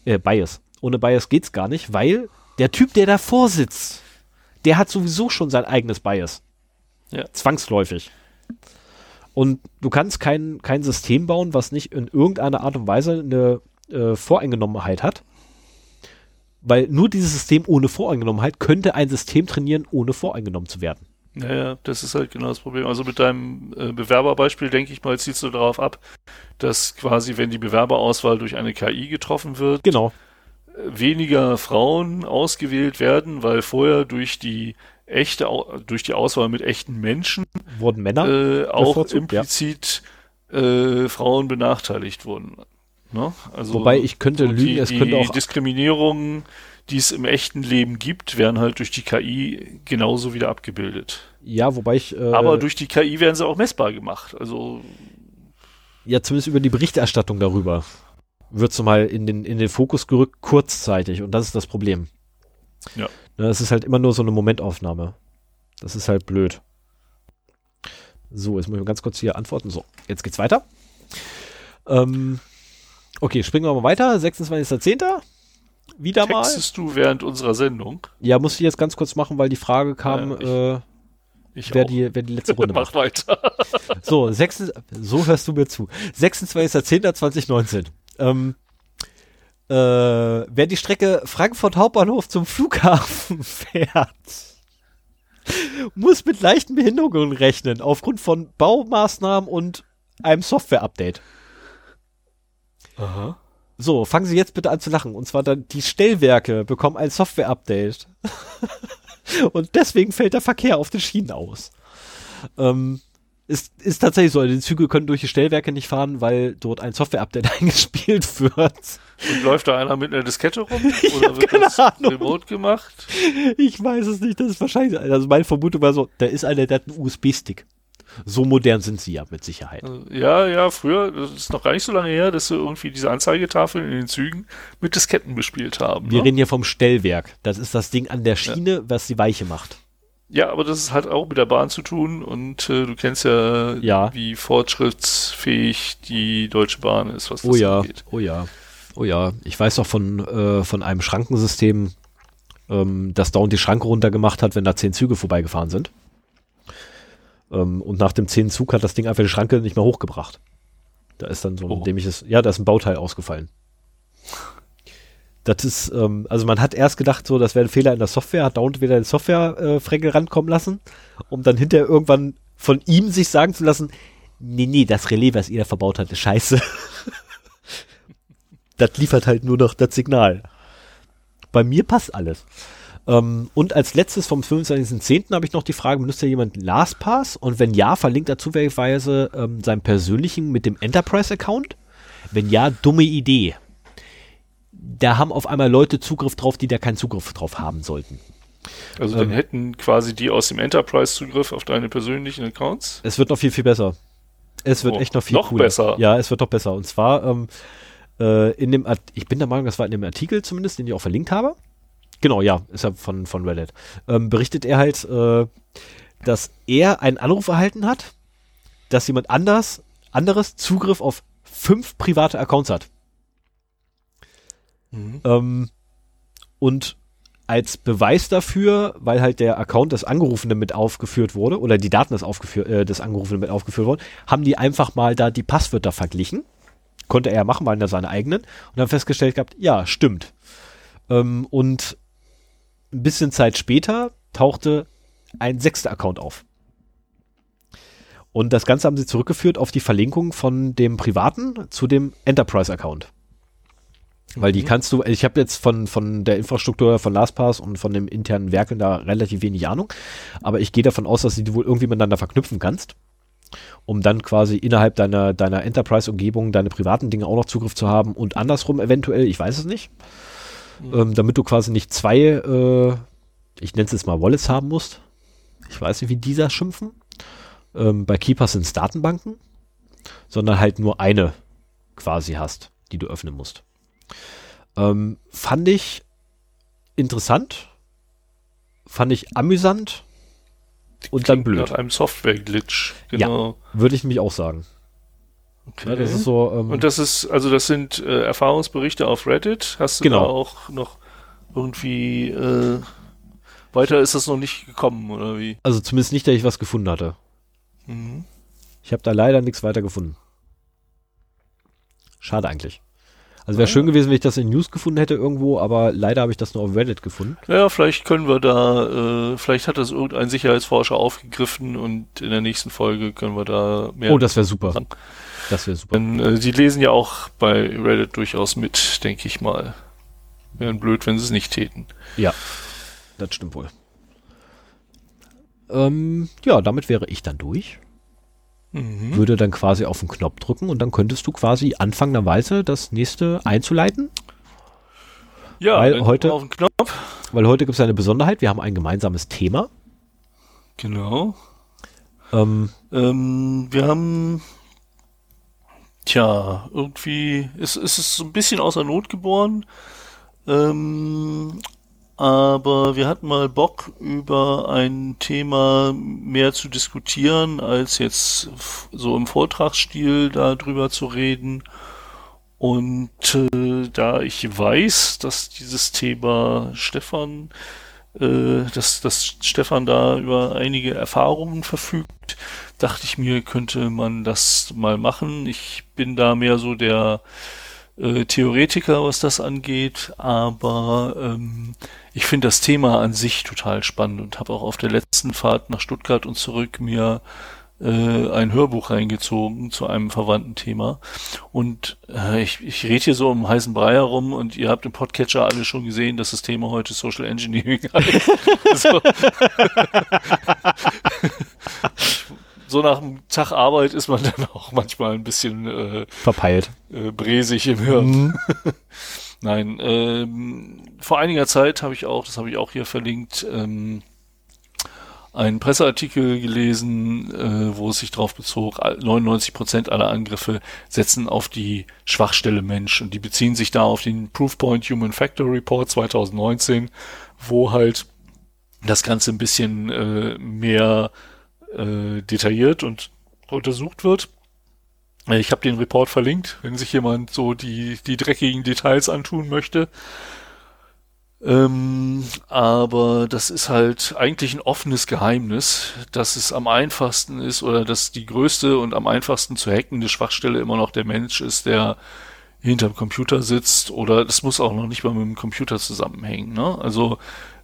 äh, Bias, ohne Bias geht's gar nicht, weil der Typ, der davor sitzt, der hat sowieso schon sein eigenes Bias. Ja. Zwangsläufig. Und du kannst kein, kein System bauen, was nicht in irgendeiner Art und Weise eine äh, Voreingenommenheit hat. Weil nur dieses System ohne Voreingenommenheit könnte ein System trainieren, ohne voreingenommen zu werden. Ja, ja, das ist halt genau das Problem. Also mit deinem äh, Bewerberbeispiel, denke ich mal, zielst du darauf ab, dass quasi, wenn die Bewerberauswahl durch eine KI getroffen wird, Genau. weniger Frauen ausgewählt werden, weil vorher durch die echte, durch die Auswahl mit echten Menschen Wurden Männer. äh, auch bevorzugt, ja. implizit äh, Frauen benachteiligt wurden. Ne? Also Wobei ich könnte so lügen, die, es die könnte auch. Diskriminierungen, die es im echten Leben gibt, werden halt durch die KI genauso wieder abgebildet. Ja, wobei ich. Äh, Aber durch die KI werden sie auch messbar gemacht. Also ja, zumindest über die Berichterstattung darüber wird mal in den, in den Fokus gerückt, kurzzeitig. Und das ist das Problem. Ja. Es ist halt immer nur so eine Momentaufnahme. Das ist halt blöd. So, jetzt muss ich mal ganz kurz hier antworten. So, jetzt geht's weiter. Ähm, okay, springen wir mal weiter. 26.10. Wieder mal. textest du während unserer Sendung. Ja, musste ich jetzt ganz kurz machen, weil die Frage kam, Ja, ich- äh, Ich wer, auch. die, wer die letzte Runde macht. Mach weiter. So, 6, so hörst du mir zu. 26.10.2019. Ähm, äh, wer die Strecke Frankfurt Hauptbahnhof zum Flughafen fährt, muss mit leichten Behinderungen rechnen, aufgrund von Baumaßnahmen und einem Software-Update. Aha. So, fangen Sie jetzt bitte an zu lachen. Und zwar dann die Stellwerke bekommen ein Software-Update. und deswegen fällt der Verkehr auf den Schienen aus. Ähm, ist, ist tatsächlich so, also die Züge können durch die Stellwerke nicht fahren, weil dort ein Software-Update eingespielt wird. Und läuft da einer mit einer Diskette rum? Oder wird keine das Ahnung. remote gemacht? Ich weiß es nicht, das ist wahrscheinlich, also meine Vermutung war so, da ist einer, der hat einen USB-Stick. So modern sind sie ja mit Sicherheit. Ja, ja, früher, das ist noch gar nicht so lange her, dass wir irgendwie diese Anzeigetafeln in den Zügen mit Disketten bespielt haben. Wir ne? reden hier vom Stellwerk. Das ist das Ding an der Schiene, ja. was die Weiche macht. Ja, aber das hat auch mit der Bahn zu tun und äh, du kennst ja, ja, wie fortschrittsfähig die Deutsche Bahn ist, was das oh ja, angeht. Oh ja, oh ja. Ich weiß auch von, äh, von einem Schrankensystem, ähm, das dauernd die Schranke runtergemacht hat, wenn da zehn Züge vorbeigefahren sind. Ähm, und nach dem zehnten Zug hat das Ding einfach die Schranke nicht mehr hochgebracht. Da ist dann so ein oh. dämliches, ja, da ist ein Bauteil ausgefallen. Das ist, ähm, also man hat erst gedacht, so, das wäre ein Fehler in der Software, hat dauernd wieder den Software-Freckel äh, rankommen lassen, um dann hinterher irgendwann von ihm sich sagen zu lassen, nee, nee, das Relais, was ihr da verbaut habt, ist scheiße. das liefert halt nur noch das Signal. Bei mir passt alles. Ähm, und als letztes vom 25.10. habe ich noch die Frage, benutzt ja jemand LastPass? Und wenn ja, verlinkt er zufälligerweise ähm, seinen persönlichen mit dem Enterprise-Account? Wenn ja, dumme Idee da haben auf einmal Leute Zugriff drauf, die da keinen Zugriff drauf haben sollten. Also dann ähm, hätten quasi die aus dem Enterprise Zugriff auf deine persönlichen Accounts? Es wird noch viel, viel besser. Es wird oh, echt noch viel noch cooler. besser. Ja, es wird noch besser. Und zwar ähm, äh, in dem, Art ich bin der Meinung, das war in dem Artikel zumindest, den ich auch verlinkt habe. Genau, ja, ist ja von, von Reddit. Ähm, berichtet er halt, äh, dass er einen Anruf erhalten hat, dass jemand anders, anderes Zugriff auf fünf private Accounts hat. Mhm. Ähm, und als Beweis dafür, weil halt der Account des Angerufenen mit aufgeführt wurde oder die Daten des, aufgeführ äh, des Angerufenen mit aufgeführt wurden, haben die einfach mal da die Passwörter verglichen. Konnte er machen, waren da seine eigenen und dann festgestellt gehabt, ja, stimmt. Ähm, und ein bisschen Zeit später tauchte ein sechster Account auf. Und das Ganze haben sie zurückgeführt auf die Verlinkung von dem privaten zu dem Enterprise-Account. Weil die mhm. kannst du, ich habe jetzt von, von der Infrastruktur von LastPass und von dem internen Werkeln da relativ wenig Ahnung, aber ich gehe davon aus, dass du die wohl irgendwie miteinander verknüpfen kannst, um dann quasi innerhalb deiner, deiner Enterprise-Umgebung deine privaten Dinge auch noch Zugriff zu haben und andersrum eventuell, ich weiß es nicht, mhm. ähm, damit du quasi nicht zwei, äh, ich nenne es jetzt mal Wallets haben musst. Ich weiß nicht, wie dieser schimpfen. Ähm, bei Keepers sind es Datenbanken, sondern halt nur eine quasi hast, die du öffnen musst. Ähm, fand ich interessant, fand ich amüsant und dann blöd. Nach einem Software-Glitch, genau. Ja, würde ich mich auch sagen. Okay. Ja, das ist so, ähm, und das ist, also das sind äh, Erfahrungsberichte auf Reddit. Hast du genau. da auch noch irgendwie äh, weiter ist das noch nicht gekommen, oder wie? Also zumindest nicht, dass ich was gefunden hatte. Mhm. Ich habe da leider nichts weiter gefunden. Schade eigentlich. Also wäre ja. schön gewesen, wenn ich das in News gefunden hätte irgendwo, aber leider habe ich das nur auf Reddit gefunden. Ja, vielleicht können wir da, äh, vielleicht hat das irgendein Sicherheitsforscher aufgegriffen und in der nächsten Folge können wir da mehr. Oh, das wäre super. Sagen. Das wäre super. Denn äh, sie lesen ja auch bei Reddit durchaus mit, denke ich mal. Wären blöd, wenn sie es nicht täten. Ja, das stimmt wohl. Ähm, ja, damit wäre ich dann durch mhm. würde dann quasi auf den Knopf drücken und dann könntest du quasi anfangenderweise das nächste einzuleiten. Ja, weil heute, auf den Knopf. Weil heute gibt es eine Besonderheit, wir haben ein gemeinsames Thema. Genau. Ähm, ähm, wir haben, tja, irgendwie ist, ist es so ein bisschen außer Not geboren. Ähm, aber wir hatten mal Bock, über ein Thema mehr zu diskutieren, als jetzt so im Vortragsstil darüber zu reden. Und äh, da ich weiß, dass dieses Thema Stefan, äh, dass, dass Stefan da über einige Erfahrungen verfügt, dachte ich mir, könnte man das mal machen. Ich bin da mehr so der äh, Theoretiker, was das angeht, aber ähm, ich finde das Thema an sich total spannend und habe auch auf der letzten Fahrt nach Stuttgart und zurück mir äh, ein Hörbuch reingezogen zu einem verwandten Thema. Und äh, ich, ich rede hier so um heißen Brei herum und ihr habt im Podcatcher alle schon gesehen, dass das Thema heute Social Engineering heißt. so. so nach einem Tag Arbeit ist man dann auch manchmal ein bisschen äh, verpeilt, äh, bresig im Hirn. Mhm. Nein, ähm, vor einiger Zeit habe ich auch, das habe ich auch hier verlinkt, ähm, einen Presseartikel gelesen, äh, wo es sich darauf bezog, 99 Prozent aller Angriffe setzen auf die Schwachstelle Mensch und die beziehen sich da auf den Proofpoint Human Factor Report 2019, wo halt das Ganze ein bisschen äh, mehr äh, detailliert und untersucht wird. Ich habe den Report verlinkt, wenn sich jemand so die, die dreckigen Details antun möchte. Ähm, aber das ist halt eigentlich ein offenes Geheimnis, dass es am einfachsten ist oder dass die größte und am einfachsten zu hackende Schwachstelle immer noch der Mensch ist, der hinterm Computer sitzt oder das muss auch noch nicht mal mit dem Computer zusammenhängen. Ne? Also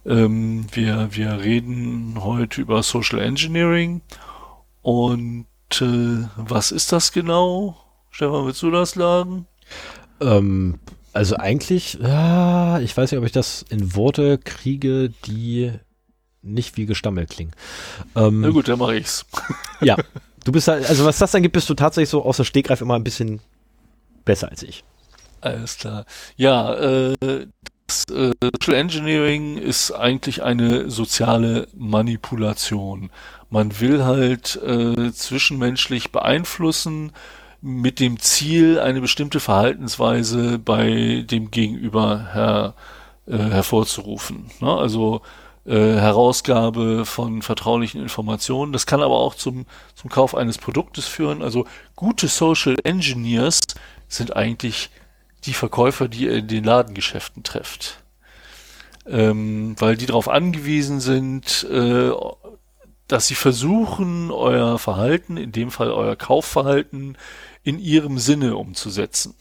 ähm, wir, wir reden heute über Social Engineering und äh, was ist das genau? Stefan, willst du das sagen? Ähm, also eigentlich, ja, ich weiß nicht, ob ich das in Worte kriege, die nicht wie gestammelt klingen. Ähm, Na gut, dann mache ich's. ja, du bist halt, also was das dann gibt, bist du tatsächlich so aus der Stegreif immer ein bisschen besser als ich. Alles klar. Ja, äh, das äh, Social Engineering ist eigentlich eine soziale Manipulation. Man will halt äh, zwischenmenschlich beeinflussen, mit dem Ziel, eine bestimmte Verhaltensweise bei dem Gegenüber her, äh, hervorzurufen. Ne? Also äh, Herausgabe von vertraulichen Informationen. Das kann aber auch zum, zum Kauf eines Produktes führen. Also gute Social Engineers sind eigentlich die Verkäufer, die ihr in den Ladengeschäften trefft. Ähm, weil die darauf angewiesen sind, äh, dass sie versuchen, euer Verhalten, in dem Fall euer Kaufverhalten, in ihrem Sinne umzusetzen.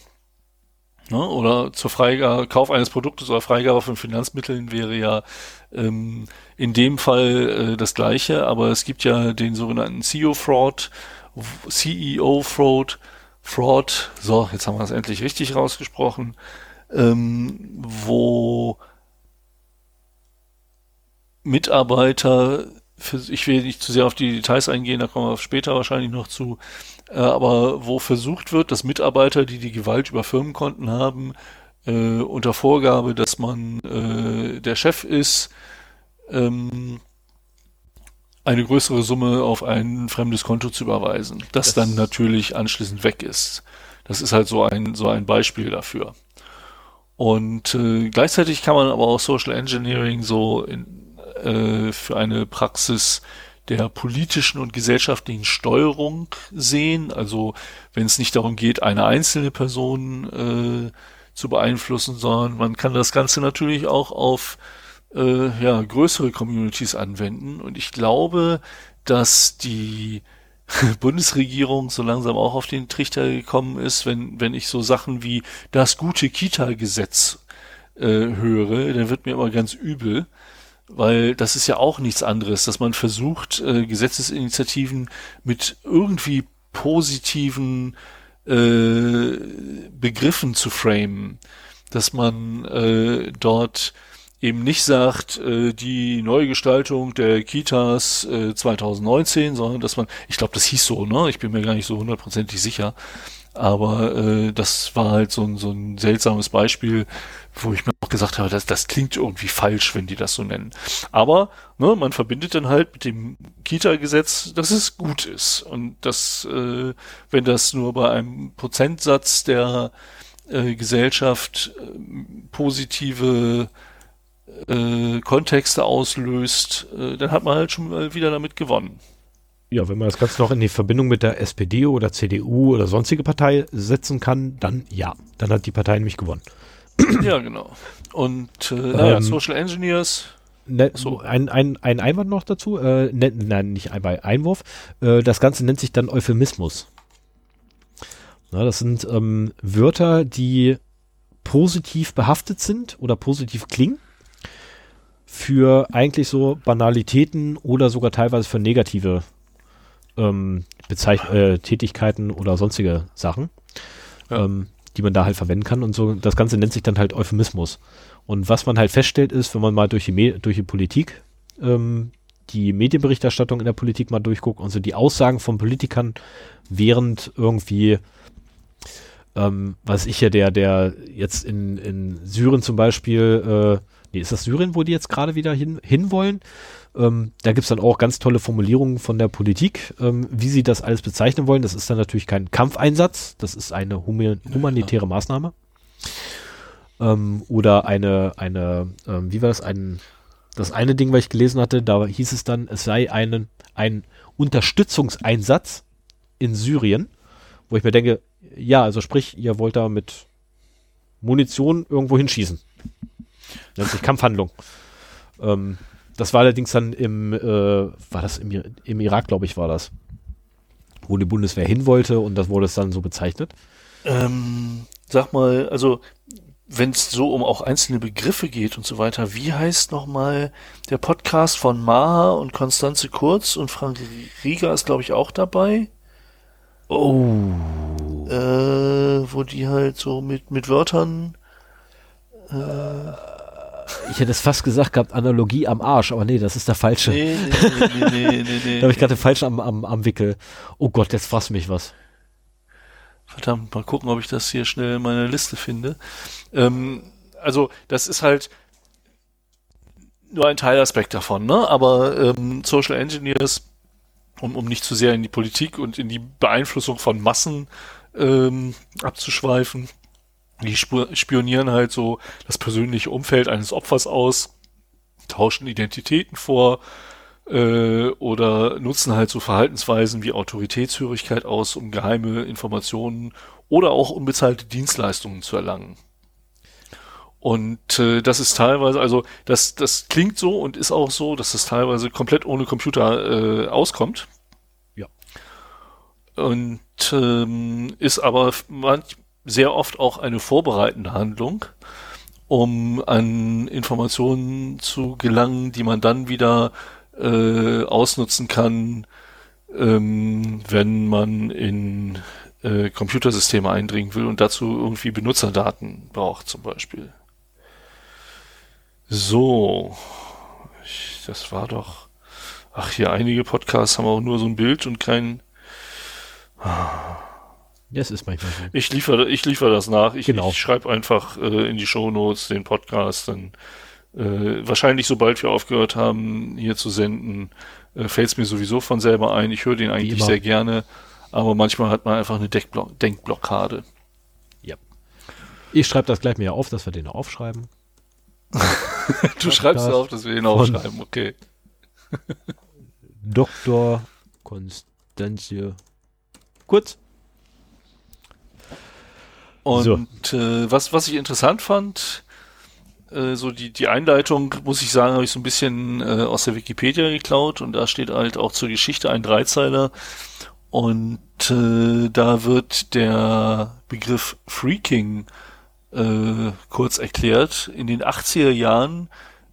Ne? Oder zur Freigabe, Kauf eines Produktes oder Freigabe von Finanzmitteln wäre ja ähm, in dem Fall äh, das gleiche, aber es gibt ja den sogenannten CEO-Fraud, CEO-Fraud, Fraud, so, jetzt haben wir es endlich richtig rausgesprochen, ähm, wo Mitarbeiter, ich will nicht zu sehr auf die Details eingehen, da kommen wir später wahrscheinlich noch zu, äh, aber wo versucht wird, dass Mitarbeiter, die die Gewalt über Firmenkonten haben, äh, unter Vorgabe, dass man äh, der Chef ist, ähm, eine größere Summe auf ein fremdes Konto zu überweisen, das, das dann natürlich anschließend weg ist. Das ist halt so ein, so ein Beispiel dafür. Und äh, gleichzeitig kann man aber auch Social Engineering so in, äh, für eine Praxis der politischen und gesellschaftlichen Steuerung sehen. Also wenn es nicht darum geht, eine einzelne Person äh, zu beeinflussen, sondern man kann das Ganze natürlich auch auf äh, ja, größere Communities anwenden. Und ich glaube, dass die Bundesregierung so langsam auch auf den Trichter gekommen ist, wenn, wenn ich so Sachen wie das gute Kita-Gesetz äh, höre, dann wird mir immer ganz übel weil das ist ja auch nichts anderes, dass man versucht, äh, Gesetzesinitiativen mit irgendwie positiven äh, Begriffen zu framen, dass man äh, dort eben nicht sagt, äh, die Neugestaltung der Kitas äh, 2019, sondern dass man, ich glaube, das hieß so, ne? Ich bin mir gar nicht so hundertprozentig sicher, aber äh, das war halt so ein, so ein seltsames Beispiel, wo ich mir auch gesagt habe, das, das klingt irgendwie falsch, wenn die das so nennen. Aber ne, man verbindet dann halt mit dem Kita-Gesetz, dass es gut ist. Und dass, äh, wenn das nur bei einem Prozentsatz der äh, Gesellschaft äh, positive äh, Kontexte auslöst, äh, dann hat man halt schon mal wieder damit gewonnen. Ja, wenn man das Ganze noch in die Verbindung mit der SPD oder CDU oder sonstige Partei setzen kann, dann ja, dann hat die Partei nämlich gewonnen. Ja, genau. Und äh, ähm, Social Engineers. Ne, so. ein, ein, ein Einwand noch dazu, äh, ne, nein, nicht ein Einwurf. Äh, das Ganze nennt sich dann Euphemismus. Na, das sind ähm, Wörter, die positiv behaftet sind oder positiv klingen für eigentlich so Banalitäten oder sogar teilweise für negative ähm, äh, Tätigkeiten oder sonstige Sachen. Ja. Ähm, die man da halt verwenden kann und so. Das Ganze nennt sich dann halt Euphemismus. Und was man halt feststellt ist, wenn man mal durch die, Me durch die Politik, ähm, die Medienberichterstattung in der Politik mal durchguckt und so die Aussagen von Politikern während irgendwie, ähm, was ich ja, der, der jetzt in, in Syrien zum Beispiel, äh, nee, ist das Syrien, wo die jetzt gerade wieder hin, hinwollen? Ähm, da gibt's dann auch ganz tolle Formulierungen von der Politik, ähm, wie sie das alles bezeichnen wollen. Das ist dann natürlich kein Kampfeinsatz, das ist eine human humanitäre Maßnahme. Ähm, oder eine, eine, ähm, wie war das, ein, das eine Ding, was ich gelesen hatte, da hieß es dann, es sei einen, ein Unterstützungseinsatz in Syrien, wo ich mir denke, ja, also sprich, ihr wollt da mit Munition irgendwo hinschießen. Nennt sich Kampfhandlung. Ähm, das war allerdings dann im, äh, war das im, im Irak, glaube ich, war das. Wo die Bundeswehr hin wollte und das wurde es dann so bezeichnet. Ähm, sag mal, also wenn es so um auch einzelne Begriffe geht und so weiter, wie heißt nochmal der Podcast von Maha und Konstanze Kurz und Frank Rieger ist, glaube ich, auch dabei. Oh. Äh, wo die halt so mit, mit Wörtern. Äh, ich hätte es fast gesagt gehabt, Analogie am Arsch, aber nee, das ist der falsche. Nee, nee, nee, nee, nee, nee. da habe ich gerade den falschen am, am, am Wickel. Oh Gott, jetzt fass mich was. Verdammt, mal gucken, ob ich das hier schnell in meiner Liste finde. Ähm, also, das ist halt nur ein Teilaspekt davon, ne? Aber ähm, Social Engineers, um, um nicht zu sehr in die Politik und in die Beeinflussung von Massen ähm, abzuschweifen, die spionieren halt so das persönliche Umfeld eines Opfers aus, tauschen Identitäten vor äh, oder nutzen halt so Verhaltensweisen wie Autoritätshörigkeit aus, um geheime Informationen oder auch unbezahlte Dienstleistungen zu erlangen. Und äh, das ist teilweise, also das, das klingt so und ist auch so, dass das teilweise komplett ohne Computer äh, auskommt. Ja. Und ähm, ist aber manch, sehr oft auch eine vorbereitende Handlung, um an Informationen zu gelangen, die man dann wieder äh, ausnutzen kann, ähm, wenn man in äh, Computersysteme eindringen will und dazu irgendwie Benutzerdaten braucht zum Beispiel. So, ich, das war doch. Ach, hier einige Podcasts haben auch nur so ein Bild und kein. Ja, es ist manchmal so. Ich liefere, ich liefere das nach. Ich, genau. ich schreibe einfach äh, in die Shownotes den Podcast. Dann äh, wahrscheinlich, sobald wir aufgehört haben, hier zu senden, äh, fällt es mir sowieso von selber ein. Ich höre den eigentlich sehr gerne, aber manchmal hat man einfach eine Deckblo Denkblockade. Ja. Ich schreibe das gleich mir auf, dass wir den aufschreiben. du schreibst auf, dass wir den aufschreiben, okay. Dr. Konstantie Kurz. Und so. äh, was, was ich interessant fand, äh, so die, die Einleitung, muss ich sagen, habe ich so ein bisschen äh, aus der Wikipedia geklaut und da steht halt auch zur Geschichte ein Dreizeiler und äh, da wird der Begriff Freaking äh, kurz erklärt. In den 80er Jahren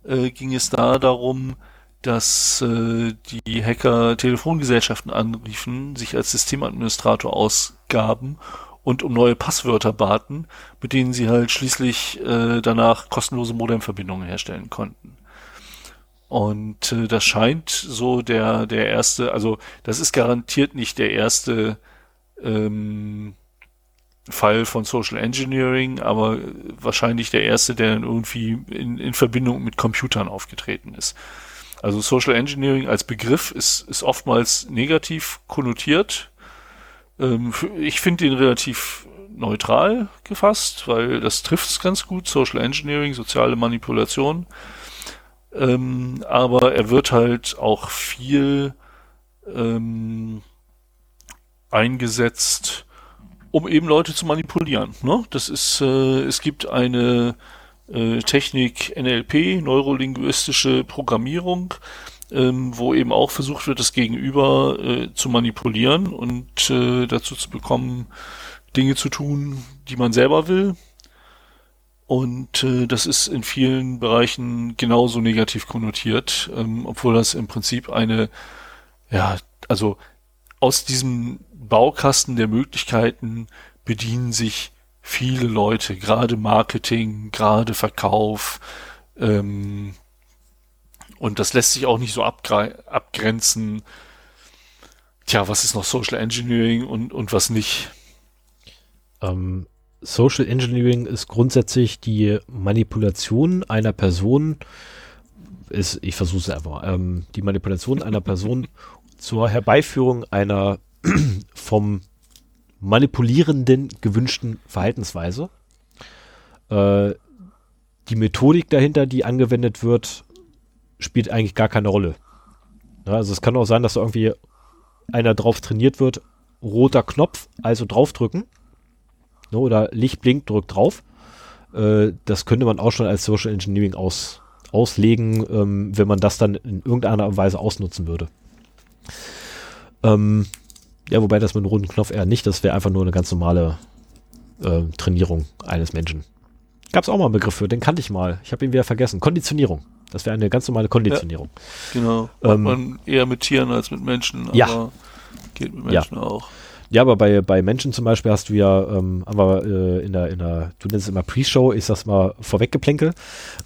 äh, ging es da darum, dass äh, die Hacker Telefongesellschaften anriefen, sich als Systemadministrator ausgaben und um neue Passwörter baten, mit denen sie halt schließlich äh, danach kostenlose Modemverbindungen herstellen konnten. Und äh, das scheint so der der erste, also das ist garantiert nicht der erste ähm, Fall von Social Engineering, aber wahrscheinlich der erste, der dann irgendwie in, in Verbindung mit Computern aufgetreten ist. Also Social Engineering als Begriff ist, ist oftmals negativ konnotiert ähm, ich finde ihn relativ neutral gefasst, weil das trifft es ganz gut. Social Engineering, soziale Manipulation. Ähm, aber er wird halt auch viel ähm, eingesetzt, um eben Leute zu manipulieren. Ne? Das ist, äh, es gibt eine äh, Technik NLP, neurolinguistische Programmierung, ähm, wo eben auch versucht wird, das Gegenüber äh, zu manipulieren und äh, dazu zu bekommen, Dinge zu tun, die man selber will. Und äh, das ist in vielen Bereichen genauso negativ konnotiert, ähm, obwohl das im Prinzip eine, ja, also aus diesem Baukasten der Möglichkeiten bedienen sich viele Leute, gerade Marketing, gerade Verkauf, ähm, und das lässt sich auch nicht so abgrenzen. Tja, was ist noch Social Engineering und, und was nicht? Ähm, Social Engineering ist grundsätzlich die Manipulation einer Person ist, ich versuche es einfach. Ähm, die Manipulation einer Person zur Herbeiführung einer vom Manipulierenden gewünschten Verhaltensweise. Äh, die Methodik dahinter, die angewendet wird, spielt eigentlich gar keine Rolle. Ja, also es kann auch sein, dass da irgendwie einer drauf trainiert wird, roter Knopf, also draufdrücken. Ne, oder Licht blinkt, drückt drauf. Äh, das könnte man auch schon als Social Engineering aus, auslegen, ähm, wenn man das dann in irgendeiner Weise ausnutzen würde. Ähm, ja, wobei das mit einem roten Knopf eher nicht, das wäre einfach nur eine ganz normale äh, Trainierung eines Menschen. Gab es auch mal einen Begriff für, den kannte ich mal. Ich habe ihn wieder vergessen. Konditionierung. Das wäre eine ganz normale Konditionierung. Ja, genau. Ähm, man eher mit Tieren als mit Menschen, aber ja. geht mit Menschen ja. auch. Ja, aber bei, bei Menschen zum Beispiel hast du ja, ähm, aber äh, in der, in der, du nennst es immer Pre-Show, ich sag's mal Vorweggeplänkel,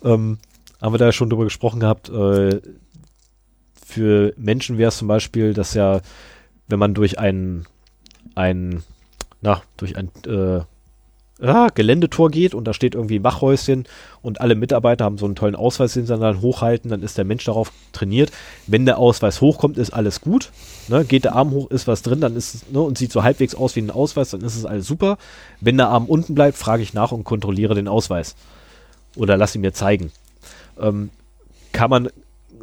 ähm, haben wir da schon drüber gesprochen gehabt, äh, für Menschen wäre es zum Beispiel, dass ja, wenn man durch ein, ein, na, durch ein äh, ah, Geländetor geht und da steht irgendwie ein Wachhäuschen und alle Mitarbeiter haben so einen tollen Ausweis, den sie dann hochhalten, dann ist der Mensch darauf trainiert. Wenn der Ausweis hochkommt, ist alles gut. Ne? Geht der Arm hoch, ist was drin, dann ist es, ne, und sieht so halbwegs aus wie ein Ausweis, dann ist es alles super. Wenn der Arm unten bleibt, frage ich nach und kontrolliere den Ausweis. Oder lass ihn mir zeigen. Ähm, kann man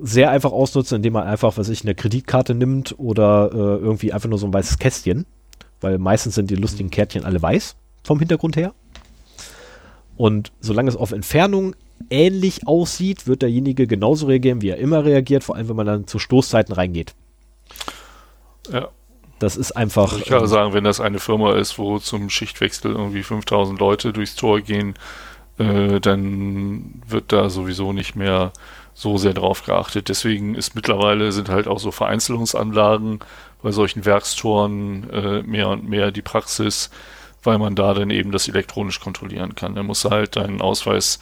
sehr einfach ausnutzen, indem man einfach, was ich, eine Kreditkarte nimmt oder äh, irgendwie einfach nur so ein weißes Kästchen. Weil meistens sind die lustigen Kärtchen alle weiß vom Hintergrund her. Und solange es auf Entfernung ähnlich aussieht, wird derjenige genauso reagieren, wie er immer reagiert, vor allem wenn man dann zu Stoßzeiten reingeht. Ja. Das ist einfach. Also ich kann ähm, sagen, wenn das eine Firma ist, wo zum Schichtwechsel irgendwie 5000 Leute durchs Tor gehen, äh, dann wird da sowieso nicht mehr so sehr drauf geachtet. Deswegen ist mittlerweile sind halt auch so Vereinzelungsanlagen bei solchen Werkstoren äh, mehr und mehr die Praxis, weil man da dann eben das elektronisch kontrollieren kann. Dann musst du halt deinen Ausweis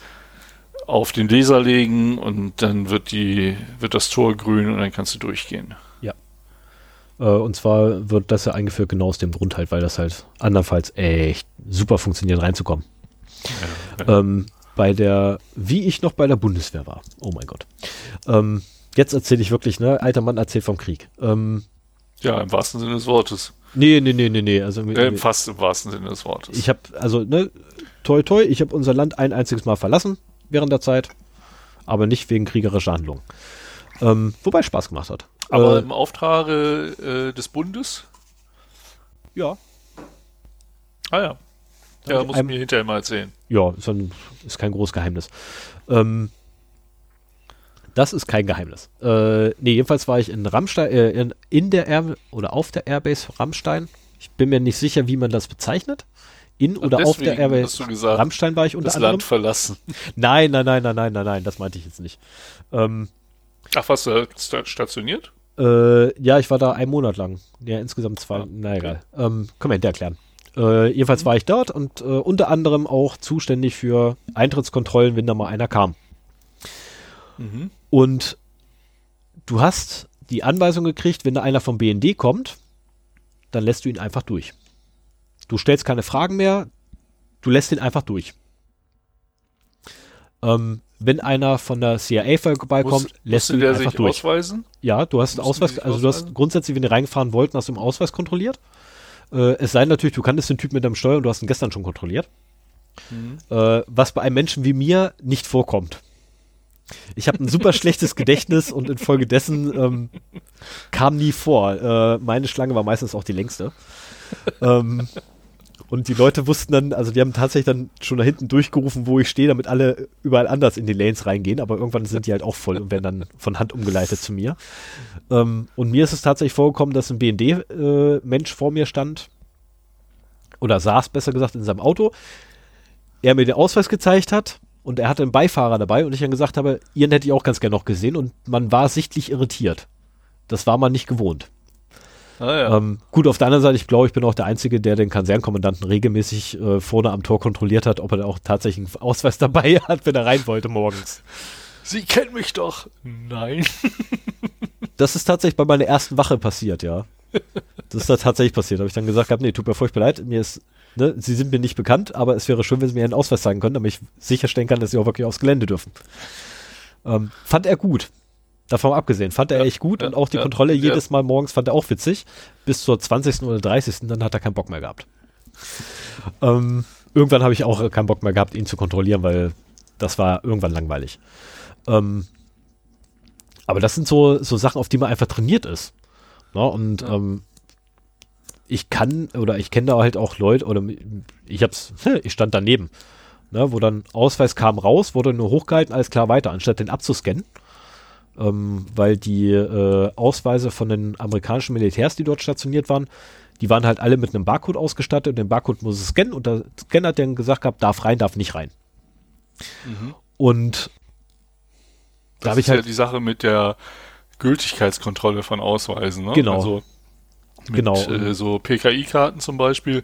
auf den Laser legen und dann wird die, wird das Tor grün und dann kannst du durchgehen. Ja. Äh, und zwar wird das ja eingeführt genau aus dem Grund halt, weil das halt andernfalls echt super funktioniert, reinzukommen. Ja, ja. Ähm, bei der, wie ich noch bei der Bundeswehr war. Oh mein Gott. Ähm, jetzt erzähle ich wirklich, ne? Alter Mann erzählt vom Krieg. Ähm, ja, im wahrsten Sinne des Wortes. Nee, nee, nee, nee, nee. Also, äh, fast im wahrsten Sinne des Wortes. Ich habe, also, ne, toi, toi, ich habe unser Land ein einziges Mal verlassen während der Zeit, aber nicht wegen kriegerischer Handlungen. Ähm, wobei es Spaß gemacht hat. Aber äh, im Auftrage äh, des Bundes? Ja. Ah ja. Ja, muss einem, mir hinterher mal erzählen. Ja, ist, ein, ist kein großes Geheimnis. Ähm, das ist kein Geheimnis. Äh, nee, jedenfalls war ich in Rammstein, äh, in, in, der Air oder auf der Airbase Rammstein. Ich bin mir nicht sicher, wie man das bezeichnet. In oder auf der Airbase gesagt, Rammstein war ich unter das anderem. Land verlassen. Nein, nein, nein, nein, nein, nein, nein, das meinte ich jetzt nicht. Ähm, Ach, warst du stationiert? Äh, ja, ich war da einen Monat lang. Ja, insgesamt zwei. Ah, na egal. Ähm, können wir hinterher erklären. Äh, jedenfalls mhm. war ich dort und äh, unter anderem auch zuständig für Eintrittskontrollen, wenn da mal einer kam. Mhm. Und du hast die Anweisung gekriegt, wenn da einer vom BND kommt, dann lässt du ihn einfach durch. Du stellst keine Fragen mehr, du lässt ihn einfach durch. Ähm, wenn einer von der CIA vorbeikommt, lässt du ihn einfach durch. Ausweisen? Ja, du hast einen Ausweis, also du hast grundsätzlich, wenn die reingefahren wollten, hast du einen Ausweis kontrolliert. Äh, es sei natürlich, du kanntest den Typ mit dem Steuer und du hast ihn gestern schon kontrolliert. Mhm. Äh, was bei einem Menschen wie mir nicht vorkommt. Ich habe ein super schlechtes Gedächtnis und infolgedessen ähm, kam nie vor. Äh, meine Schlange war meistens auch die längste. Ähm, und die Leute wussten dann, also die haben tatsächlich dann schon da hinten durchgerufen, wo ich stehe, damit alle überall anders in die Lanes reingehen, aber irgendwann sind die halt auch voll und werden dann von Hand umgeleitet zu mir. Ähm, und mir ist es tatsächlich vorgekommen, dass ein BND-Mensch äh, vor mir stand, oder saß besser gesagt in seinem Auto, er mir den Ausweis gezeigt hat und er hatte einen Beifahrer dabei und ich dann gesagt habe, ihren hätte ich auch ganz gerne noch gesehen und man war sichtlich irritiert. Das war man nicht gewohnt. Ah, ja. ähm, gut, auf der anderen Seite, ich glaube, ich bin auch der Einzige, der den Kasernkommandanten regelmäßig äh, vorne am Tor kontrolliert hat, ob er auch tatsächlich einen Ausweis dabei hat, wenn er rein wollte morgens. Sie kennen mich doch. Nein. das ist tatsächlich bei meiner ersten Wache passiert, ja. Das ist da tatsächlich passiert. Habe ich dann gesagt, nee, tut mir furchtbar leid, mir ist, ne, Sie sind mir nicht bekannt, aber es wäre schön, wenn Sie mir einen Ausweis zeigen können, damit ich sicherstellen kann, dass Sie auch wirklich aufs Gelände dürfen. Ähm, fand er gut. Davon abgesehen, fand er Ja, echt gut ja, und auch die ja, Kontrolle jedes Mal morgens fand er auch witzig. Bis zur 20. oder 30. dann hat er keinen Bock mehr gehabt. Ähm, irgendwann habe ich auch keinen Bock mehr gehabt, ihn zu kontrollieren, weil das war irgendwann langweilig. Ähm, aber das sind so, so Sachen, auf die man einfach trainiert ist. Ne? Und ähm, ich kann oder ich kenne da halt auch Leute oder ich hab's, ich stand daneben, ne, wo dann Ausweis kam raus, wurde nur hochgehalten, alles klar weiter, anstatt den abzuscannen. Ähm, weil die äh, Ausweise von den amerikanischen Militärs, die dort stationiert waren, die waren halt alle mit einem Barcode ausgestattet und den Barcode muss es scannen und der Scanner hat dann gesagt gehabt, darf rein, darf nicht rein. Und da Das habe ist ich halt ja die Sache mit der Gültigkeitskontrolle von Ausweisen. Ne? Genau. Also mit Genau. äh, so PKI-Karten zum Beispiel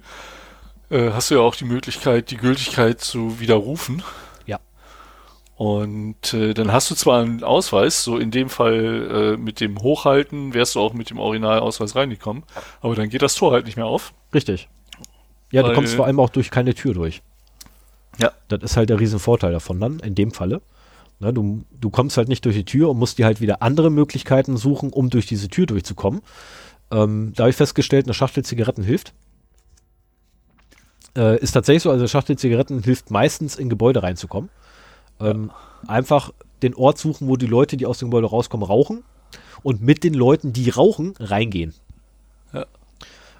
äh, hast du ja auch die Möglichkeit, die Gültigkeit zu widerrufen. Ja. Und äh, dann hast du zwar einen Ausweis, so in dem Fall äh, mit dem Hochhalten wärst du auch mit dem Originalausweis reingekommen, aber dann geht das Tor halt nicht mehr auf. Richtig. Ja, du kommst vor allem auch durch keine Tür durch. Ja. Das ist halt der Riesenvorteil davon dann, in dem Falle. Ne, du, du kommst halt nicht durch die Tür und musst dir halt wieder andere Möglichkeiten suchen, um durch diese Tür durchzukommen. Ähm, da habe ich festgestellt, eine Schachtel Zigaretten hilft. Äh, ist tatsächlich so, also eine Schachtel Zigaretten hilft meistens in Gebäude reinzukommen. Ähm, Einfach den Ort suchen, wo die Leute, die aus dem Gebäude rauskommen, rauchen und mit den Leuten, die rauchen, reingehen. Ja.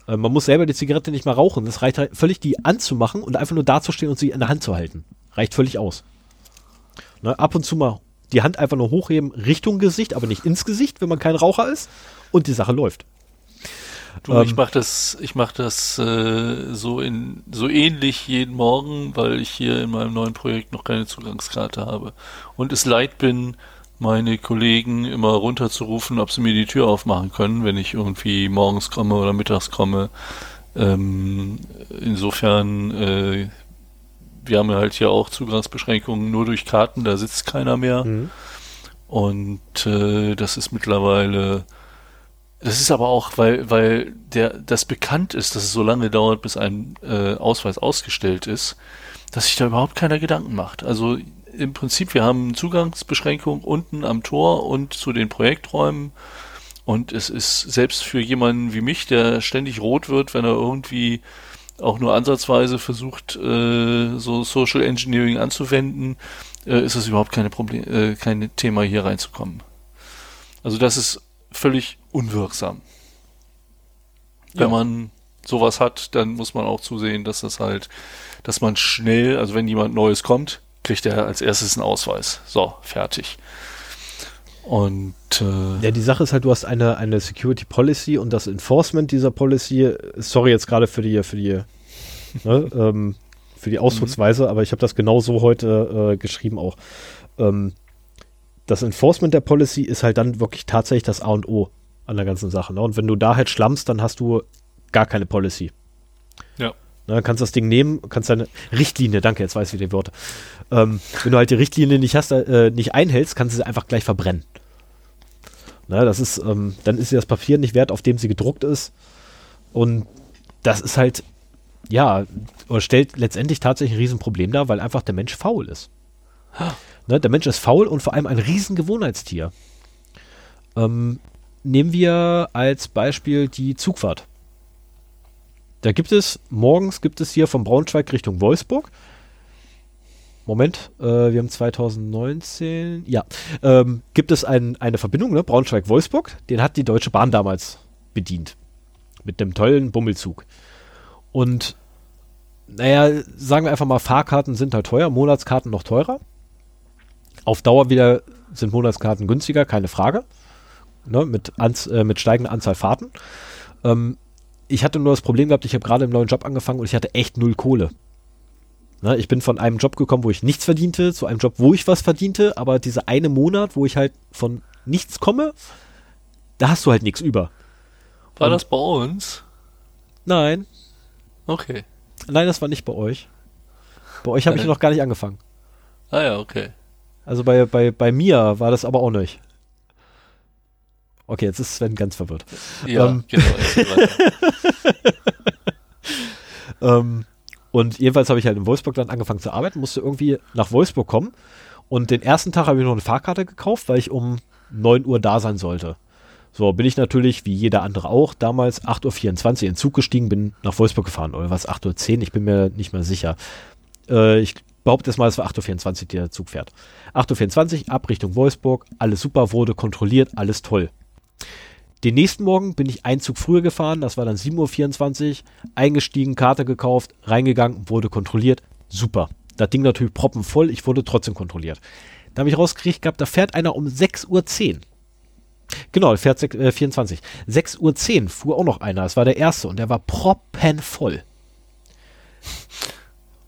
Äh, man muss selber die Zigarette nicht mehr rauchen. Das reicht halt völlig, die anzumachen und einfach nur dazustehen und sie in der Hand zu halten. Reicht völlig aus. Ne, ab und zu mal die Hand einfach nur hochheben Richtung Gesicht, aber nicht ins Gesicht, wenn man kein Raucher ist. Und die Sache läuft. Du, Ähm, ich mache das, ich mache das äh, so in so ähnlich jeden Morgen, weil ich hier in meinem neuen Projekt noch keine Zugangskarte habe und es leid bin, meine Kollegen immer runterzurufen, ob sie mir die Tür aufmachen können, wenn ich irgendwie morgens komme oder mittags komme. Ähm, insofern, äh, wir haben ja halt hier auch Zugangsbeschränkungen nur durch Karten, da sitzt keiner mehr. Und äh, das ist mittlerweile, das ist aber auch, weil, weil der, das bekannt ist, dass es so lange dauert, bis ein äh, Ausweis ausgestellt ist, dass sich da überhaupt keiner Gedanken macht. Also im Prinzip, wir haben Zugangsbeschränkung unten am Tor und zu den Projekträumen. Und es ist selbst für jemanden wie mich, der ständig rot wird, wenn er irgendwie auch nur ansatzweise versucht, äh, so Social Engineering anzuwenden, äh, ist es überhaupt keine Problem, äh, kein Thema hier reinzukommen. Also das ist völlig unwirksam. Wenn Ja. man sowas hat, dann muss man auch zusehen, dass das halt, dass man schnell, also wenn jemand Neues kommt, kriegt er als erstes einen Ausweis. So, fertig. Und äh, Ja, die Sache ist halt, du hast eine, eine Security Policy und das Enforcement dieser Policy, sorry jetzt gerade für die, für die, ne, ähm, für die Ausdrucksweise, aber ich habe das genau so heute äh, geschrieben auch. Ähm, das Enforcement der Policy ist halt dann wirklich tatsächlich das A und O an der ganzen Sache. Ne? Und wenn du da halt schlammst, dann hast du gar keine Policy. ja. Ne, kannst das Ding nehmen, kannst deine Richtlinie, danke, jetzt weiß ich wieder die Worte. Ähm, wenn du halt die Richtlinie nicht hast, äh, nicht einhältst, kannst du sie einfach gleich verbrennen. Ne, das ist, ähm, dann ist sie das Papier nicht wert, auf dem sie gedruckt ist. Und das ist halt, ja, oder stellt letztendlich tatsächlich ein Riesenproblem dar, weil einfach der Mensch faul ist. Ne, der Mensch ist faul und vor allem ein Riesengewohnheitstier. Ähm, nehmen wir als Beispiel die Zugfahrt. Da gibt es, morgens gibt es hier von Braunschweig Richtung Wolfsburg. Moment, äh, wir haben 2019, ja, ähm, gibt es ein, eine Verbindung, ne, Braunschweig-Wolfsburg, den hat die Deutsche Bahn damals bedient. Mit einem tollen Bummelzug. Und, naja, sagen wir einfach mal, Fahrkarten sind halt teuer, Monatskarten noch teurer. Auf Dauer wieder sind Monatskarten günstiger, keine Frage. Ne, mit, Anz äh, mit steigender Anzahl Fahrten. Ähm, ich hatte nur das Problem gehabt, ich habe gerade im neuen Job angefangen und ich hatte echt null Kohle. Ne, ich bin von einem Job gekommen, wo ich nichts verdiente, zu einem Job, wo ich was verdiente, aber dieser eine Monat, wo ich halt von nichts komme, da hast du halt nichts über. War Und- das bei uns? Nein, Okay. nein, das war nicht bei euch. Bei euch habe ich noch gar nicht angefangen. Ah ja, okay. Also bei, bei, bei mir war das aber auch nicht. Okay, jetzt ist Sven ganz verwirrt. Ja, Ähm. genau. Ähm, und jedenfalls habe ich halt in Wolfsburg dann angefangen zu arbeiten, musste irgendwie nach Wolfsburg kommen. Und den ersten Tag habe ich noch eine Fahrkarte gekauft, weil ich um 9 Uhr da sein sollte. So, bin ich natürlich, wie jeder andere auch, damals 8.24 Uhr in den Zug gestiegen, bin nach Wolfsburg gefahren. Oder was, 8.10 Uhr? Ich bin mir nicht mehr sicher. Äh, ich behaupte es mal, es war 8.24 Uhr, der Zug fährt. 8.24 Uhr, ab Richtung Wolfsburg, alles super, wurde kontrolliert, alles toll. Den nächsten Morgen bin ich einen Zug früher gefahren, das war dann 7.24 Uhr, eingestiegen, Karte gekauft, reingegangen, wurde kontrolliert, super. Das Ding natürlich proppenvoll, ich wurde trotzdem kontrolliert. Da habe ich rausgekriegt gehabt, da fährt einer um 6.10 Uhr. Genau, fährt 6, äh, 24. 6.10 Uhr fuhr auch noch einer, das war der erste und der war proppenvoll.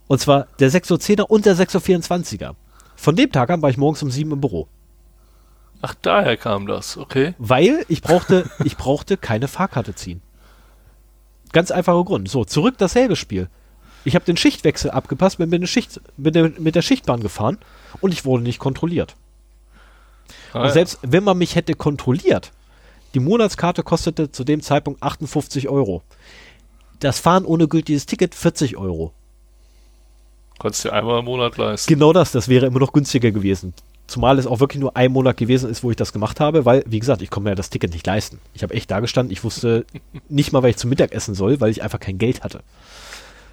Und zwar der 6.10er und der 6.24er. Von dem Tag an war ich morgens um 7 im Büro. Ach, daher kam das, okay. Weil ich brauchte, ich brauchte keine Fahrkarte ziehen. Ganz einfacher Grund. So, zurück dasselbe Spiel. Ich habe den Schichtwechsel abgepasst, bin mit, der Schicht, mit, der, mit der Schichtbahn gefahren und ich wurde nicht kontrolliert. Ah, und ja. selbst wenn man mich hätte kontrolliert, die Monatskarte kostete zu dem Zeitpunkt 58 Euro. Das Fahren ohne gültiges Ticket 40 Euro. Konntest dir einmal im Monat leisten. Genau das, das wäre immer noch günstiger gewesen. Zumal es auch wirklich nur ein Monat gewesen ist, wo ich das gemacht habe, weil, wie gesagt, ich konnte mir das Ticket nicht leisten. Ich habe echt da gestanden, ich wusste nicht mal, weil ich zum Mittag essen soll, weil ich einfach kein Geld hatte.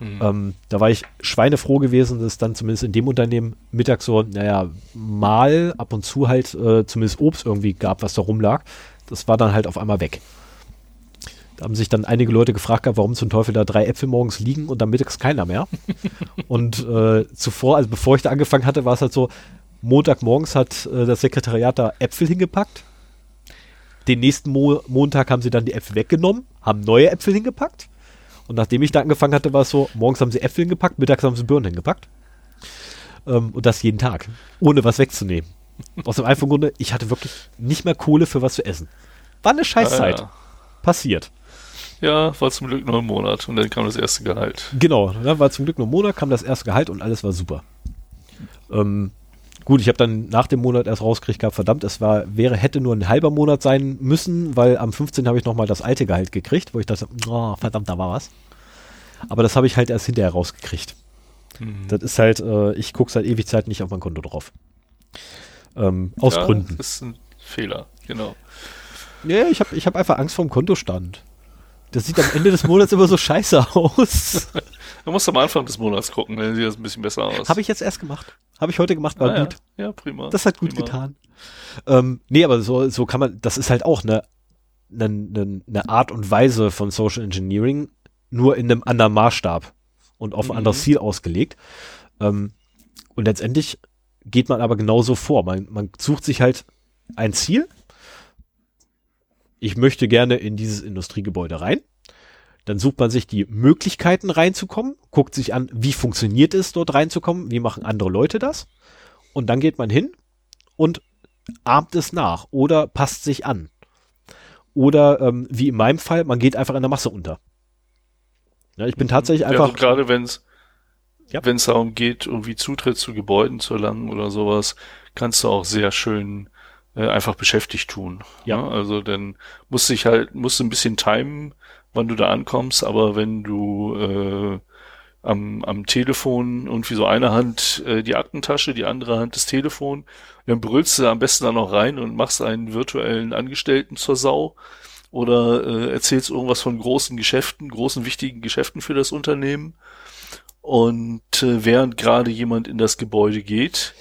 Hm. Ähm, da war ich schweinefroh gewesen, dass es dann zumindest in dem Unternehmen Mittag so, naja, mal ab und zu halt äh, zumindest Obst irgendwie gab, was da rumlag. Das war dann halt auf einmal weg. Haben sich dann einige Leute gefragt, gehabt, warum zum Teufel da drei Äpfel morgens liegen und dann mittags keiner mehr. und äh, zuvor, also bevor ich da angefangen hatte, war es halt so, Montagmorgens hat äh, das Sekretariat da Äpfel hingepackt. Den nächsten Mo Montag haben sie dann die Äpfel weggenommen, haben neue Äpfel hingepackt. Und nachdem ich da angefangen hatte, war es so, morgens haben sie Äpfel hingepackt, mittags haben sie Birnen hingepackt. Ähm, und das jeden Tag, ohne was wegzunehmen. Aus dem einfachen Grunde, ich hatte wirklich nicht mehr Kohle für was zu essen. War eine Scheißzeit. Ah, Passiert. Ja. war zum Glück nur ein Monat und dann kam das erste Gehalt. Genau, da war zum Glück nur ein Monat, kam das erste Gehalt und alles war super. Ähm, gut, ich habe dann nach dem Monat erst rausgekriegt gehabt, verdammt, es war, wäre, hätte nur ein halber Monat sein müssen, weil am 15. habe ich nochmal das alte Gehalt gekriegt, wo ich dachte, oh, verdammt, da war was. Aber das habe ich halt erst hinterher rausgekriegt. Hm. Das ist halt, äh, ich gucke seit ewig Zeit nicht auf mein Konto drauf. Ähm, aus ja, Gründen. Das ist ein Fehler, genau. Ja, ich habe ich hab einfach Angst vor dem Kontostand. Das sieht am Ende des Monats immer so scheiße aus. Du musst am Anfang des Monats gucken, dann sieht das ein bisschen besser aus. Habe ich jetzt erst gemacht. Habe ich heute gemacht, war ah, gut. Ja. ja, prima. Das hat gut prima. getan. Ähm, nee, aber so, so kann man, das ist halt auch eine, eine, eine, eine Art und Weise von Social Engineering, nur in einem anderen Maßstab und auf ein Mhm. anderes Ziel ausgelegt. Ähm, und letztendlich geht man aber genauso vor. Man, man sucht sich halt ein Ziel. Ich möchte gerne in dieses Industriegebäude rein. Dann sucht man sich die Möglichkeiten reinzukommen, guckt sich an, wie funktioniert es dort reinzukommen, wie machen andere Leute das. Und dann geht man hin und ahmt es nach oder passt sich an. Oder ähm, wie in meinem Fall, man geht einfach in der Masse unter. Ja, ich bin tatsächlich Mhm. Ja, einfach. also gerade wenn es Ja. wenn es darum geht, irgendwie Zutritt zu Gebäuden zu erlangen oder sowas, kannst du auch sehr schön äh, einfach beschäftigt tun. Ja. Ne? Also dann musst du dich halt, musst du ein bisschen timen, wann du da ankommst, aber wenn du äh, am, am Telefon irgendwie so eine Hand äh, die Aktentasche, die andere Hand das Telefon, dann brüllst du am besten da noch rein und machst einen virtuellen Angestellten zur Sau oder äh, erzählst irgendwas von großen Geschäften, großen wichtigen Geschäften für das Unternehmen. Und äh, während gerade jemand in das Gebäude geht,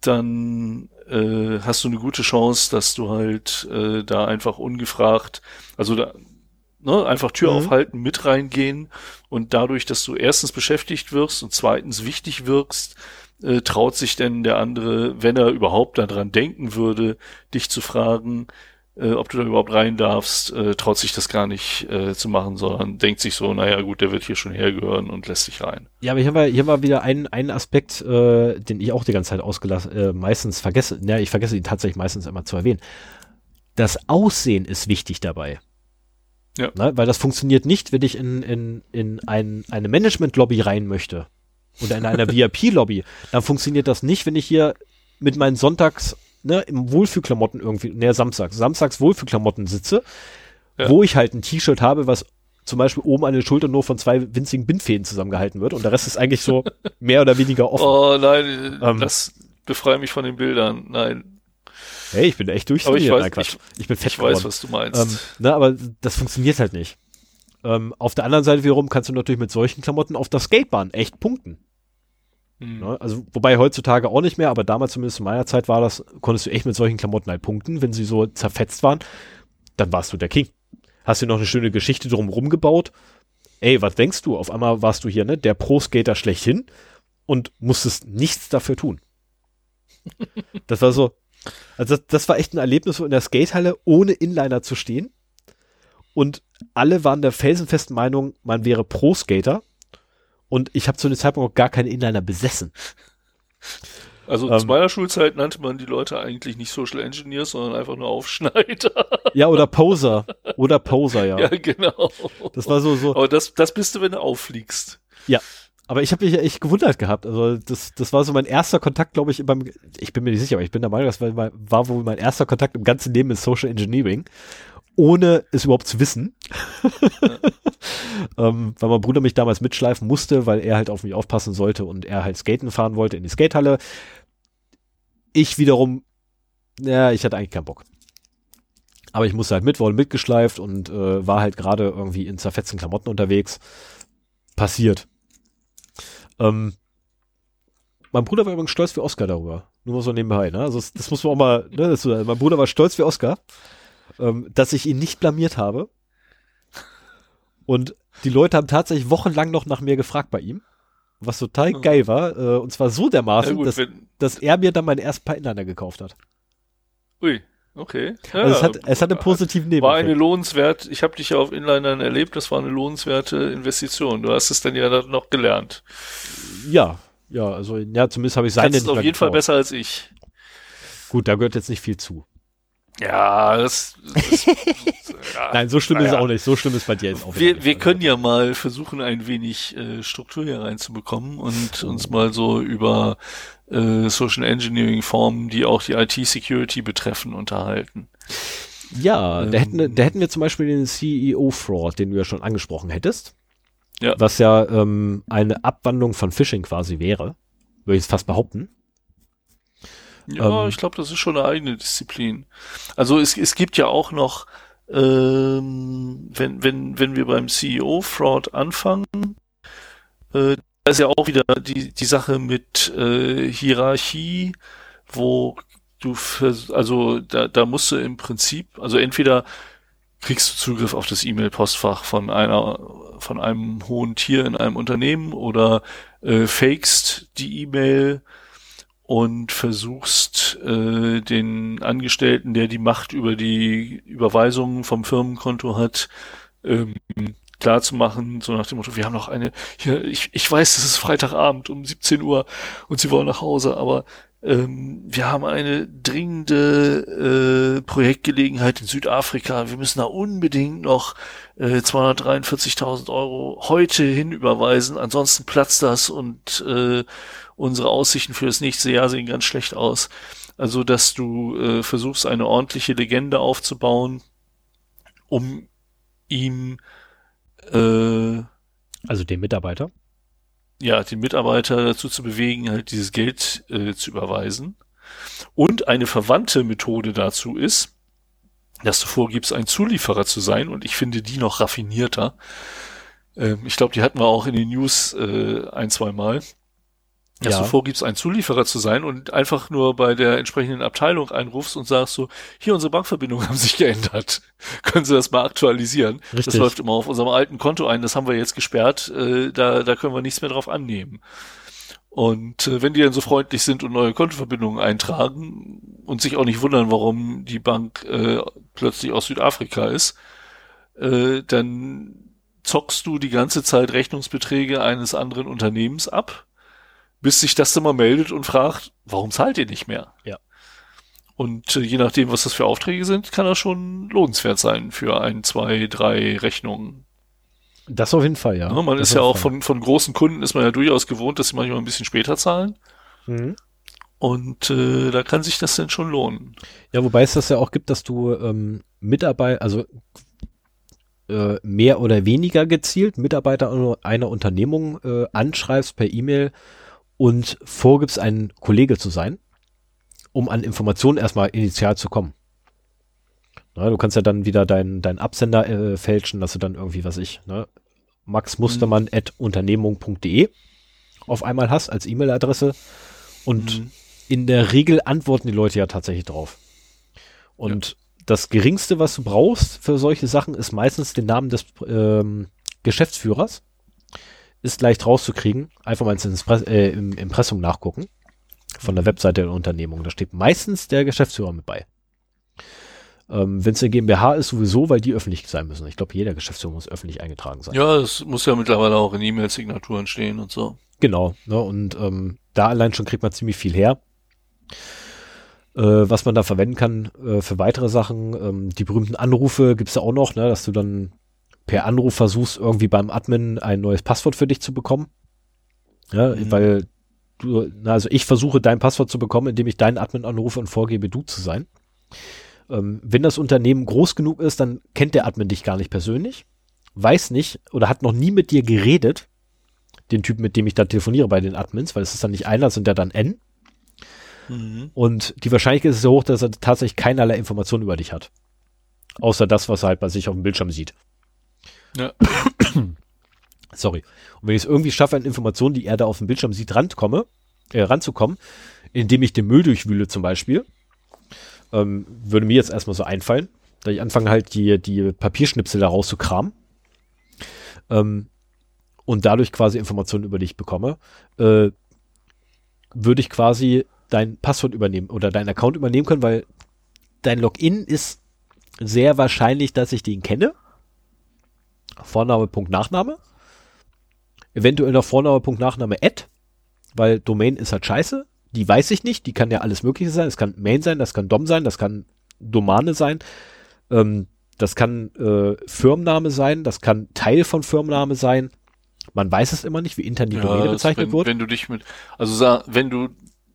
dann äh, hast du eine gute Chance, dass du halt äh, da einfach ungefragt, also da, ne, einfach Tür Mhm. aufhalten, mit reingehen und dadurch, dass du erstens beschäftigt wirst und zweitens wichtig wirkst, äh, traut sich denn der andere, wenn er überhaupt daran denken würde, dich zu fragen, äh, ob du da überhaupt rein darfst, äh, traut sich das gar nicht äh, zu machen, sondern denkt sich so, naja gut, der wird hier schon hergehören und lässt sich rein. Ja, aber hier war, hier war wieder ein, ein Aspekt, äh, den ich auch die ganze Zeit ausgelassen, äh, meistens vergesse, ja, ich vergesse ihn tatsächlich meistens immer zu erwähnen. Das Aussehen ist wichtig dabei. Ja. Ne? Weil das funktioniert nicht, wenn ich in, in, in ein, eine Management-Lobby rein möchte. Oder in einer VIP-Lobby. Dann funktioniert das nicht, wenn ich hier mit meinen Sonntags, ne, im Wohlfühlklamotten irgendwie, ne, Samstags, Samstags Wohlfühlklamotten sitze, Ja. wo ich halt ein T-Shirt habe, was zum Beispiel oben an den Schultern nur von zwei winzigen Bindfäden zusammengehalten wird und der Rest ist eigentlich so mehr oder weniger offen. Oh nein, äh, Ähm. das, befreie mich von den Bildern. Nein. Hey, ich bin echt Aber ich durchtrainiert. weiß, Nein, ich, Ich bin fett ich weiß, geworden. was du meinst. Ähm, ne, aber das funktioniert halt nicht. Ähm, auf der anderen Seite wiederum kannst du natürlich mit solchen Klamotten auf der Skatebahn echt punkten. Hm. Ne? Also, wobei heutzutage auch nicht mehr, aber damals zumindest in meiner Zeit war das, konntest du echt mit solchen Klamotten halt punkten, wenn sie so zerfetzt waren, dann warst du der King. Hast dir noch eine schöne Geschichte drumherum gebaut. Ey, was denkst du? Auf einmal warst du hier, ne, der Pro-Skater schlechthin und musstest nichts dafür tun. Das war so, also das, das war echt ein Erlebnis, so in der Skatehalle ohne Inliner zu stehen. Und alle waren der felsenfesten Meinung, man wäre Pro-Skater. Und ich habe zu dem Zeitpunkt auch gar keine Inliner besessen. Also ähm, zu meiner Schulzeit nannte man die Leute eigentlich nicht Social Engineers, sondern einfach nur Aufschneider. Ja, oder Poser. Oder Poser, ja. ja, genau. Das war so, so. Aber das, das bist du, wenn du auffliegst. Aber ich habe mich ja echt gewundert gehabt. Also das, das war so mein erster Kontakt, glaube ich, beim, ich bin mir nicht sicher, aber ich bin der Meinung, das war, war wohl mein erster Kontakt im ganzen Leben mit Social Engineering. Ohne es überhaupt zu wissen. ähm, weil mein Bruder mich damals mitschleifen musste, weil er halt auf mich aufpassen sollte und er halt Skaten fahren wollte in die Skatehalle. Ich wiederum, ja, ich hatte eigentlich keinen Bock. Aber ich musste halt mit, wurde mitgeschleift und äh, war halt gerade irgendwie in zerfetzten Klamotten unterwegs. Passiert. Ähm, mein Bruder war übrigens stolz wie Oscar darüber. Nur mal so nebenbei, ne? Also das, das muss man auch mal, ne? Das, mein Bruder war stolz wie Oscar, ähm, dass ich ihn nicht blamiert habe. Und die Leute haben tatsächlich wochenlang noch nach mir gefragt bei ihm. Was total Mhm. geil war. Äh, und zwar so Ja, dermaßen, gut, dass, wenn, dass er mir dann meinen ersten paar Inliner gekauft hat. ui, okay. Ja, Also es hat, es hat einen positiven War eine Nebeneffekt. lohnenswert, ich habe dich ja auf Inlinern erlebt, das war eine lohnenswerte Investition. Du hast es dann ja noch gelernt. Ja, ja, also ja, zumindest habe ich seine es nicht auf jeden Fall geklaut. besser als ich. Gut, da gehört jetzt nicht viel zu. Ja, das, das ja, Nein, so schlimm ist es naja. auch nicht. So schlimm ist bei dir jetzt auch Wir, nicht. wir können ja mal versuchen, ein wenig äh, Struktur hier reinzubekommen und uns mal so über äh, Social Engineering Formen, die auch die IT-Security betreffen, unterhalten. Ja, da Ähm, hätten, da hätten wir zum Beispiel den CEO-Fraud, den du ja schon angesprochen hättest. Ja. Was ja ähm, eine Abwandlung von Phishing quasi wäre. Würde ich es fast behaupten. Ja, Ähm, ich glaube, das ist schon eine eigene Disziplin. Also es, es gibt ja auch noch, ähm, wenn, wenn, wenn wir beim CEO-Fraud anfangen, äh, da ist ja auch wieder die, die Sache mit äh, Hierarchie, wo du, also da, da musst du im Prinzip, also entweder kriegst du Zugriff auf das E-Mail-Postfach von einer, von einem hohen Tier in einem Unternehmen oder äh, fakest die E-Mail und versuchst äh, den Angestellten, der die Macht über die Überweisungen vom Firmenkonto hat, ähm, klar zu machen, so nach dem Motto, wir haben noch eine, hier, ich, ich weiß, es ist Freitagabend um 17 Uhr und sie wollen nach Hause, aber ähm, wir haben eine dringende äh, Projektgelegenheit in Südafrika. Wir müssen da unbedingt noch äh, 243.000 Euro heute hinüberweisen, ansonsten platzt das und äh, unsere Aussichten für das nächste Jahr sehen ganz schlecht aus. Also, dass du äh, versuchst, eine ordentliche Legende aufzubauen, um ihm äh, Also den Mitarbeiter. Ja, den Mitarbeiter dazu zu bewegen, halt dieses Geld äh, zu überweisen. Und eine verwandte Methode dazu ist, dass du vorgibst, ein Zulieferer zu sein. Und ich finde die noch raffinierter. Ähm, ich glaube, die hatten wir auch in den News äh, ein, zwei Mal. Dass Ja. du vorgibst, ein Zulieferer zu sein und einfach nur bei der entsprechenden Abteilung einrufst und sagst so, hier, unsere Bankverbindungen haben sich geändert. Können Sie das mal aktualisieren? Das Richtig. läuft immer auf unserem alten Konto ein, das haben wir jetzt gesperrt, äh, da, da können wir nichts mehr drauf annehmen. Und äh, wenn die dann so freundlich sind und neue Kontoverbindungen eintragen und sich auch nicht wundern, warum die Bank äh, plötzlich aus Südafrika ist, äh, dann zockst du die ganze Zeit Rechnungsbeträge eines anderen Unternehmens ab, bis sich das dann mal meldet und fragt, warum zahlt ihr nicht mehr? Ja. Und äh, je nachdem, was das für Aufträge sind, kann das schon lohnenswert sein für ein, zwei, drei Rechnungen. Das auf jeden Fall, ja. Ja, man Das ist ja auch von, von großen Kunden ist man ja durchaus gewohnt, dass sie manchmal ein bisschen später zahlen. Mhm. Und äh, da kann sich das dann schon lohnen. Ja, wobei es das ja auch gibt, dass du ähm, Mitarbeiter, also äh, mehr oder weniger gezielt Mitarbeiter einer Unternehmung äh, anschreibst per E-Mail und vorgibst, ein Kollege zu sein. um an Informationen erstmal initial zu kommen. Na, du kannst ja dann wieder deinen dein Absender äh, fälschen, dass du dann irgendwie, was ich, ne, maxmustermann at unternehmung.de auf einmal hast als E-Mail-Adresse und mhm. in der Regel antworten die Leute ja tatsächlich drauf. Und ja. das geringste, was du brauchst für solche Sachen, ist meistens den Namen des ähm, Geschäftsführers. Ist leicht rauszukriegen. Einfach mal ins Impres äh, im Impressum nachgucken. Von der Webseite der Unternehmung. Da steht meistens der Geschäftsführer mit bei. Ähm, Wenn es eine GmbH ist, sowieso, weil die öffentlich sein müssen. Ich glaube, jeder Geschäftsführer muss öffentlich eingetragen sein. Ja, es muss ja mittlerweile auch in E-Mail-Signaturen stehen und so. Genau. Ne, und ähm, da allein schon kriegt man ziemlich viel her. Äh, was man da verwenden kann äh, für weitere Sachen. Ähm, die berühmten Anrufe gibt's ja auch noch, ne, dass du dann per Anruf versuchst, irgendwie beim Admin ein neues Passwort für dich zu bekommen. Ja, mhm. weil du, na, also ich versuche dein Passwort zu bekommen, indem ich deinen Admin anrufe und vorgebe, du zu sein. Ähm, wenn das Unternehmen groß genug ist, dann kennt der Admin dich gar nicht persönlich, weiß nicht oder hat noch nie mit dir geredet, den Typen, mit dem ich da telefoniere bei den Admins, weil es ist dann nicht einer, sondern dann N. Mhm. Und die Wahrscheinlichkeit ist so hoch, dass er tatsächlich keinerlei Informationen über dich hat. Außer das, was er halt bei sich auf dem Bildschirm sieht. Ja. Sorry. Und wenn ich es irgendwie schaffe, an Informationen, die er da auf dem Bildschirm sieht, rankomme, äh, ranzukommen, indem ich den Müll durchwühle zum Beispiel, ähm, würde mir jetzt erstmal so einfallen, da ich anfange halt die, die Papierschnipsel da rauszukramen ähm, und dadurch quasi Informationen über dich bekomme, äh, würde ich quasi dein Passwort übernehmen oder deinen Account übernehmen können, weil dein Login ist sehr wahrscheinlich, dass ich den kenne. Vorname, Punkt, Nachname. Eventuell noch Vorname, Punkt, Nachname, Ad, weil Domain ist halt scheiße die weiß ich nicht, die kann ja alles Mögliche sein. Es kann Main sein, das kann DOM sein, das kann Domane sein, ähm, das kann äh, Firmenname sein, das kann Teil von Firmenname sein. Man weiß es immer nicht, wie intern die ja, Domäne bezeichnet wenn, wird. Wenn du dich mit, also wenn du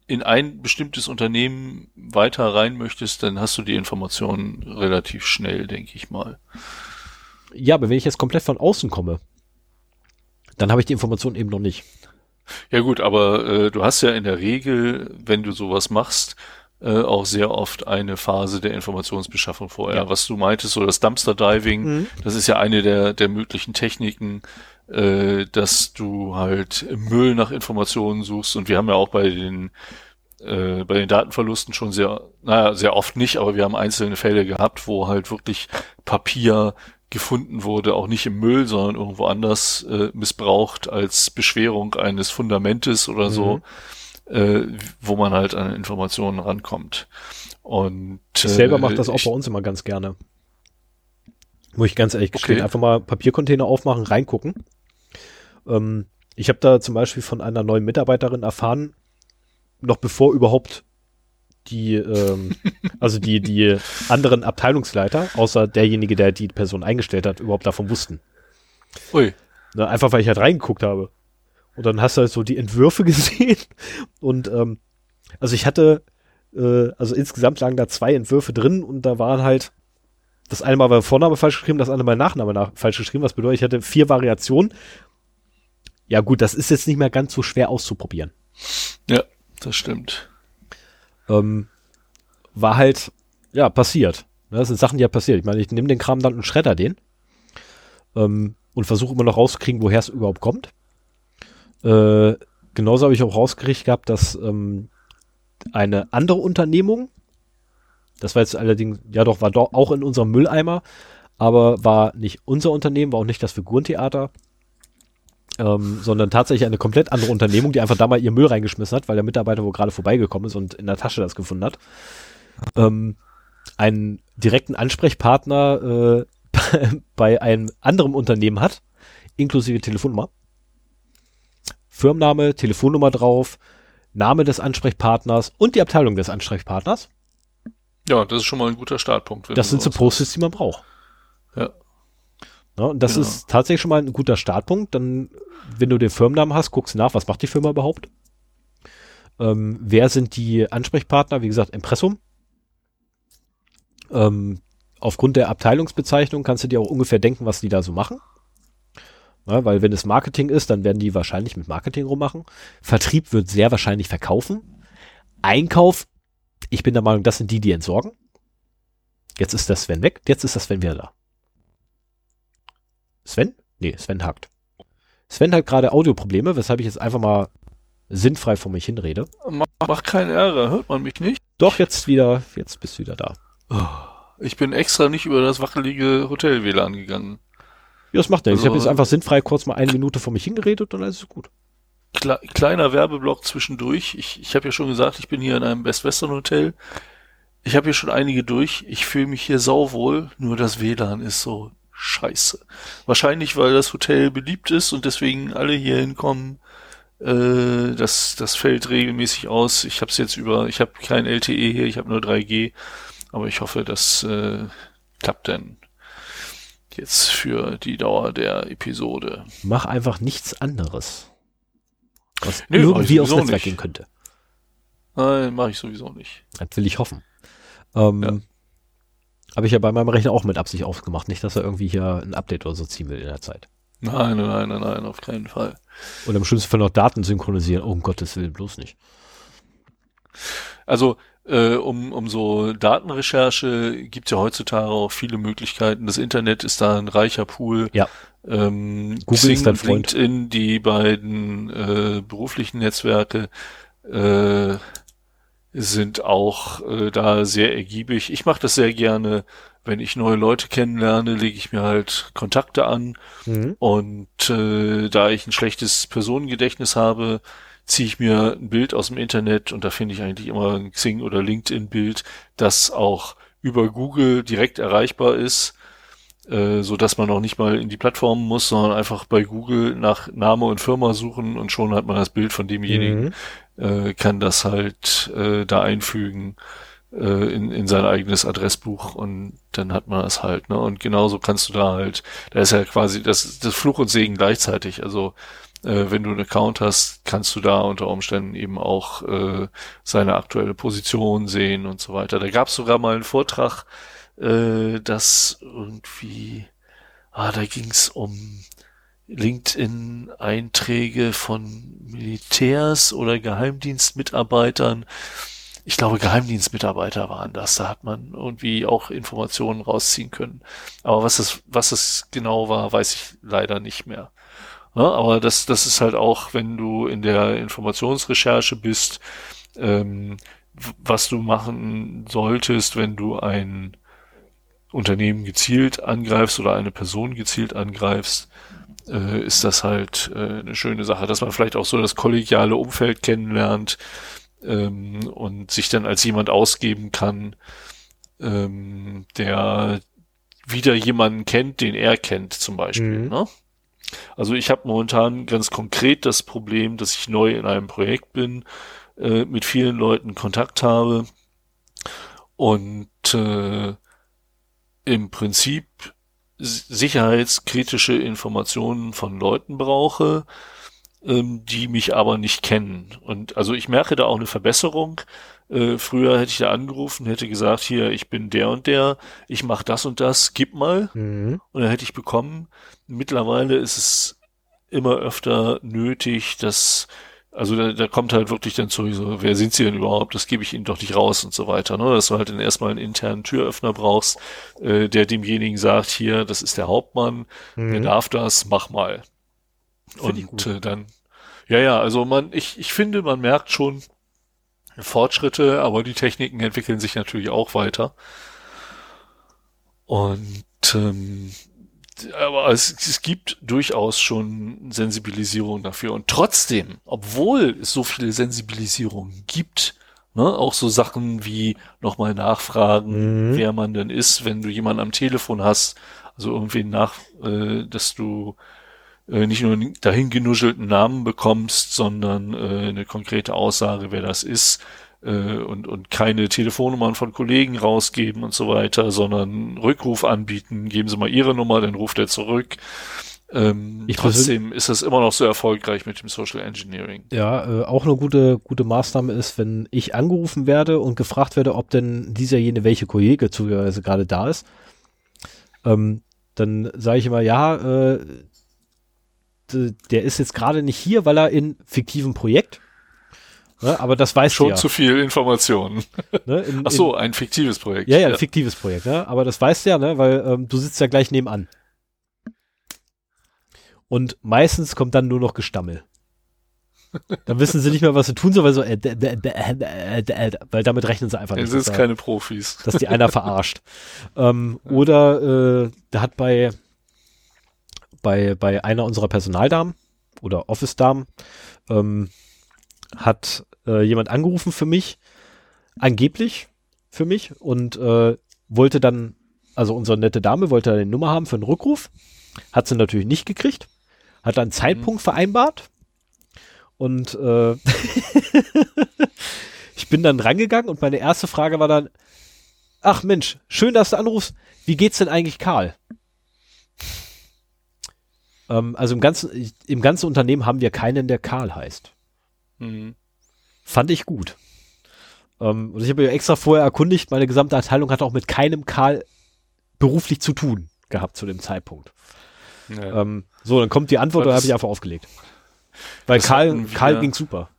in ein bestimmtes Unternehmen weiter rein möchtest, dann hast du die Informationen relativ schnell, denke ich mal. Ja, aber wenn ich jetzt komplett von außen komme, dann habe ich die Information eben noch nicht. Ja gut, aber äh, du hast ja in der Regel, wenn du sowas machst, äh, auch sehr oft eine Phase der Informationsbeschaffung vorher. Ja. Was du meintest, so das Dumpster Diving, mhm. das ist ja eine der, der möglichen Techniken, äh, dass du halt im Müll nach Informationen suchst. Und wir haben ja auch bei den äh, bei den Datenverlusten schon sehr, naja, sehr oft nicht, aber wir haben einzelne Fälle gehabt, wo halt wirklich Papier gefunden wurde, auch nicht im Müll, sondern irgendwo anders äh, missbraucht als Beschwerung eines Fundamentes oder so, mhm. äh, wo man halt an Informationen rankommt. Und ich selber äh, mache das auch ich, bei uns immer ganz gerne. Muss ich ganz ehrlich gestehen, okay. einfach mal Papiercontainer aufmachen, reingucken. Ähm, ich habe da zum Beispiel von einer neuen Mitarbeiterin erfahren, noch bevor überhaupt die, ähm, also die, die anderen Abteilungsleiter, außer derjenige, der die Person eingestellt hat, überhaupt davon wussten. Ui. Na, einfach weil ich halt reingeguckt habe. Und dann hast du halt so die Entwürfe gesehen. Und ähm, also ich hatte, äh, also insgesamt lagen da zwei Entwürfe drin und da waren halt, das eine Mal war Vorname falsch geschrieben, das andere Mal Nachname nach, falsch geschrieben, was bedeutet, ich hatte vier Variationen. Ja gut, das ist jetzt nicht mehr ganz so schwer auszuprobieren. Ja, das stimmt ähm, war halt, ja, passiert. Das sind Sachen, die ja passiert. Ich meine, ich nehme den Kram dann und schredder den ähm, und versuche immer noch rauszukriegen, woher es überhaupt kommt. Äh, genauso habe ich auch rausgekriegt gehabt, dass ähm, eine andere Unternehmung, das war jetzt allerdings, ja doch, war doch auch in unserem Mülleimer, aber war nicht unser Unternehmen, war auch nicht das Figurentheater, ähm, sondern tatsächlich eine komplett andere Unternehmung, die einfach da mal ihr Müll reingeschmissen hat, weil der Mitarbeiter wohl gerade vorbeigekommen ist und in der Tasche das gefunden hat. Ähm, einen direkten Ansprechpartner äh, bei einem anderen Unternehmen hat, inklusive Telefonnummer. Firmenname, Telefonnummer drauf, Name des Ansprechpartners und die Abteilung des Ansprechpartners. Ja, das ist schon mal ein guter Startpunkt. Das sind so Post-its, die man braucht. Ja. Ja und das genau. ist tatsächlich schon mal ein guter Startpunkt. Dann wenn du den Firmennamen hast, guckst nach, was macht die Firma überhaupt? Ähm, wer sind die Ansprechpartner? Wie gesagt, Impressum. Ähm, aufgrund der Abteilungsbezeichnung kannst du dir auch ungefähr denken, was die da so machen. Ja, weil wenn es Marketing ist, dann werden die wahrscheinlich mit Marketing rummachen. Vertrieb wird sehr wahrscheinlich verkaufen. Einkauf Ich bin der Meinung, das sind die, die entsorgen. Jetzt ist der Sven weg, jetzt ist der Sven wieder da. Sven? Nee, Sven hakt. Sven hat gerade Audioprobleme, weshalb ich jetzt einfach mal sinnfrei vor mich hinrede. Mach, mach keinen Ärger, hört man mich nicht? Doch, jetzt wieder, jetzt bist du wieder da. Ich bin extra nicht über das wackelige Hotel-WLAN gegangen. Ja, das macht nichts. Ich habe Also- jetzt einfach sinnfrei kurz mal eine Minute vor mich hingeredet und dann ist es gut. Kle kleiner Werbeblock zwischendurch. Ich, ich habe ja schon gesagt, ich bin hier in einem Best Western Hotel. Ich habe hier schon einige durch. Ich fühle mich hier sauwohl, nur das WLAN ist so scheiße. Wahrscheinlich, weil das Hotel beliebt ist und deswegen alle hier hinkommen. Äh, das, das fällt regelmäßig aus. Ich habe es jetzt über, ich habe kein LTE hier, ich habe nur 3G. Aber ich hoffe, das äh, klappt dann jetzt für die Dauer der Episode. Mach einfach nichts anderes. Was Nö, irgendwie aufs Netzwerk nicht. gehen könnte. Nein, mache ich sowieso nicht. Das will ich hoffen. Ähm, Ja. Habe ich ja bei meinem Rechner auch mit Absicht aufgemacht. Nicht, dass er irgendwie hier ein Update oder so ziehen will in der Zeit. Nein, nein, nein, nein, auf keinen Fall. Und im schlimmsten Fall noch Daten synchronisieren. Oh, um Gottes Willen, bloß nicht. Also äh, um, um so Datenrecherche gibt ja heutzutage auch viele Möglichkeiten. Das Internet ist da ein reicher Pool. Ja. Ähm, Google Xing ist dein und Freund. LinkedIn, die beiden äh, beruflichen Netzwerke, äh, sind auch äh, da sehr ergiebig. Ich mache das sehr gerne. Wenn ich neue Leute kennenlerne, lege ich mir halt Kontakte an. Mhm. Und äh, da ich ein schlechtes Personengedächtnis habe, ziehe ich mir ein Bild aus dem Internet und da finde ich eigentlich immer ein Xing oder LinkedIn-Bild, das auch über Google direkt erreichbar ist, äh, so dass man auch nicht mal in die Plattform muss, sondern einfach bei Google nach Name und Firma suchen und schon hat man das Bild von demjenigen, Mhm. Äh, kann das halt äh, da einfügen äh, in, in sein eigenes Adressbuch und dann hat man das halt, ne? Und genauso kannst du da halt, da ist ja quasi das, das Fluch und Segen gleichzeitig. Also äh, wenn du einen Account hast, kannst du da unter Umständen eben auch äh, seine aktuelle Position sehen und so weiter. Da gab es sogar mal einen Vortrag, äh, dass irgendwie, ah, da ging es um LinkedIn-Einträge von Militärs oder Geheimdienstmitarbeitern. Ich glaube, Geheimdienstmitarbeiter waren das. Da hat man irgendwie auch Informationen rausziehen können. Aber was es, was es genau war, weiß ich leider nicht mehr. Ja, aber das, das ist halt auch, wenn du in der Informationsrecherche bist, ähm, was du machen solltest, wenn du ein Unternehmen gezielt angreifst oder eine Person gezielt angreifst, äh, ist das halt äh, eine schöne Sache, dass man vielleicht auch so das kollegiale Umfeld kennenlernt ähm, und sich dann als jemand ausgeben kann, ähm, der wieder jemanden kennt, den er kennt, zum Beispiel. Mhm. Ne? Also ich habe momentan ganz konkret das Problem, dass ich neu in einem Projekt bin, äh, mit vielen Leuten Kontakt habe und äh, im Prinzip sicherheitskritische Informationen von Leuten brauche, ähm, die mich aber nicht kennen. Und also ich merke da auch eine Verbesserung. Äh, früher hätte ich da angerufen, hätte gesagt, hier, ich bin der und der, ich mache das und das, gib mal. Mhm. Und dann hätte ich bekommen. Mittlerweile ist es immer öfter nötig, dass, also da, da kommt halt wirklich dann zurück, so, wer sind sie denn überhaupt? Das gebe ich ihnen doch nicht raus und so weiter. Ne? Dass du halt dann erstmal einen internen Türöffner brauchst, äh, der demjenigen sagt, hier, das ist der Hauptmann, der Mhm. darf das, mach mal. Find. Und äh, dann, ja, ja, also man, ich, ich finde, man merkt schon Fortschritte, aber die Techniken entwickeln sich natürlich auch weiter. Und ähm, aber es, es gibt durchaus schon Sensibilisierung dafür. Und trotzdem, obwohl es so viele Sensibilisierungen gibt, ne, auch so Sachen wie nochmal nachfragen, Mhm. wer man denn ist, wenn du jemanden am Telefon hast, also irgendwie nach, äh, dass du äh, nicht nur einen dahingenuschelten Namen bekommst, sondern äh, eine konkrete Aussage, wer das ist äh, und, und keine Telefonnummern von Kollegen rausgeben und so weiter, sondern Rückruf anbieten, geben Sie mal Ihre Nummer, dann ruft er zurück. Ähm, trotzdem ist das immer noch so erfolgreich mit dem Social Engineering. Ja, äh, auch eine gute, gute Maßnahme ist, wenn ich angerufen werde und gefragt werde, ob denn dieser jene welche Kollege zufälligerweise gerade da ist, ähm, dann sage ich immer, ja, äh, der ist jetzt gerade nicht hier, weil er in fiktivem Projekt Ne? Aber das weißt Schon du ja. zu viel Informationen. Ne? In, Ach so, ein fiktives Projekt. in, ja, ja, ein fiktives Projekt, ne? Aber das weißt du ja, ne? Weil ähm, du sitzt ja gleich nebenan. Und meistens kommt dann nur noch Gestammel. Dann wissen sie nicht mehr, was sie tun sollen, weil so, äh, äh, äh, äh, äh, äh, weil damit rechnen sie einfach Es nicht. sind dass da- keine Profis. dass die einer verarscht. Ähm, oder äh, da hat bei, bei, bei einer unserer Personaldamen oder Office-Damen ähm, hat äh, jemand angerufen für mich, angeblich für mich und äh, wollte dann, also unsere nette Dame wollte eine Nummer haben für einen Rückruf, hat sie natürlich nicht gekriegt, hat dann einen Zeitpunkt vereinbart und äh, ich bin dann rangegangen und meine erste Frage war dann, ach Mensch, schön, dass du anrufst, wie geht's denn eigentlich Karl? Ähm, also im ganzen, im ganzen Unternehmen haben wir keinen, der Karl heißt. Mhm. Fand ich gut. Ähm, und ich habe ja extra vorher erkundigt, meine gesamte Abteilung hat auch mit keinem Karl beruflich zu tun gehabt zu dem Zeitpunkt. Ja. Ähm, so, dann kommt die Antwort, da habe ich einfach aufgelegt. Weil Karl, Karl ging super.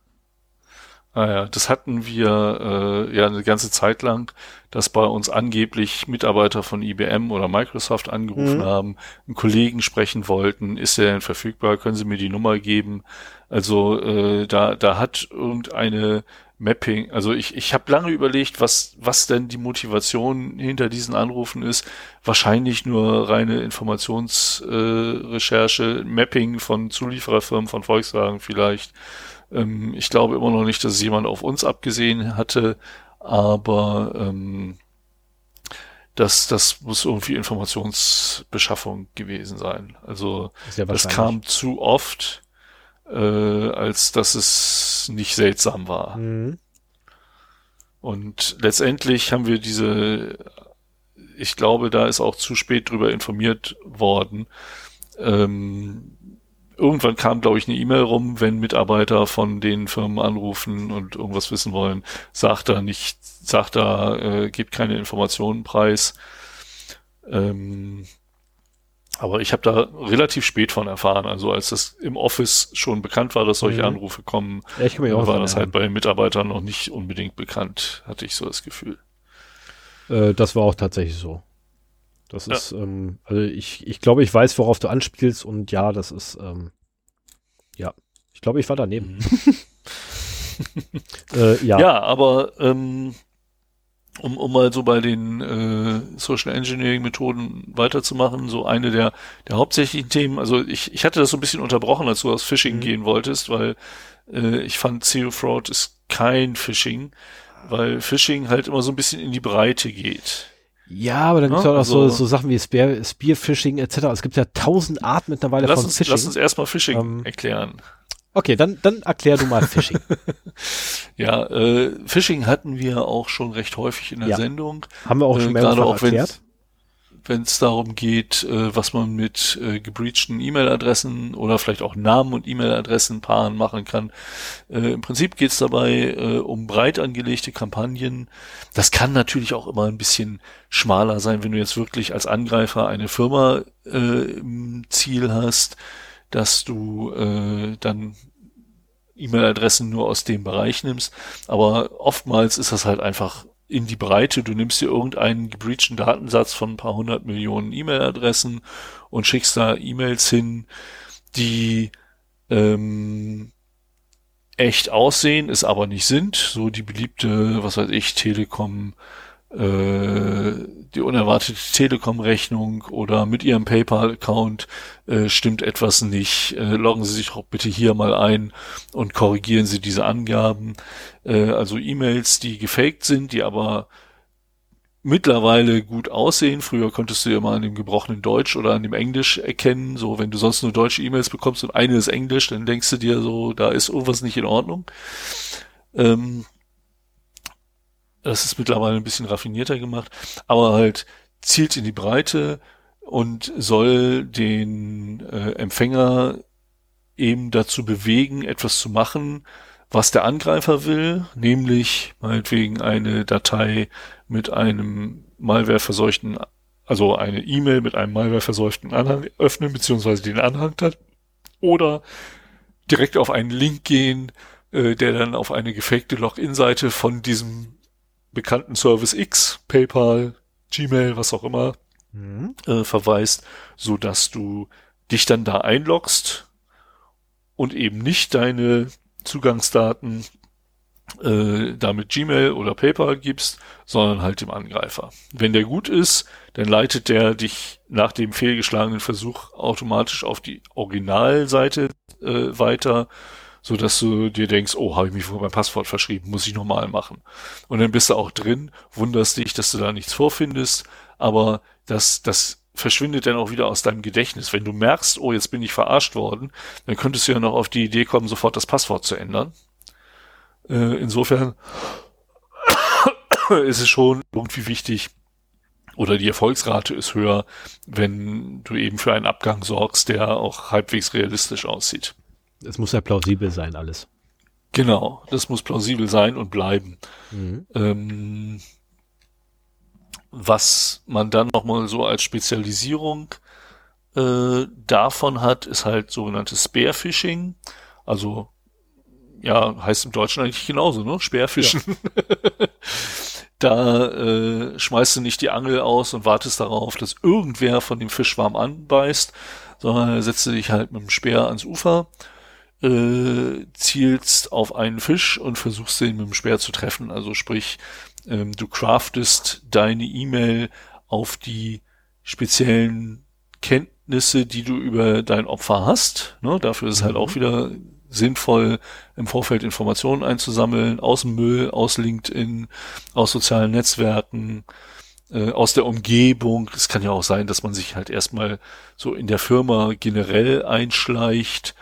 Ah ja, das hatten wir äh, ja eine ganze Zeit lang, dass bei uns angeblich Mitarbeiter von IBM oder Microsoft angerufen Mhm. haben, einen Kollegen sprechen wollten, ist der denn verfügbar, können Sie mir die Nummer geben? Also äh, da, da hat irgendeine Mapping, also ich, ich habe lange überlegt, was, was denn die Motivation hinter diesen Anrufen ist. Wahrscheinlich nur reine Informationsrecherche, äh, Mapping von Zuliefererfirmen von Volkswagen vielleicht. Ähm, ich glaube immer noch nicht, dass es jemand auf uns abgesehen hatte, aber ähm, das, das muss irgendwie Informationsbeschaffung gewesen sein. Also das kam zu oft, äh, als dass es nicht seltsam war. Mhm. Und letztendlich haben wir diese, ich glaube, da ist auch zu spät drüber informiert worden. Ähm, irgendwann kam, glaube ich, eine E-Mail rum, wenn Mitarbeiter von den Firmen anrufen und irgendwas wissen wollen, sagt er nicht, sagt er, äh, gibt keine Informationen preis. Ähm, aber ich habe da relativ spät von erfahren. Also als das im Office schon bekannt war, dass solche Mhm. Anrufe kommen, Ja, war das halt bei Mitarbeitern noch nicht unbedingt bekannt, hatte ich so das Gefühl. Äh, das war auch tatsächlich so. Das Ja. ist, ähm, also ich, ich glaube, ich weiß, worauf du anspielst und ja, das ist, ähm, ja, ich glaube, ich war daneben. Äh, ja. Ja, aber ähm, um, um mal so bei den äh, Social Engineering Methoden weiterzumachen, so eine der, der hauptsächlichen Themen, also ich, ich hatte das so ein bisschen unterbrochen, als du aus Phishing Mhm. gehen wolltest, weil äh, ich fand Zero Fraud ist kein Phishing, weil Phishing halt immer so ein bisschen in die Breite geht. Ja, aber dann gibt es Ja, auch noch so, also- so Sachen wie Spear, Spearfishing etc. Es gibt ja tausend Arten mittlerweile Lass von uns, Phishing. lass uns erstmal Phishing Ähm, erklären. Okay, dann, dann erklär du mal Phishing. Ja, äh, Phishing hatten wir auch schon recht häufig in der Ja. Sendung. Haben wir auch Äh, schon gerade mehrfach auch wenn erklärt. wenn es darum geht, äh, was man mit äh, gebreachten E-Mail-Adressen oder vielleicht auch Namen und E-Mail-Adressen Paaren machen kann. Äh, Im Prinzip geht es dabei äh, um breit angelegte Kampagnen. Das kann natürlich auch immer ein bisschen schmaler sein, wenn du jetzt wirklich als Angreifer eine Firma äh, im Ziel hast, dass du äh, dann E-Mail-Adressen nur aus dem Bereich nimmst. Aber oftmals ist das halt einfach in die Breite. Du nimmst dir irgendeinen gebreachten Datensatz von ein paar hundert Millionen E-Mail-Adressen und schickst da E-Mails hin, die ähm, echt aussehen, es aber nicht sind. So die beliebte, was weiß ich, Telekom, äh, die unerwartete Telekom-Rechnung oder mit Ihrem PayPal-Account äh, stimmt etwas nicht. Äh, loggen Sie sich auch bitte hier mal ein und korrigieren Sie diese Angaben. Äh, also E-Mails, die gefaked sind, die aber mittlerweile gut aussehen. Früher konntest du ja mal an dem gebrochenen Deutsch oder an dem Englisch erkennen. So, wenn du sonst nur deutsche E-Mails bekommst und eine ist Englisch, dann denkst du dir so, da ist irgendwas nicht in Ordnung. Ähm, das ist mittlerweile ein bisschen raffinierter gemacht, aber halt zielt in die Breite und soll den äh, Empfänger eben dazu bewegen, etwas zu machen, was der Angreifer will, nämlich meinetwegen eine Datei mit einem Malware-verseuchten, also eine E-Mail mit einem Malware-verseuchten Anhang öffnen, beziehungsweise den Anhang hat, oder direkt auf einen Link gehen, äh, der dann auf eine gefakte Login-Seite von diesem bekannten Service X, PayPal, Gmail, was auch immer, mhm. äh, verweist, so dass du dich dann da einloggst und eben nicht deine Zugangsdaten äh, damit Gmail oder PayPal gibst, sondern halt dem Angreifer. Wenn der gut ist, dann leitet der dich nach dem fehlgeschlagenen Versuch automatisch auf die Originalseite äh, weiter so dass du dir denkst, oh, habe ich mich vor mein Passwort verschrieben, muss ich nochmal machen. Und dann bist du auch drin, wunderst dich, dass du da nichts vorfindest, aber das, das verschwindet dann auch wieder aus deinem Gedächtnis. Wenn du merkst, oh, jetzt bin ich verarscht worden, dann könntest du ja noch auf die Idee kommen, sofort das Passwort zu ändern. Äh, insofern ist es schon irgendwie wichtig, oder die Erfolgsrate ist höher, wenn du eben für einen Abgang sorgst, der auch halbwegs realistisch aussieht. Es muss ja plausibel sein, alles. Genau, das muss plausibel sein und bleiben. Mhm. Ähm, was man dann nochmal so als Spezialisierung äh, davon hat, ist halt sogenanntes Spearfishing. Also, ja, heißt im Deutschen eigentlich genauso, ne? Speerfischen. Ja. da äh, schmeißt du nicht die Angel aus und wartest darauf, dass irgendwer von dem Fischwarm anbeißt, sondern setzt du dich halt mit dem Speer ans Ufer äh, zielst auf einen Fisch und versuchst den mit dem Speer zu treffen. Also sprich, ähm, du craftest deine E-Mail auf die speziellen Kenntnisse, die du über dein Opfer hast. Ne? Dafür ist es halt mhm. auch wieder sinnvoll, im Vorfeld Informationen einzusammeln, aus dem Müll, aus LinkedIn, aus sozialen Netzwerken, äh, aus der Umgebung. Es kann ja auch sein, dass man sich halt erstmal so in der Firma generell einschleicht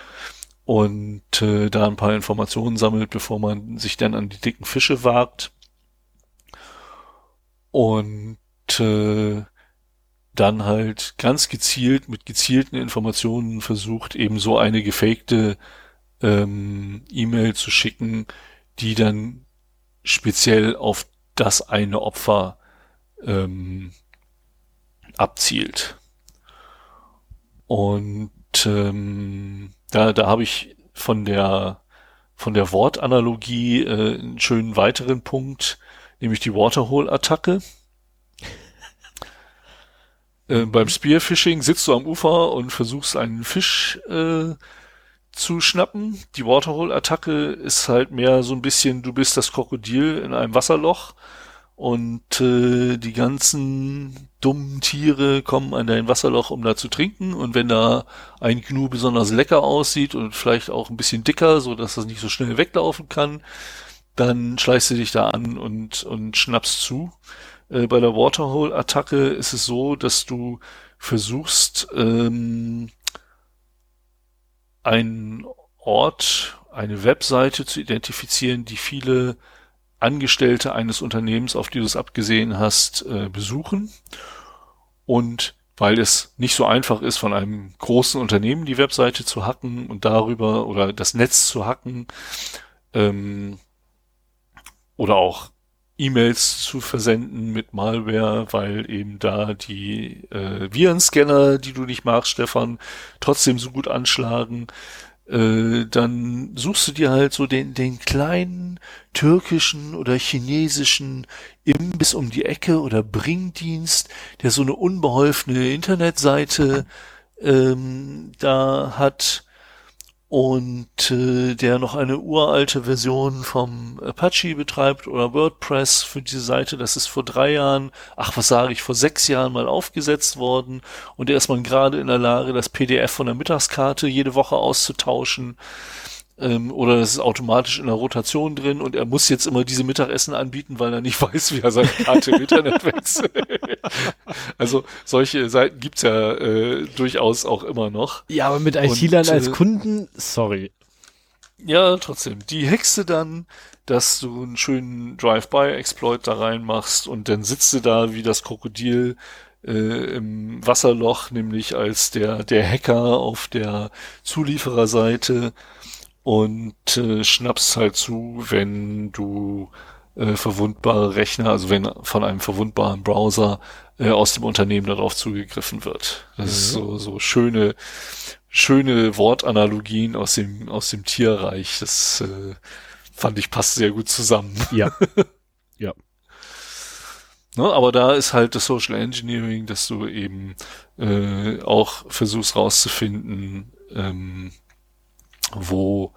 und äh, da ein paar Informationen sammelt, bevor man sich dann an die dicken Fische wagt. Und äh, dann halt ganz gezielt mit gezielten Informationen versucht, eben so eine gefakte ähm, E-Mail zu schicken, die dann speziell auf das eine Opfer ähm, abzielt. Und ähm, da, da habe ich von der von der Wortanalogie äh, einen schönen weiteren Punkt, nämlich die Waterhole-Attacke. äh, beim Spearfishing sitzt du am Ufer und versuchst einen Fisch äh, zu schnappen. Die Waterhole-Attacke ist halt mehr so ein bisschen, du bist das Krokodil in einem Wasserloch und äh, die ganzen dummen Tiere kommen an dein Wasserloch, um da zu trinken. Und wenn da ein Gnu besonders lecker aussieht und vielleicht auch ein bisschen dicker, so dass das nicht so schnell weglaufen kann, dann schleichst du dich da an und, und schnappst zu. Äh, bei der Waterhole-Attacke ist es so, dass du versuchst, ähm, einen Ort, eine Webseite zu identifizieren, die viele Angestellte eines Unternehmens, auf die du es abgesehen hast, äh, besuchen. Und weil es nicht so einfach ist, von einem großen Unternehmen die Webseite zu hacken und darüber oder das Netz zu hacken ähm, oder auch E-Mails zu versenden mit Malware, weil eben da die äh, Virenscanner, die du nicht magst, Stefan, trotzdem so gut anschlagen, äh, dann suchst du dir halt so den, den kleinen türkischen oder chinesischen Imbiss um die Ecke oder Bringdienst, der so eine unbeholfene Internetseite ähm, da hat und äh, der noch eine uralte Version vom Apache betreibt oder WordPress für diese Seite. Das ist vor drei Jahren, ach was sage ich, vor sechs Jahren mal aufgesetzt worden und der ist man gerade in der Lage, das PDF von der Mittagskarte jede Woche auszutauschen ähm, oder es ist automatisch in der Rotation drin und er muss jetzt immer diese Mittagessen anbieten, weil er nicht weiß, wie er seine Karte im Internet wechselt. also solche Seiten gibt's ja äh, durchaus auch immer noch. Ja, aber mit IT-Lern als äh, Kunden, sorry. Ja, trotzdem. Die hexe dann, dass du einen schönen Drive-by-Exploit da reinmachst und dann sitzt du da wie das Krokodil äh, im Wasserloch, nämlich als der, der Hacker auf der Zuliefererseite und äh, schnappst halt zu, wenn du äh, verwundbare Rechner, also wenn von einem verwundbaren Browser äh, aus dem Unternehmen darauf zugegriffen wird. Das mhm. ist so, so schöne, schöne Wortanalogien aus dem, aus dem Tierreich. Das äh, fand ich passt sehr gut zusammen. Ja. ja. Ne, aber da ist halt das Social Engineering, dass du eben äh, auch versuchst rauszufinden, ähm, wo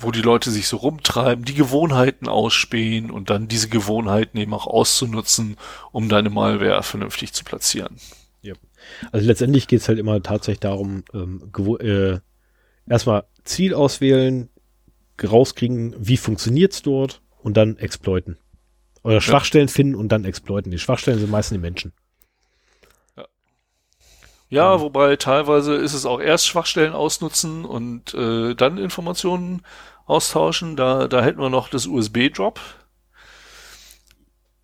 wo die Leute sich so rumtreiben, die Gewohnheiten ausspähen und dann diese Gewohnheiten eben auch auszunutzen, um deine Malware vernünftig zu platzieren. Ja. Also letztendlich geht's halt immer tatsächlich darum, ähm, äh, erstmal Ziel auswählen, rauskriegen, wie funktioniert's dort und dann exploiten. Oder Schwachstellen ja. finden und dann exploiten. Die Schwachstellen sind meistens die Menschen. Ja, ja, wobei teilweise ist es auch erst Schwachstellen ausnutzen und äh, dann Informationen austauschen. Da, da hätten wir noch das USB-Drop.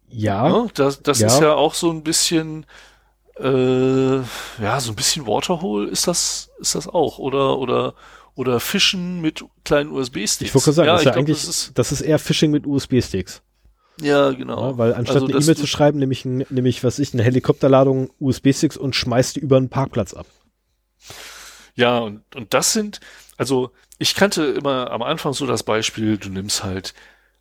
Ja. ja. Das, das ja. ist ja auch so ein bisschen, äh, ja, so ein bisschen Waterhole ist das, ist das auch. Oder, oder, oder Fischen mit kleinen USB-Sticks. Ich wollte sagen, ja, das, ist ja glaub, eigentlich, das ist, das ist eher Phishing mit USB-Sticks. Ja, genau. Ja, weil anstatt also, eine E-Mail zu schreiben, nehme ich, nämlich, was ich, eine Helikopterladung USB-Sticks und schmeiß die über einen Parkplatz ab. Ja, und, und das sind, also ich kannte immer am Anfang so das Beispiel, du nimmst halt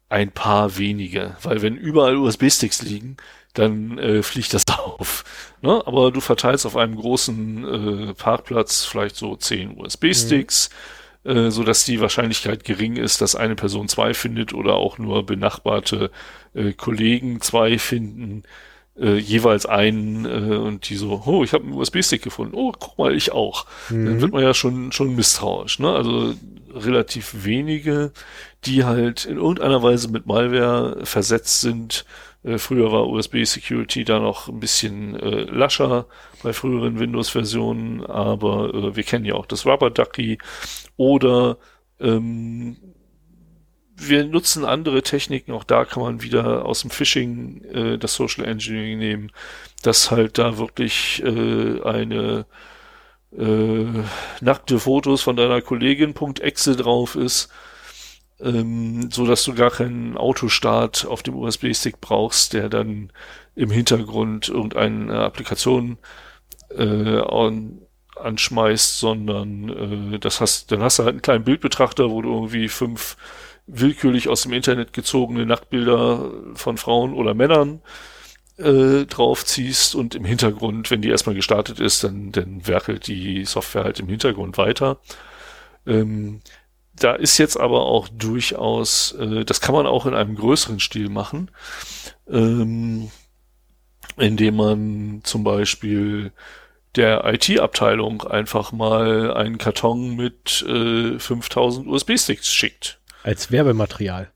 ein paar wenige, weil wenn überall USB-Sticks liegen, dann äh, fliegt das auf. Ne? Aber du verteilst auf einem großen äh, Parkplatz vielleicht so zehn USB-Sticks. Mhm äh, so dass die Wahrscheinlichkeit gering ist, dass eine Person zwei findet oder auch nur benachbarte äh, Kollegen zwei finden, äh, jeweils einen äh, und die so, oh, ich habe einen USB-Stick gefunden, oh, guck mal, ich auch. Mhm. Dann wird man ja schon schon misstrauisch. Ne? Also relativ wenige, die halt in irgendeiner Weise mit Malware versetzt sind. Äh, früher war USB-Security da noch ein bisschen äh, lascher bei früheren Windows-Versionen, aber äh, wir kennen ja auch das Rubber Ducky oder ähm, wir nutzen andere Techniken, auch da kann man wieder aus dem Phishing äh, das Social Engineering nehmen, dass halt da wirklich äh, eine äh, nackte Fotos von deiner Kollegin .exe drauf ist, ähm, so dass du gar keinen Autostart auf dem USB-Stick brauchst, der dann im Hintergrund irgendeine Applikation äh, an, anschmeißt, sondern äh, das hast, dann hast du halt einen kleinen Bildbetrachter, wo du irgendwie fünf willkürlich aus dem Internet gezogene Nacktbilder von Frauen oder Männern äh, draufziehst und im Hintergrund, wenn die erstmal gestartet ist, dann, dann werkelt die Software halt im Hintergrund weiter. Ähm, da ist jetzt aber auch durchaus, äh, das kann man auch in einem größeren Stil machen, ähm, indem man zum Beispiel der IT-Abteilung einfach mal einen Karton mit äh, 5000 USB-Sticks schickt. Als Werbematerial.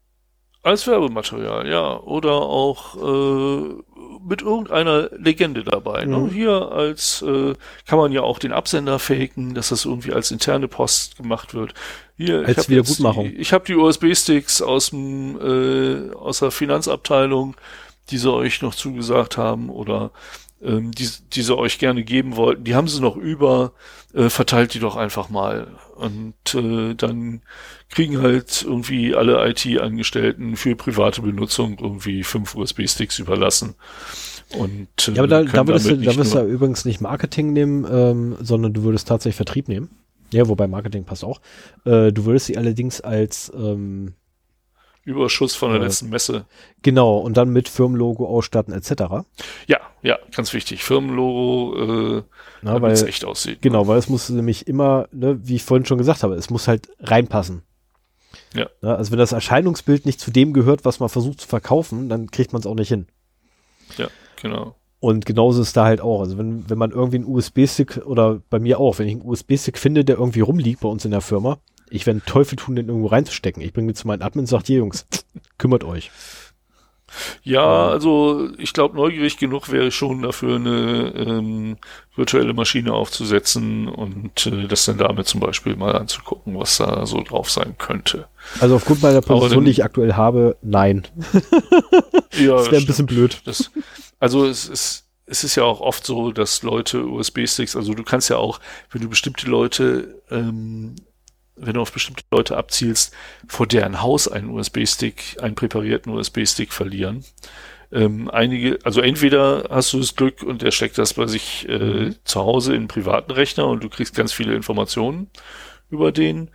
Als Werbematerial, ja. Oder auch äh, mit irgendeiner Legende dabei. Ne? Mhm. Ne? Hier als äh, kann man ja auch den Absender faken, dass das irgendwie als interne Post gemacht wird. Hier, als ich Wiedergutmachung. Die, ich habe die USB-Sticks aus dem äh, aus der Finanzabteilung, die sie euch noch zugesagt haben, oder ähm, die, die sie euch gerne geben wollten, die haben sie noch über, äh, verteilt die doch einfach mal. Und äh, dann kriegen halt irgendwie alle IT-Angestellten für private Benutzung irgendwie fünf USB-Sticks überlassen. Und, äh, ja, aber da, da würdest du, da würdest du übrigens nicht Marketing nehmen, ähm, sondern du würdest tatsächlich Vertrieb nehmen. Ja, wobei Marketing passt auch. Äh, du würdest sie allerdings als ähm, Überschuss von der äh, letzten Messe. Genau, und dann mit Firmenlogo ausstatten etc. Ja, ja, ganz wichtig. Firmenlogo, äh, Na, weil es echt aussieht. Genau, ne? weil es muss nämlich immer, ne, wie ich vorhin schon gesagt habe, es muss halt reinpassen. Ja. Na, also wenn das Erscheinungsbild nicht zu dem gehört, was man versucht zu verkaufen, dann kriegt man es auch nicht hin. Ja, genau. Und genauso ist da halt auch. Also wenn, wenn man irgendwie einen USB-Stick oder bei mir auch, wenn ich einen USB-Stick finde, der irgendwie rumliegt bei uns in der Firma, ich werde Teufel tun, den irgendwo reinzustecken. Ich bringe zu meinen Admin und sage, hier Jungs, kümmert euch. Ja, also ich glaube, neugierig genug wäre ich schon dafür, eine ähm, virtuelle Maschine aufzusetzen und äh, das dann damit zum Beispiel mal anzugucken, was da so drauf sein könnte. Also aufgrund meiner Position, die ich aktuell habe, nein. ja, das wäre ein bisschen blöd. Das, also es ist es ist ja auch oft so, dass Leute USB-Sticks, also du kannst ja auch, wenn du bestimmte Leute ähm, wenn du auf bestimmte Leute abzielst, vor deren Haus einen USB-Stick, einen präparierten USB-Stick verlieren. Ähm, einige, also entweder hast du das Glück und er steckt das bei sich äh, mhm. zu Hause in einen privaten Rechner und du kriegst ganz viele Informationen über den.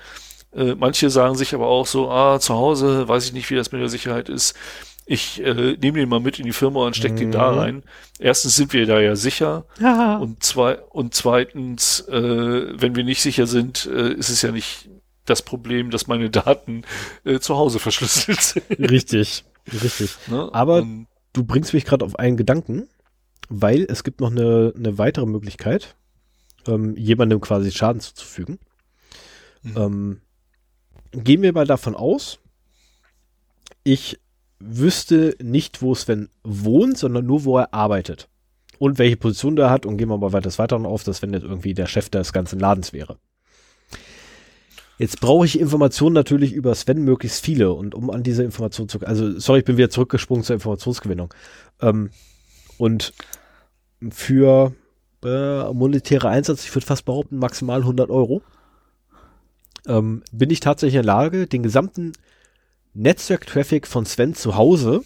Äh, manche sagen sich aber auch so, ah, zu Hause weiß ich nicht, wie das mit der Sicherheit ist. Ich äh, nehme den mal mit in die Firma und stecke mhm. den da mhm. rein. Erstens sind wir da ja sicher ja. und zwei und zweitens, äh, wenn wir nicht sicher sind, äh, ist es ja nicht das Problem, dass meine Daten äh, zu Hause verschlüsselt sind. Richtig, richtig. Ne? Aber und, du bringst mich gerade auf einen Gedanken, weil es gibt noch eine, eine weitere Möglichkeit, ähm, jemandem quasi Schaden zuzufügen. Mhm. Ähm, gehen wir mal davon aus, ich wüsste nicht, wo Sven wohnt, sondern nur, wo er arbeitet. Und welche Position er hat. Und gehen wir mal weiter weiter auf, dass wenn jetzt irgendwie der Chef des ganzen Ladens wäre. Jetzt brauche ich Informationen natürlich über Sven möglichst viele und um an diese Information zu, also sorry, ich bin wieder zurückgesprungen zur Informationsgewinnung. Ähm, und für äh, monetäre Einsatz, ich würde fast behaupten, maximal 100 Euro, ähm, bin ich tatsächlich in der Lage, den gesamten Netzwerk-Traffic von Sven zu Hause,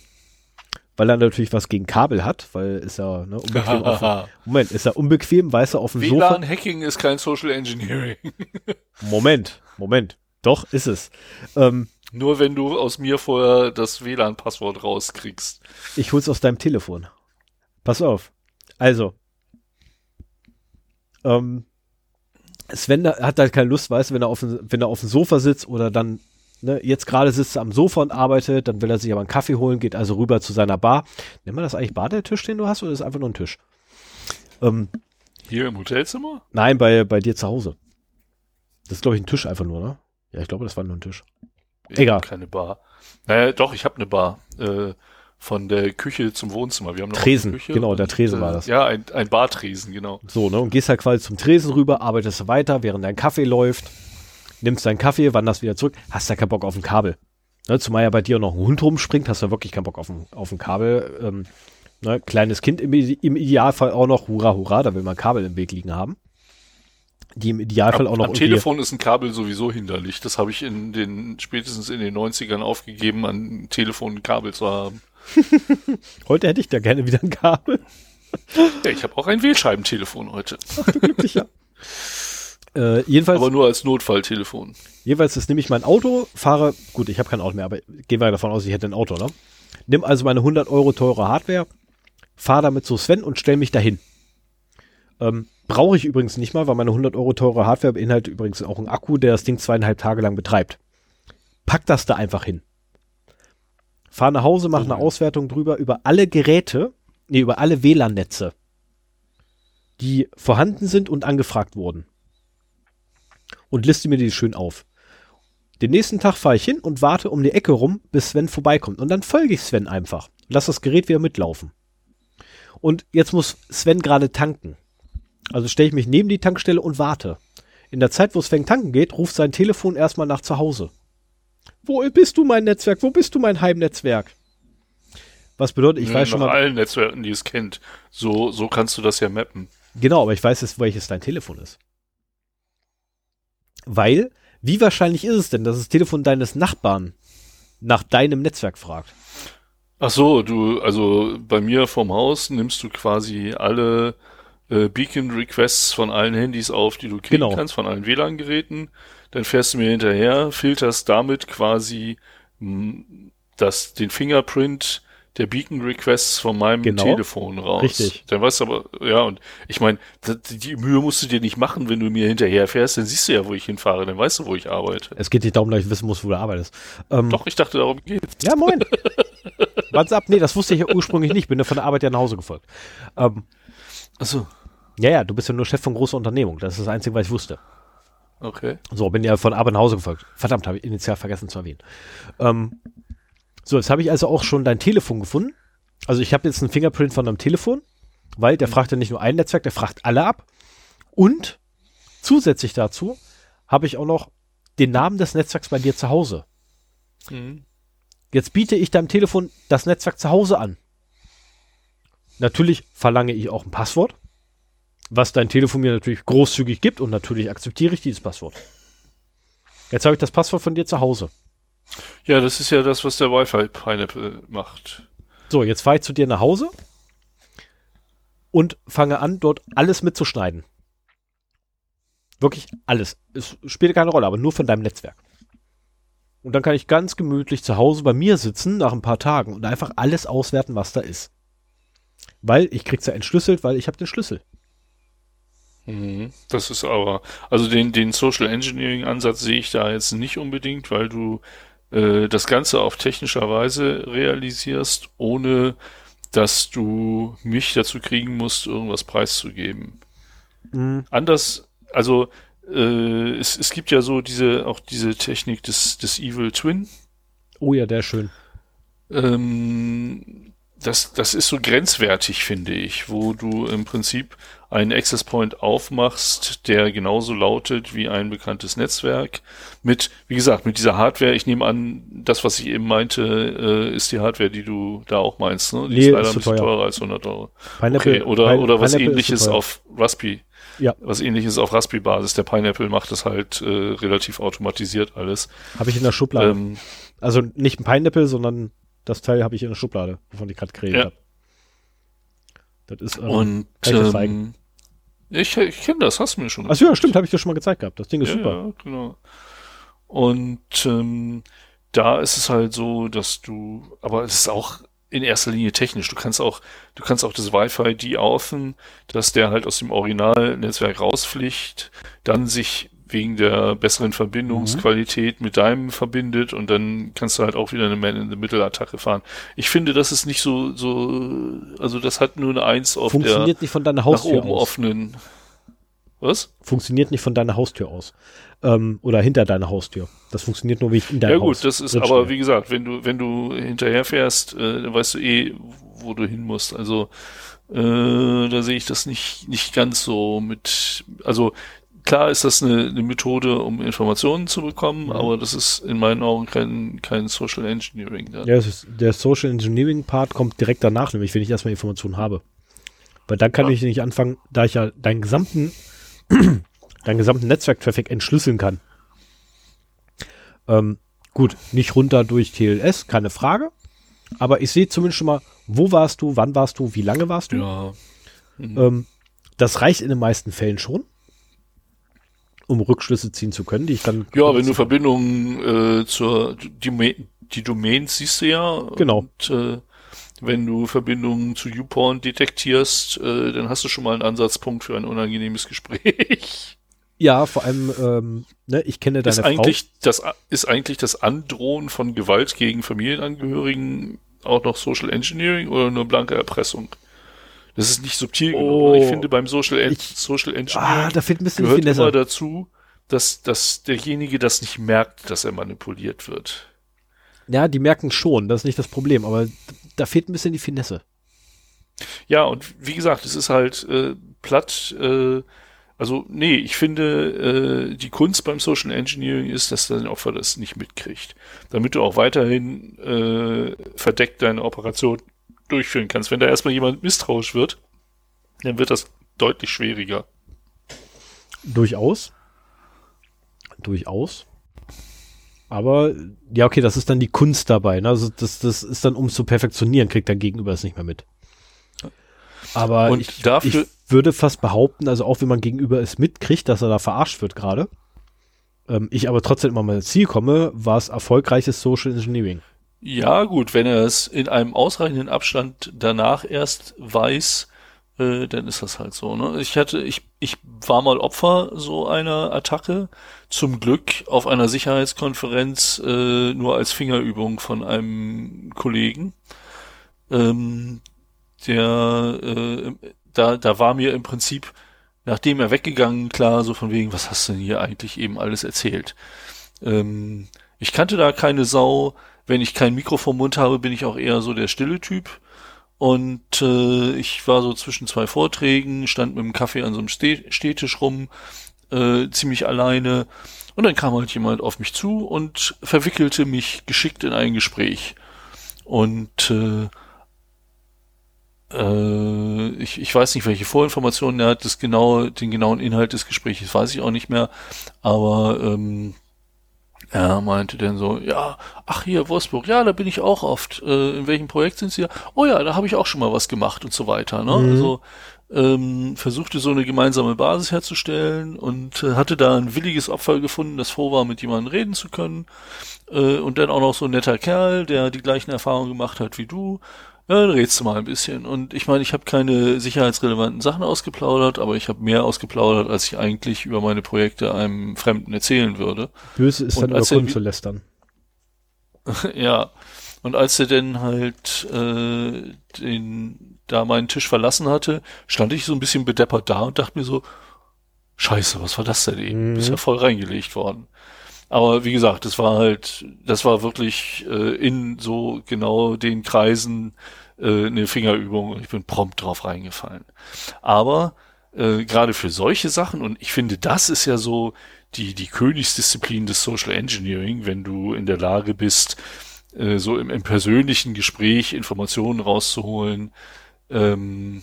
weil er natürlich was gegen Kabel hat, weil ist er ne, unbequem auf, Moment, ist er unbequem, weiß er auf dem WLAN Sofa. Hacking ist kein Social Engineering. Moment, Moment, doch ist es. Ähm, Nur wenn du aus mir vorher das WLAN-Passwort rauskriegst. Ich hol's aus deinem Telefon. Pass auf. Also, ähm, Sven hat halt keine Lust, weißt du, wenn er auf, wenn er auf dem Sofa sitzt oder dann Ne, jetzt gerade sitzt er am Sofa und arbeitet, dann will er sich aber einen Kaffee holen, geht also rüber zu seiner Bar. Nennt man das eigentlich Bar, der Tisch, den du hast, oder ist es einfach nur ein Tisch? Ähm, Hier im Hotelzimmer? Nein, bei, bei dir zu Hause. Das ist, glaube ich, ein Tisch einfach nur, ne? Ja, ich glaube, das war nur ein Tisch. Ich Egal. Keine Bar. Naja, doch, ich habe eine Bar. Äh, von der Küche zum Wohnzimmer. Wir haben noch Tresen, genau, der Tresen und, war das. Ja, ein, ein Bartresen, genau. So, ne, und gehst halt quasi zum Tresen rüber, arbeitest weiter, während dein Kaffee läuft nimmst deinen Kaffee, wanderst wieder zurück, hast da keinen Bock auf ein Kabel. Ne, zumal ja bei dir noch ein Hund rumspringt, hast du wirklich keinen Bock auf ein, auf ein Kabel. Ähm, ne, kleines Kind im, im, Idealfall auch noch, hurra, hurra, da will man Kabel im Weg liegen haben. Die im Idealfall am, auch noch. Am Telefon ist ein Kabel sowieso hinderlich. Das habe ich in den, spätestens in den 90ern aufgegeben, an Telefon ein Kabel zu haben. heute hätte ich da gerne wieder ein Kabel. ja, ich habe auch ein Wählscheibentelefon heute. Ach, du glücklicher. Äh, jedenfalls, aber nur als Notfalltelefon. Jedenfalls ist nehme ich mein Auto, fahre, gut, ich habe kein Auto mehr, aber gehen wir davon aus, ich hätte ein Auto, ne? Nimm also meine 100 Euro teure Hardware, fahre damit zu Sven und stell mich dahin. Ähm, Brauche ich übrigens nicht mal, weil meine 100 Euro teure Hardware beinhaltet übrigens auch einen Akku, der das Ding zweieinhalb Tage lang betreibt. Pack das da einfach hin. Fahr nach Hause, mach eine Auswertung drüber über alle Geräte, nee, über alle WLAN-Netze, die vorhanden sind und angefragt wurden und liste mir die schön auf. Den nächsten Tag fahre ich hin und warte um die Ecke rum, bis Sven vorbeikommt. Und dann folge ich Sven einfach. Lass das Gerät wieder mitlaufen. Und jetzt muss Sven gerade tanken. Also stelle ich mich neben die Tankstelle und warte. In der Zeit, wo Sven tanken geht, ruft sein Telefon erstmal nach zu Hause. Wo bist du mein Netzwerk? Wo bist du mein Heimnetzwerk? Was bedeutet, ich nee, weiß schon mal. allen Netzwerken, die es kennt. So, so kannst du das ja mappen. Genau, aber ich weiß jetzt, welches dein Telefon ist. Weil, wie wahrscheinlich ist es denn, dass das Telefon deines Nachbarn nach deinem Netzwerk fragt? Ach so, du, also bei mir vom Haus nimmst du quasi alle äh, Beacon-Requests von allen Handys auf, die du kriegen genau. kannst, von allen WLAN-Geräten. Dann fährst du mir hinterher, filterst damit quasi mh, das, den Fingerprint der Beacon Requests von meinem genau. Telefon raus. Richtig. Dann weißt du aber, ja, und ich meine, die Mühe musst du dir nicht machen, wenn du mir hinterher fährst, dann siehst du ja, wo ich hinfahre, dann weißt du, wo ich arbeite. Es geht nicht darum, dass ich wissen muss, wo du arbeitest. Ähm, Doch, ich dachte, darum geht's. Ja, moin. Warte ab, nee, das wusste ich ja ursprünglich nicht, bin ja von der Arbeit ja nach Hause gefolgt. Ähm, Achso. Ja, ja, du bist ja nur Chef von großer Unternehmung, das ist das Einzige, was ich wusste. Okay. So, bin ja von Arbeit nach Hause gefolgt. Verdammt, habe ich initial vergessen zu erwähnen. Ähm, so, jetzt habe ich also auch schon dein Telefon gefunden. Also ich habe jetzt einen Fingerprint von deinem Telefon, weil der mhm. fragt ja nicht nur ein Netzwerk, der fragt alle ab. Und zusätzlich dazu habe ich auch noch den Namen des Netzwerks bei dir zu Hause. Mhm. Jetzt biete ich deinem Telefon das Netzwerk zu Hause an. Natürlich verlange ich auch ein Passwort, was dein Telefon mir natürlich großzügig gibt und natürlich akzeptiere ich dieses Passwort. Jetzt habe ich das Passwort von dir zu Hause. Ja, das ist ja das, was der Wi-Fi Pineapple macht. So, jetzt fahre ich zu dir nach Hause und fange an, dort alles mitzuschneiden. Wirklich alles. Es spielt keine Rolle, aber nur von deinem Netzwerk. Und dann kann ich ganz gemütlich zu Hause bei mir sitzen nach ein paar Tagen und einfach alles auswerten, was da ist. Weil ich krieg's ja entschlüsselt, weil ich habe den Schlüssel. Mhm. Das ist aber, also den, den Social Engineering Ansatz sehe ich da jetzt nicht unbedingt, weil du äh, das Ganze auf technischer Weise realisierst, ohne dass du mich dazu kriegen musst, irgendwas preiszugeben. Mhm. Anders, also äh, es, es gibt ja so diese, auch diese Technik des, des Evil Twin. Oh ja, der ist schön. Ähm, das, das ist so grenzwertig, finde ich, wo du im Prinzip einen Access Point aufmachst, der genauso lautet wie ein bekanntes Netzwerk. Mit, wie gesagt, mit dieser Hardware, ich nehme an, das, was ich eben meinte, äh, ist die Hardware, die du da auch meinst. Ne? Die nee, ist leider ist ein bisschen teuer. teurer als 100 Euro. Pineapple, okay, oder, Pine- oder was Pineapple ähnliches auf Raspi. Ja. Was ähnliches auf Raspi-Basis. Der Pineapple macht das halt äh, relativ automatisiert alles. Habe ich in der Schublade. Ähm, Also nicht ein Pineapple, sondern das Teil habe ich in der Schublade, wovon ich gerade geredet Ja. habe. Das ist ähm, und kann ich dir zeigen? ähm, ich, ich kenne das, hast du mir schon Achso, ja, stimmt, habe ich dir schon mal gezeigt gehabt. Das Ding ist ja, super. Ja, genau. Und ähm, da ist es halt so, dass du, aber es ist auch in erster Linie technisch. Du kannst auch, du kannst auch das Wi-Fi de-aufen, dass der halt aus dem Originalnetzwerk rausfliegt, dann sich wegen der besseren Verbindungsqualität mit deinem verbindet und dann kannst du halt auch wieder eine Man-in-the-Middle-Attacke fahren. Ich finde, das ist nicht so, so, also das hat nur eine Eins auf der Funktioniert nicht von deiner nach Haustür oben aus. offenen. Was? Funktioniert nicht von deiner Haustür aus. Ähm, oder hinter deiner Haustür. Das funktioniert nur, wie ich in deinem Ja Haus gut, das ist aber wie gesagt, wenn du wenn du hinterher fährst, äh, dann weißt du eh, wo du hin musst. Also äh, da sehe ich das nicht nicht ganz so mit. Also klar ist das eine, eine Methode, um Informationen zu bekommen, Mhm. aber das ist in meinen Augen kein kein Social Engineering. Dann. Ja, ist, der Social Engineering Part kommt direkt danach, nämlich wenn ich erstmal Informationen habe. Weil dann kann Ja. ich nicht anfangen, da ich ja deinen gesamten, deinen gesamten Netzwerktraffic entschlüsseln kann. Ähm, gut, nicht runter durch TLS, keine Frage. Aber ich sehe zumindest schon mal, wo warst du, wann warst du, wie lange warst du. Ja. Mhm. Ähm, das reicht in den meisten Fällen schon, um Rückschlüsse ziehen zu können, die ich dann. Ja, wenn du Verbindungen äh, zur die, die Domains siehst du ja. Genau. Und äh, wenn du Verbindungen zu YouPorn detektierst, äh, dann hast du schon mal einen Ansatzpunkt für ein unangenehmes Gespräch. Ja, vor allem, ähm, ne, ich kenne deine ist Frau. eigentlich das ist eigentlich das Androhen von Gewalt gegen Familienangehörigen auch noch Social Engineering oder nur blanke Erpressung? Das ist nicht subtil Oh. genug. Ich finde beim Social, En Ich- Social Engineering Ah, da fehlt ein bisschen gehört Finesse. immer dazu, dass, dass derjenige das nicht merkt, dass er manipuliert wird. Ja, die merken schon, das ist nicht das Problem, aber da fehlt ein bisschen die Finesse. Ja, und wie gesagt, es ist halt äh, platt. Äh, also, nee, ich finde, äh, die Kunst beim Social Engineering ist, dass dein Opfer das nicht mitkriegt. Damit du auch weiterhin äh, verdeckt deine Operation durchführen kannst. Wenn da erstmal jemand misstrauisch wird, dann wird das deutlich schwieriger. Durchaus. Durchaus. Aber, ja, okay, das ist dann die Kunst dabei. Ne? Also das, das ist dann, um es zu perfektionieren, kriegt dein Gegenüber es nicht mehr mit. Aber Und ich, dafür- ich würde fast behaupten, also auch wenn man gegenüber es mitkriegt, dass er da verarscht wird gerade, ähm, ich aber trotzdem immer mal ins Ziel komme, war es erfolgreiches Social Engineering. Ja, gut, wenn er es in einem ausreichenden Abstand danach erst weiß, äh, dann ist das halt so. Ne? Ich hatte, ich, ich war mal Opfer so einer Attacke. Zum Glück auf einer Sicherheitskonferenz äh, nur als Fingerübung von einem Kollegen. Ähm, der, äh, da, da war mir im Prinzip, nachdem er weggegangen, klar, so von wegen, was hast du denn hier eigentlich eben alles erzählt? Ähm, ich kannte da keine Sau. Wenn ich kein Mikro vom Mund habe, bin ich auch eher so der stille Typ. Und äh, ich war so zwischen zwei Vorträgen, stand mit dem Kaffee an so einem Ste Stehtisch rum, äh, ziemlich alleine. Und dann kam halt jemand auf mich zu und verwickelte mich geschickt in ein Gespräch. Und äh, äh, ich, ich weiß nicht, welche Vorinformationen er hat, das genaue, den genauen Inhalt des Gesprächs weiß ich auch nicht mehr. Aber ähm, Er meinte dann so, ja, ach hier, Wolfsburg, ja, da bin ich auch oft. Äh, in welchem Projekt sind Sie? Oh ja, da habe ich auch schon mal was gemacht und so weiter. Ne? Mhm. Also ähm, versuchte so eine gemeinsame Basis herzustellen und äh, hatte da ein williges Opfer gefunden, das froh war, mit jemandem reden zu können. Äh, und dann auch noch so ein netter Kerl, der die gleichen Erfahrungen gemacht hat wie du. Ja, dann redst du mal ein bisschen. Und ich meine, ich habe keine sicherheitsrelevanten Sachen ausgeplaudert, aber ich habe mehr ausgeplaudert, als ich eigentlich über meine Projekte einem Fremden erzählen würde. Böse ist und dann über Kunden zu lästern. ja. Und als er denn halt äh, den da meinen Tisch verlassen hatte, stand ich so ein bisschen bedeppert da und dachte mir so, Scheiße, was war das denn eben? Mhm. Bist ja voll reingelegt worden. Aber wie gesagt, das war halt, das war wirklich äh, in so genau den Kreisen äh, eine Fingerübung und ich bin prompt drauf reingefallen. Aber äh, gerade für solche Sachen, und ich finde, das ist ja so die, die Königsdisziplin des Social Engineering, wenn du in der Lage bist, äh, so im, im persönlichen Gespräch Informationen rauszuholen. Ähm,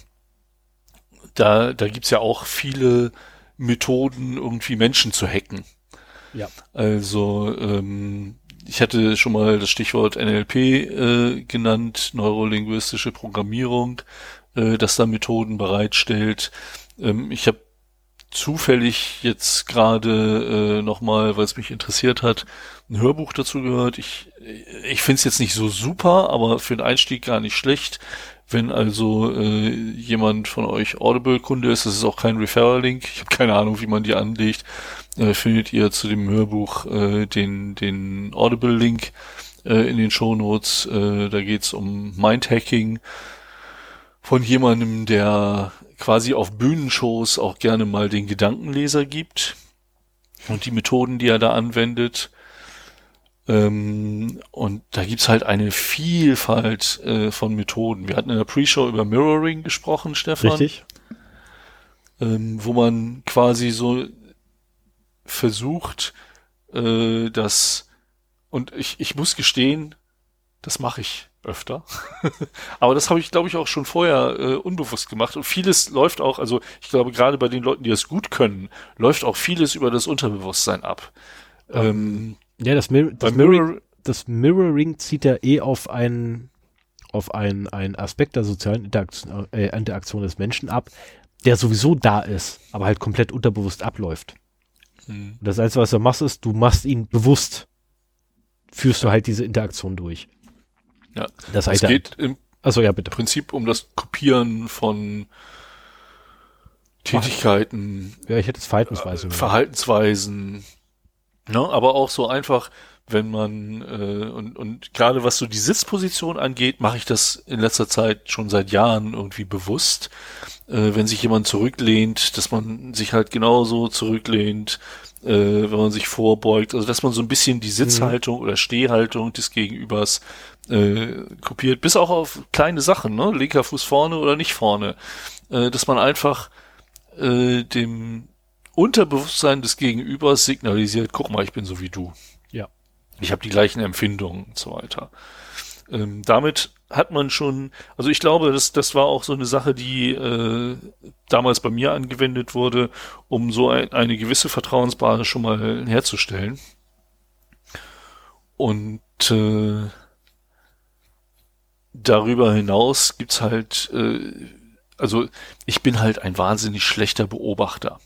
da, da gibt's ja auch viele Methoden, irgendwie Menschen zu hacken. Ja. Also ähm, ich hatte schon mal das Stichwort NLP äh, genannt, neurolinguistische Programmierung, äh, das da Methoden bereitstellt. Ähm, ich habe zufällig jetzt gerade äh, nochmal, weil es mich interessiert hat, ein Hörbuch dazu gehört. Ich, ich finde es jetzt nicht so super, aber für den Einstieg gar nicht schlecht. Wenn also äh, jemand von euch Audible-Kunde ist, das ist auch kein Referral-Link. Ich habe keine Ahnung, wie man die anlegt äh, findet ihr zu dem Hörbuch äh, den, den Audible-Link äh, in den Shownotes. Äh, da geht's um Mindhacking von jemandem, der quasi auf Bühnenshows auch gerne mal den Gedankenleser gibt und die Methoden, die er da anwendet. Ähm, und da gibt's halt eine Vielfalt äh, von Methoden. Wir hatten in der Pre-Show über Mirroring gesprochen, Stefan. Richtig. Ähm, wo man quasi so versucht, äh, das, und ich, ich muss gestehen, das mache ich öfter. Aber das habe ich, glaube ich, auch schon vorher äh, unbewusst gemacht. Und vieles läuft auch, also ich glaube, gerade bei den Leuten, die es gut können, läuft auch vieles über das Unterbewusstsein ab. Ähm, ja, das, Mir das, Mirror das Mirroring zieht ja eh auf einen auf einen, einen Aspekt der sozialen Interaktion, äh, Interaktion des Menschen ab, der sowieso da ist, aber halt komplett unterbewusst abläuft. Mhm. Das Einzige, was du machst, ist, du machst ihn bewusst, führst du halt diese Interaktion durch. Ja, das heißt, es geht im also, ja, bitte. Prinzip um das Kopieren von Tätigkeiten. Ja, ich hätte es Verhaltensweisen. Äh, Verhaltensweisen. Ne, aber auch so einfach, wenn man äh, und, und gerade was so die Sitzposition angeht, mache ich das in letzter Zeit schon seit Jahren irgendwie bewusst. Äh, wenn sich jemand zurücklehnt, dass man sich halt genauso zurücklehnt, äh, wenn man sich vorbeugt, also dass man so ein bisschen die Sitzhaltung mhm. oder Stehhaltung des Gegenübers äh, kopiert, bis auch auf kleine Sachen, ne? Linker Fuß vorne oder nicht vorne, äh, dass man einfach äh, dem Unterbewusstsein des Gegenübers signalisiert, guck mal, ich bin so wie du. Ich habe die gleichen Empfindungen und so weiter. Ähm, damit hat man schon, also ich glaube, das, das war auch so eine Sache, die äh, damals bei mir angewendet wurde, um so ein, eine gewisse Vertrauensbasis schon mal herzustellen. Und äh, darüber hinaus gibt's halt äh, also ich bin halt ein wahnsinnig schlechter Beobachter.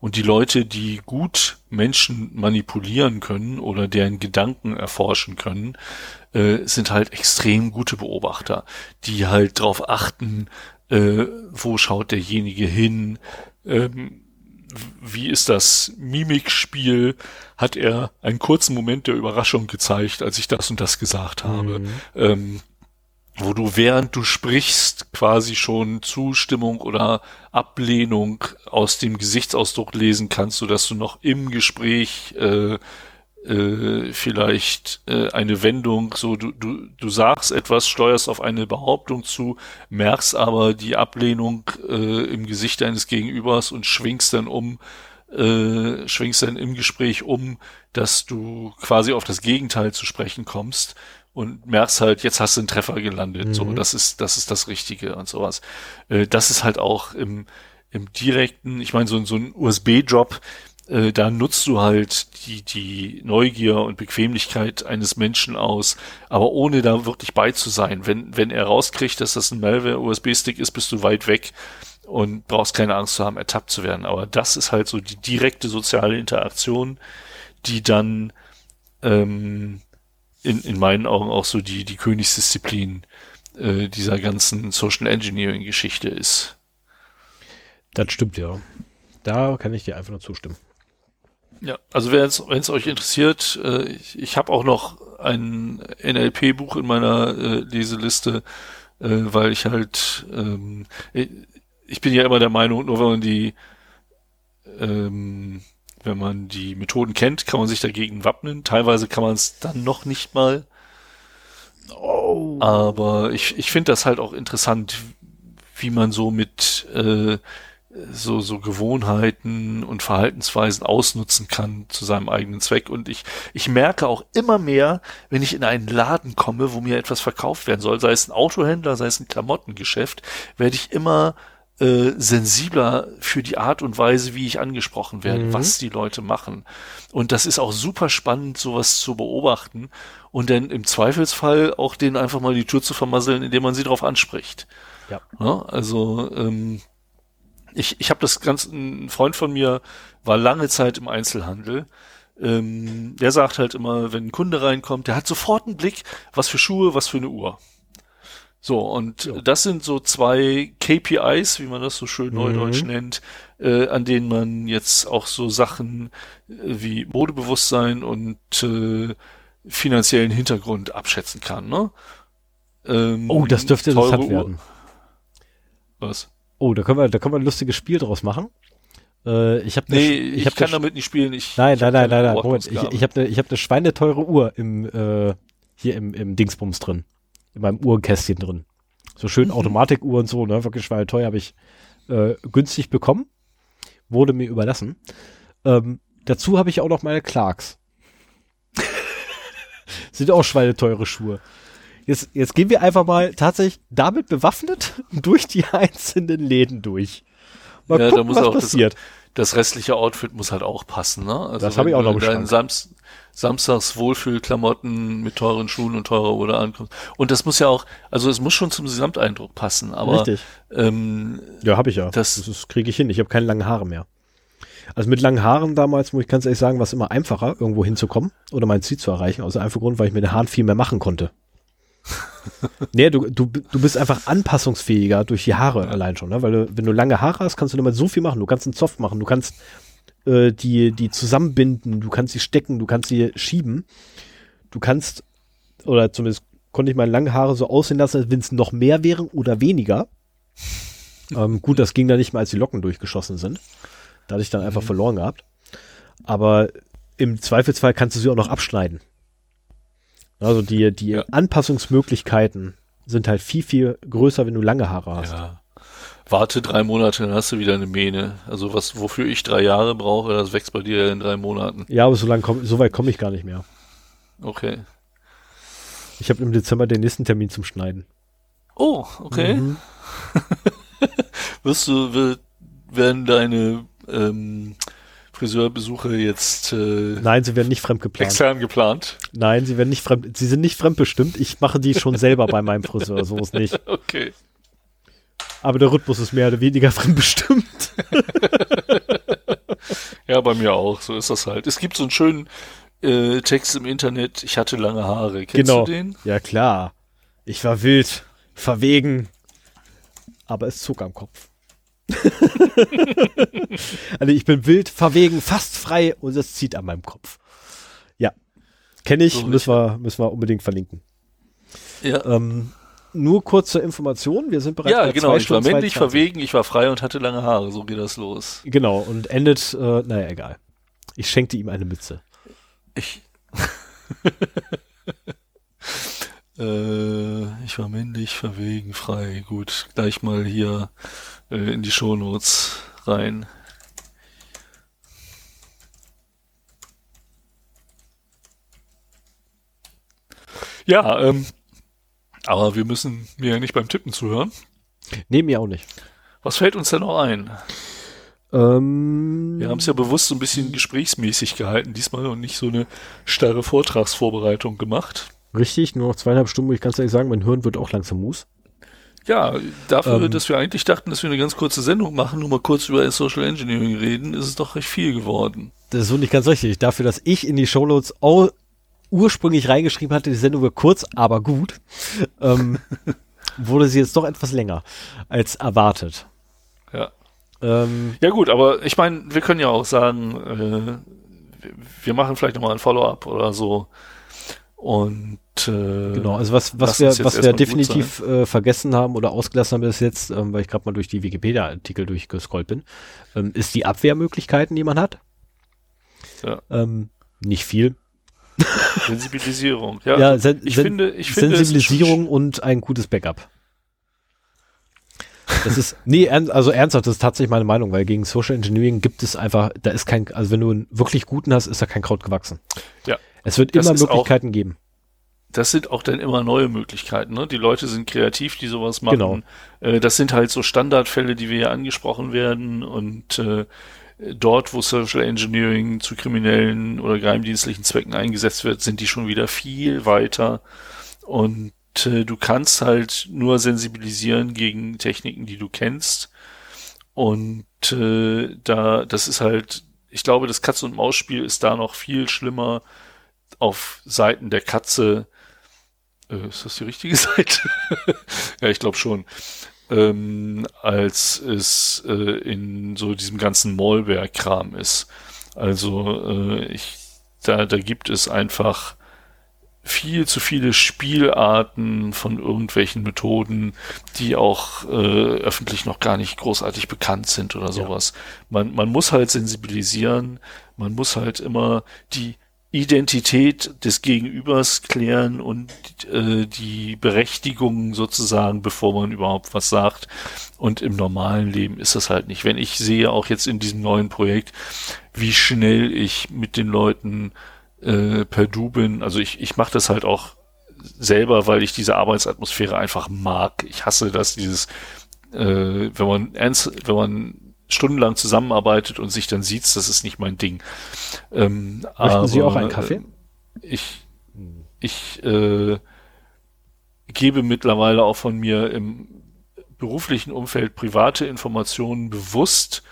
Und die Leute, die gut Menschen manipulieren können oder deren Gedanken erforschen können, äh, sind halt extrem gute Beobachter, die halt darauf achten, äh, wo schaut derjenige hin, ähm, wie ist das Mimikspiel? Hat er einen kurzen Moment der Überraschung gezeigt, als ich das und das gesagt habe? Mhm. Ähm, wo du während du sprichst quasi schon Zustimmung oder Ablehnung aus dem Gesichtsausdruck lesen kannst, so dass du noch im Gespräch äh, äh, vielleicht äh, eine Wendung, so du, du, du sagst etwas, steuerst auf eine Behauptung zu, merkst aber die Ablehnung äh, im Gesicht deines Gegenübers und schwingst dann um, äh, schwingst dann im Gespräch um, dass du quasi auf das Gegenteil zu sprechen kommst und merkst halt, jetzt hast du einen Treffer gelandet. Mhm. So, das ist, das ist das Richtige und sowas. Äh, das ist halt auch im, im direkten, ich meine, so, so ein USB-Drop, äh, da nutzt du halt die, die Neugier und Bequemlichkeit eines Menschen aus, aber ohne da wirklich bei zu sein. Wenn, wenn er rauskriegt, dass das ein Malware-USB-Stick ist, bist du weit weg und brauchst keine Angst zu haben, ertappt zu werden. Aber das ist halt so die direkte soziale Interaktion, die dann ähm, in, in meinen Augen auch so die, die Königsdisziplin äh, dieser ganzen Social Engineering Geschichte ist. Das stimmt ja. Da kann ich dir einfach nur zustimmen. Ja, also wenn es euch interessiert, äh, ich, ich habe auch noch ein NLP-Buch in meiner äh, Leseliste, äh, weil ich halt, ähm, ich bin ja immer der Meinung, nur wenn man die, ähm, wenn man die Methoden kennt, kann man sich dagegen wappnen. Teilweise kann man es dann noch nicht mal. Oh. Aber ich, ich finde das halt auch interessant, wie man so mit äh, so, so Gewohnheiten und Verhaltensweisen ausnutzen kann zu seinem eigenen Zweck. Und ich, ich merke auch immer mehr, wenn ich in einen Laden komme, wo mir etwas verkauft werden soll, sei es ein Autohändler, sei es ein Klamottengeschäft, werde ich immer äh, sensibler für die Art und Weise, wie ich angesprochen werde, mhm. was die Leute machen. Und das ist auch super spannend, sowas zu beobachten und dann im Zweifelsfall auch denen einfach mal die Tür zu vermasseln, indem man sie darauf anspricht. Ja. ja also ähm, ich, ich habe das ganz, ein Freund von mir war lange Zeit im Einzelhandel. Ähm, der sagt halt immer, wenn ein Kunde reinkommt, der hat sofort einen Blick, was für Schuhe, was für eine Uhr. So, und ja. das sind so zwei KPIs, wie man das so schön neudeutsch mhm. nennt, äh, an denen man jetzt auch so Sachen äh, wie Modebewusstsein und äh, finanziellen Hintergrund abschätzen kann. Ne? Ähm, oh, das dürfte interessant werden. Was? Oh, da können wir, da können wir ein lustiges Spiel draus machen. Äh, ich hab nee, ich, ich hab kann damit nicht spielen. Ich, nein, nein, nein, nein, nein, Moment. Ich, ich habe eine, ich hab eine schweineteure Uhr im, äh, hier im, im Dingsbums drin. In meinem Uhrenkästchen drin. So schön mhm. Automatikuhr und so, ne? Wirklich schweineteuer habe ich äh, günstig bekommen. Wurde mir überlassen. Ähm, dazu habe ich auch noch meine Clarks. Sind auch schweineteure Schuhe. Jetzt, jetzt gehen wir einfach mal tatsächlich damit bewaffnet durch die einzelnen Läden durch. Mal ja, gucken, da muss was auch passiert. Das, das, restliche Outfit muss halt auch passen, ne? Also das habe ich auch noch im Sams Samstags Wohlfühlklamotten mit teuren Schuhen und teurer Uhr ankommst. Und das muss ja auch, also es muss schon zum Gesamteindruck passen, aber Richtig. Ähm, ja, habe ich ja. Das, das kriege ich hin. Ich habe keine langen Haare mehr. Also mit langen Haaren damals, muss ich ganz ehrlich sagen, war es immer einfacher, irgendwo hinzukommen oder mein Ziel zu erreichen. Aus dem einfachen Grund, weil ich mit den Haaren viel mehr machen konnte. nee, du, du, du bist einfach anpassungsfähiger durch die Haare ja. allein schon, ne? Weil du, wenn du lange Haare hast, kannst du damit so viel machen. Du kannst einen Zoff machen, du kannst äh, die, die zusammenbinden, du kannst sie stecken, du kannst sie schieben. Du kannst, oder zumindest konnte ich meine langen Haare so aussehen lassen, als wenn es noch mehr wären oder weniger. ähm, gut, das ging dann nicht mehr, als die Locken durchgeschossen sind. Da hatte ich dann einfach mhm. verloren gehabt. Aber im Zweifelsfall kannst du sie auch noch abschneiden. Also die, die ja. Anpassungsmöglichkeiten sind halt viel, viel größer, wenn du lange Haare hast. Ja. Warte drei Monate, dann hast du wieder eine Mähne. Also was, wofür ich drei Jahre brauche, das wächst bei dir in drei Monaten. Ja, aber so, lang komm, so weit komme ich gar nicht mehr. Okay. Ich habe im Dezember den nächsten Termin zum Schneiden. Oh, okay. Mhm. Wirst du, werden deine ähm, Friseurbesuche jetzt äh, Nein, sie werden nicht fremd geplant. Extern geplant? Nein, sie werden nicht fremd, sie sind nicht fremdbestimmt. Ich mache die schon selber bei meinem Friseur, so ist nicht. Okay. Aber der Rhythmus ist mehr oder weniger fremdbestimmt. ja, bei mir auch, so ist das halt. Es gibt so einen schönen äh, Text im Internet, ich hatte lange Haare. Kennst genau. du den? Ja, klar. Ich war wild, verwegen, aber es zog am Kopf. also ich bin wild, verwegen, fast frei und es zieht an meinem Kopf. Ja. Kenne ich, so müssen, wir, müssen wir unbedingt verlinken. Ja. Ähm, nur kurze Information, wir sind bereits Ja, bei genau, ich Stunden, war männlich, verwegen, ich war frei und hatte lange Haare, so geht das los. Genau, und endet, äh, naja, egal. Ich schenkte ihm eine Mütze. Ich. äh, ich war männlich, verwegen, frei. Gut, gleich mal hier äh, in die Shownotes rein. Ja, ähm, aber wir müssen mir ja nicht beim Tippen zuhören. Nee, mir auch nicht. Was fällt uns denn noch ein? Ähm, Wir haben es ja bewusst so ein bisschen gesprächsmäßig gehalten diesmal und nicht so eine starre Vortragsvorbereitung gemacht. Richtig, nur noch zweieinhalb Stunden, muss ich ganz ehrlich sagen, mein Hirn wird auch langsam mus. Ja, dafür, Ähm. dass wir eigentlich dachten, dass wir eine ganz kurze Sendung machen, nur mal kurz über Social Engineering reden, ist es doch recht viel geworden. Das ist so nicht ganz richtig. Dafür, dass ich in die Shownotes auch ursprünglich reingeschrieben hatte, die Sendung wird kurz, aber gut, ähm, wurde sie jetzt doch etwas länger als erwartet. Ja. Ähm, Ja gut, aber ich meine, wir können ja auch sagen, äh, wir- machen vielleicht nochmal ein Follow-up oder so. Und äh, genau, also was, was wir, was wir definitiv äh, vergessen haben oder ausgelassen haben bis jetzt, ähm, weil ich gerade mal durch die Wikipedia-Artikel durchgescrollt bin, ähm, ist die Abwehrmöglichkeiten, die man hat. Ja. Ähm, nicht viel. Sensibilisierung. Ja, Ja, sen ich sen finde, ich finde Sensibilisierung und ein gutes Backup. Das ist, nee, also ernsthaft, das ist tatsächlich meine Meinung, weil gegen Social Engineering gibt es einfach, da ist kein, also wenn du einen wirklich guten hast, ist da kein Kraut gewachsen. Ja. Es wird immer ist auch- Möglichkeiten geben. das sind auch dann immer neue Möglichkeiten. Ne? Die Leute sind kreativ, die sowas machen. Genau. Äh, das sind halt so Standardfälle, die wir hier angesprochen werden. Und äh, dort, wo Social Engineering zu kriminellen oder geheimdienstlichen Zwecken eingesetzt wird, sind die schon wieder viel weiter. Und äh, du kannst halt nur sensibilisieren gegen Techniken, die du kennst. Und äh, da, das ist halt, ich glaube, das Katz- und Maus-Spiel ist da noch viel schlimmer auf Seiten der Katze. Äh, ist das die richtige Seite? ja, ich glaube schon. Ähm, als es äh, in so diesem ganzen Malware-Kram ist. Also äh, ich, da, da gibt es einfach viel zu viele Spielarten von irgendwelchen Methoden, die auch äh, öffentlich noch gar nicht großartig bekannt sind oder sowas. Man, man muss halt sensibilisieren, man muss halt immer die Identität des Gegenübers klären und äh, die Berechtigung sozusagen, bevor man überhaupt was sagt. Und im normalen Leben ist das halt nicht. Wenn ich sehe, auch jetzt in diesem neuen Projekt, wie schnell ich mit den Leuten äh, per Du bin, also ich, ich mache das halt auch selber, weil ich diese Arbeitsatmosphäre einfach mag. Ich hasse das, dieses, äh, wenn man ernst, wenn man stundenlang zusammenarbeitet und sich dann sieht, das ist nicht mein Ding. Ähm, Möchten Sie aber, auch einen Kaffee? äh, Ich, ich äh, gebe mittlerweile auch von mir im beruflichen Umfeld private Informationen bewusst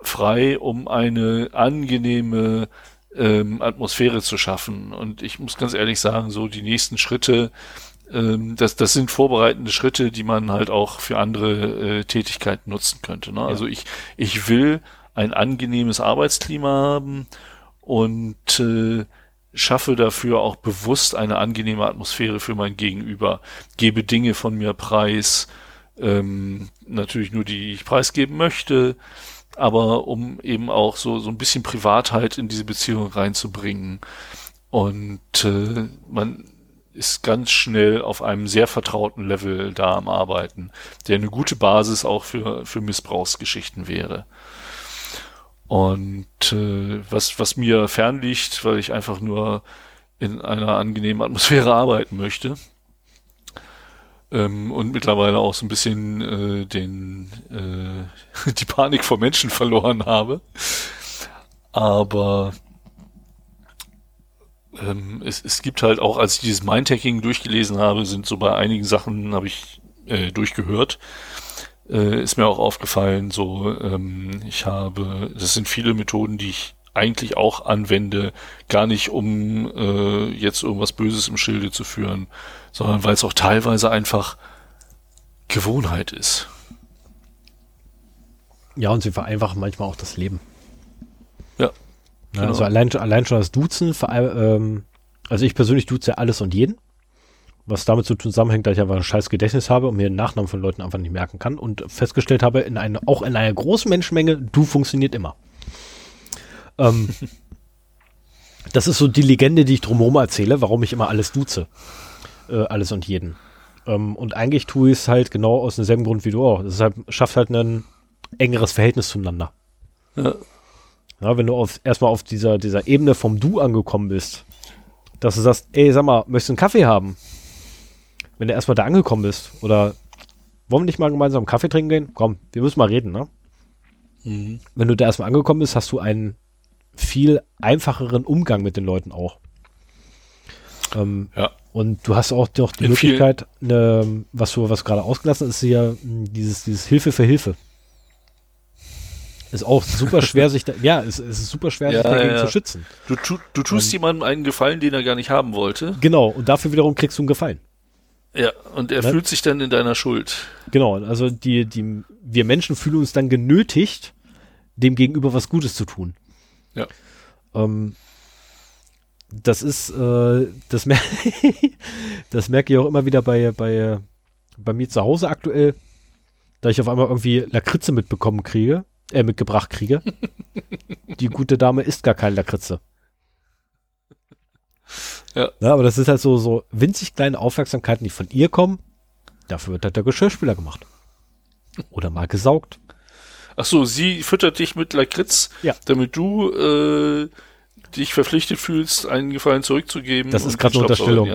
frei, um eine angenehme ähm, Atmosphäre zu schaffen. Und ich muss ganz ehrlich sagen, so die nächsten Schritte, ähm, das, das sind vorbereitende Schritte, die man halt auch für andere äh, Tätigkeiten nutzen könnte. Ne? Also ich, ich will ein angenehmes Arbeitsklima haben und äh, schaffe dafür auch bewusst eine angenehme Atmosphäre für mein Gegenüber, gebe Dinge von mir preis, ähm, natürlich nur die, die ich preisgeben möchte, aber um eben auch so, so ein bisschen Privatheit in diese Beziehung reinzubringen. Und äh, man ist ganz schnell auf einem sehr vertrauten Level da am Arbeiten, der eine gute Basis auch für, für Missbrauchsgeschichten wäre. Und äh, was, was mir fernliegt, weil ich einfach nur in einer angenehmen Atmosphäre arbeiten möchte, ähm, und mittlerweile auch so ein bisschen äh, den äh, die Panik vor Menschen verloren habe. Aber ähm, es, es gibt halt auch, als ich dieses Mindhacking durchgelesen habe, sind so bei einigen Sachen habe ich äh, durchgehört. Äh, ist mir auch aufgefallen, so ähm, ich habe, das sind viele Methoden, die ich eigentlich auch anwende, gar nicht um äh, jetzt irgendwas Böses im Schilde zu führen, sondern weil es auch teilweise einfach Gewohnheit ist. Ja, und sie vereinfachen manchmal auch das Leben. Genau. Also allein, allein schon das Duzen, allem, ähm, also ich persönlich duze ja alles und jeden. Was damit zu tun zusammenhängt, dass ich einfach ein scheiß Gedächtnis habe und mir den Nachnamen von Leuten einfach nicht merken kann und festgestellt habe, in eine, auch in einer großen Menschenmenge, du funktioniert immer. Ähm, das ist so die Legende, die ich drumherum erzähle, warum ich immer alles duze. Äh, alles und jeden. Ähm, und eigentlich tue ich es halt genau aus demselben Grund wie du auch. Das halt, schafft halt ein engeres Verhältnis zueinander. Ja. Ja, wenn du auf, erstmal auf dieser, dieser Ebene vom Du angekommen bist, dass du sagst, ey, sag mal, möchtest du einen Kaffee haben? Wenn du erstmal da angekommen bist, oder wollen wir nicht mal gemeinsam einen Kaffee trinken gehen? Komm, wir müssen mal reden, ne? mhm. wenn du da erstmal angekommen bist, hast du einen viel einfacheren Umgang mit den Leuten auch. Ähm, ja. Und du hast auch doch die In Möglichkeit, ne, was du was gerade ausgelassen ist, ja dieses, dieses Hilfe für Hilfe. Ist auch super schwer, sich da, ja, es, es ist super schwer, ja, sich dagegen ja. zu schützen. Du, tu, du tust ähm, jemandem einen Gefallen, den er gar nicht haben wollte. Genau, und dafür wiederum kriegst du einen Gefallen. Ja, und er ne? fühlt sich dann in deiner Schuld. Genau, also die, die, wir Menschen fühlen uns dann genötigt, dem Gegenüber was Gutes zu tun. Ja. Ähm, das ist, äh, das, mer das merke ich auch immer wieder bei, bei, bei mir zu Hause aktuell, da ich auf einmal irgendwie Lakritze mitbekommen kriege äh, mitgebracht kriege. die gute Dame isst gar keine Lakritze. Ja. ja. Aber das ist halt so, so winzig kleine Aufmerksamkeiten, die von ihr kommen. Dafür wird halt der Geschirrspüler gemacht. Oder mal gesaugt. Ach so, sie füttert dich mit Lakritz, ja. damit du äh, dich verpflichtet fühlst, einen Gefallen zurückzugeben. Das ist gerade eine Unterstellung.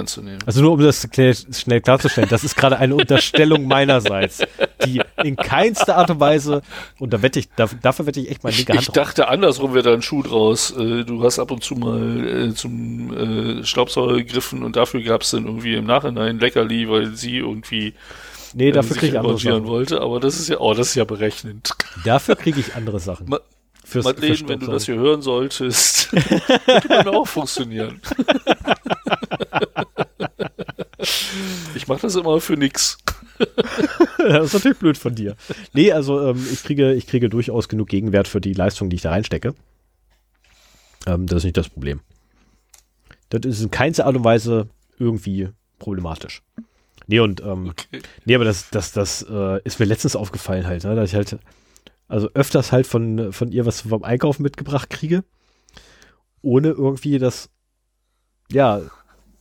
Also nur um das schnell klarzustellen, das ist gerade eine Unterstellung meinerseits, die in keinster Art und Weise, und da wette ich, dafür, dafür wette ich echt mal linke Hand Ich dachte, andersrum wäre da ein Schuh draus. Äh, du hast ab und zu mal äh, zum äh, Staubsauger gegriffen und dafür gab es dann irgendwie im Nachhinein Leckerli, weil sie irgendwie Nee, dafür kriege ich andere Sachen. wollte, aber das ist ja, oh, das ist ja berechnend. Dafür kriege ich andere Sachen. Ma Fürs, Madeleine, für wenn du das hier hören solltest, man auch funktionieren. ich mache das immer für nix. das ist natürlich blöd von dir. Nee, also ähm, ich, kriege, ich kriege durchaus genug Gegenwert für die Leistung, die ich da reinstecke. Ähm, das ist nicht das Problem. Das ist in keinster Art und Weise irgendwie problematisch. Nee, und ähm, okay. nee, aber das, das, das äh, ist mir letztens aufgefallen halt, ne, dass ich halt also öfters halt von, von ihr was vom Einkaufen mitgebracht kriege. Ohne irgendwie das, ja,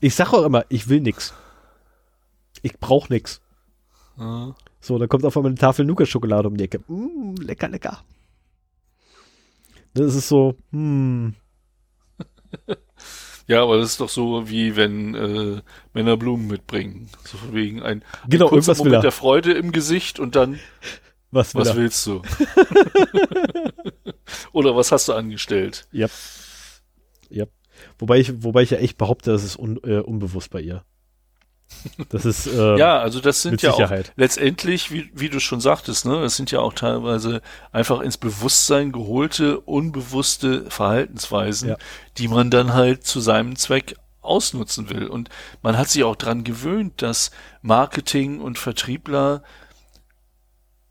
ich sage auch immer, ich will nix. Ich brauche nix. Mhm. So, dann kommt auf einmal eine Tafel Nougat-Schokolade um die Ecke. Mm, lecker, lecker. Das ist so, hm. Ja, aber das ist doch so, wie wenn äh, Männer Blumen mitbringen. So wegen ein, genau, ein irgendwas Moment der Freude im Gesicht und dann was, was willst du? Oder was hast du angestellt? Ja. Ja. Wobei ich, wobei ich ja echt behaupte, das ist un, äh, unbewusst bei ihr. Das ist äh, ja, also das sind ja auch letztendlich, wie, wie du schon sagtest, ne, das sind ja auch teilweise einfach ins Bewusstsein geholte, unbewusste Verhaltensweisen, ja. die man dann halt zu seinem Zweck ausnutzen will. Und man hat sich auch dran gewöhnt, dass Marketing und Vertriebler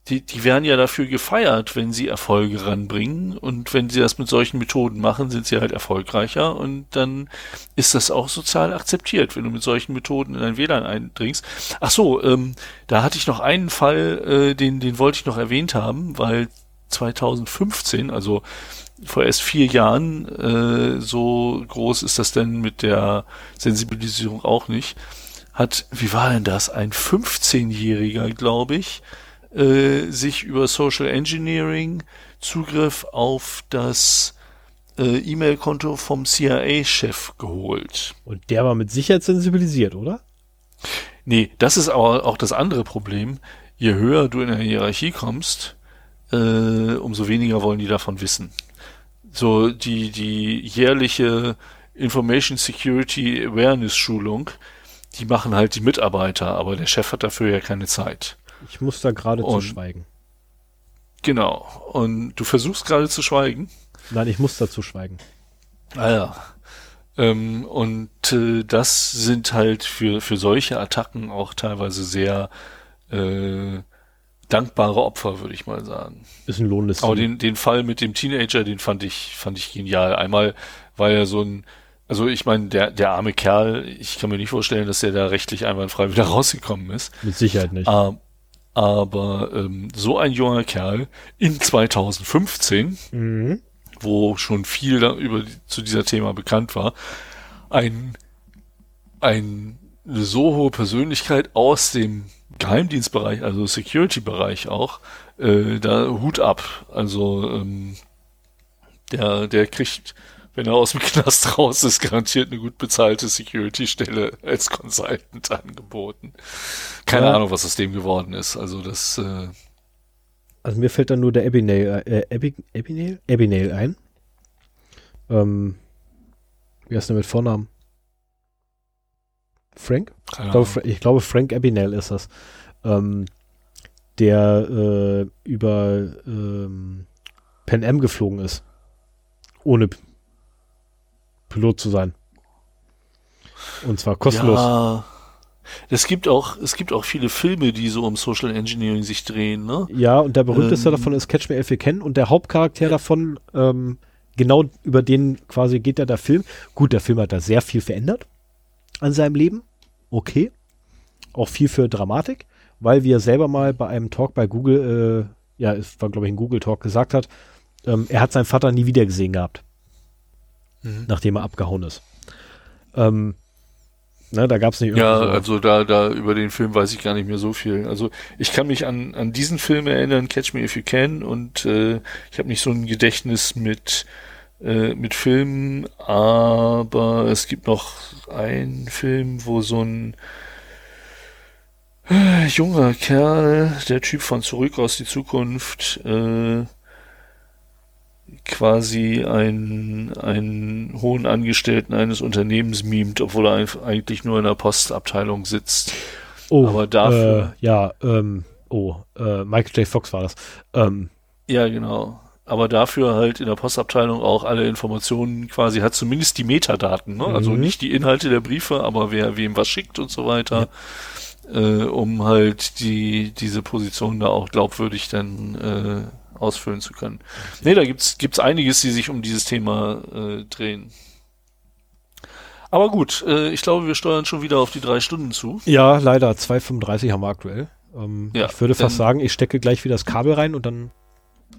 die, die werden ja dafür gefeiert, wenn sie Erfolge ranbringen. Und wenn sie das mit solchen Methoden machen, sind sie halt erfolgreicher. Und dann ist das auch sozial akzeptiert, wenn du mit solchen Methoden in ein WLAN eindringst. Ach so, ähm, da hatte ich noch einen Fall, äh, den, den wollte ich noch erwähnt haben, weil 2015, also vor erst vier Jahren, äh, so groß ist das denn mit der Sensibilisierung auch nicht, hat, wie war denn das, ein 15-Jähriger, glaube ich, äh, sich über Social Engineering Zugriff auf das äh, E-Mail-Konto vom CIA-Chef geholt. Und der war mit Sicherheit sensibilisiert, oder? Nee, das ist aber auch das andere Problem. Je höher du in der Hierarchie kommst, äh, umso weniger wollen die davon wissen. So die, die jährliche Information Security Awareness Schulung, die machen halt die Mitarbeiter, aber der Chef hat dafür ja keine Zeit. Ich muss da gerade zu schweigen. Genau. Und du versuchst gerade zu schweigen? Nein, ich muss dazu schweigen. Ah ja. Ähm, und äh, das sind halt für, für solche Attacken auch teilweise sehr äh, dankbare Opfer, würde ich mal sagen. Ist ein lohnendes Aber den, den Fall mit dem Teenager, den fand ich, fand ich genial. Einmal war er so ein, also ich meine, der, der arme Kerl, ich kann mir nicht vorstellen, dass der da rechtlich einwandfrei wieder rausgekommen ist. Mit Sicherheit nicht. Ähm, aber ähm, so ein junger Kerl in 2015, mhm. wo schon viel da über zu dieser Thema bekannt war, ein, ein eine so hohe Persönlichkeit aus dem Geheimdienstbereich, also Security-Bereich auch, äh, da Hut ab. Also ähm, der, der kriegt wenn er aus dem Knast raus ist, garantiert eine gut bezahlte Security-Stelle als Consultant angeboten. Keine ja. Ahnung, was aus dem geworden ist. Also das. Äh Also mir fällt dann nur der Abigail, äh, Abby, Abigail? Abigail ein. Ähm, wie heißt der mit Vornamen? Frank? Ich glaube, ich glaube, Frank Abigail ist das. Ähm, der äh, über ähm, Pan Am geflogen ist. Ohne Pilot zu sein. Und zwar kostenlos. Ja. Es gibt auch, es gibt auch viele Filme, die so um Social Engineering sich drehen, ne? Ja, und der berühmteste Ähm. davon ist Catch Me If You Can und der Hauptcharakter davon, ähm, genau über den quasi geht ja der Film. Gut, der Film hat da sehr viel verändert an seinem Leben. Okay. Auch viel für Dramatik, weil wie er selber mal bei einem Talk bei Google, äh, ja, es war glaube ich ein Google Talk gesagt hat, ähm, er hat seinen Vater nie wieder gesehen gehabt, Mhm. nachdem er abgehauen ist. Ähm, ne, da gab es nicht Ja, so- also da, da über den Film weiß ich gar nicht mehr so viel. Also ich kann mich an, an diesen Film erinnern, Catch Me If You Can, und äh, ich habe nicht so ein Gedächtnis mit, äh, mit Filmen, aber es gibt noch einen Film, wo so ein äh, junger Kerl, der Typ von Zurück aus die Zukunft, äh, quasi einen, einen hohen Angestellten eines Unternehmens mimt, obwohl er eigentlich nur in der Postabteilung sitzt. oh, aber dafür- Äh, ja, ähm, oh, äh, Michael J. Fox war das. Ähm, Ja, genau. Aber dafür halt in der Postabteilung auch alle Informationen quasi hat, zumindest die Metadaten, ne? Also Mhm. nicht die Inhalte der Briefe, aber wer wem was schickt und so weiter, äh, um halt die, diese Position da auch glaubwürdig dann äh, ausfüllen zu können. Nee, da gibt's, gibt's einiges, die sich um dieses Thema äh, drehen. Aber gut, äh, ich glaube, wir steuern schon wieder auf die drei Stunden zu. Ja, leider. 2,35 haben wir aktuell. Ähm, Ja, ich würde fast sagen, ich stecke gleich wieder das Kabel rein und dann.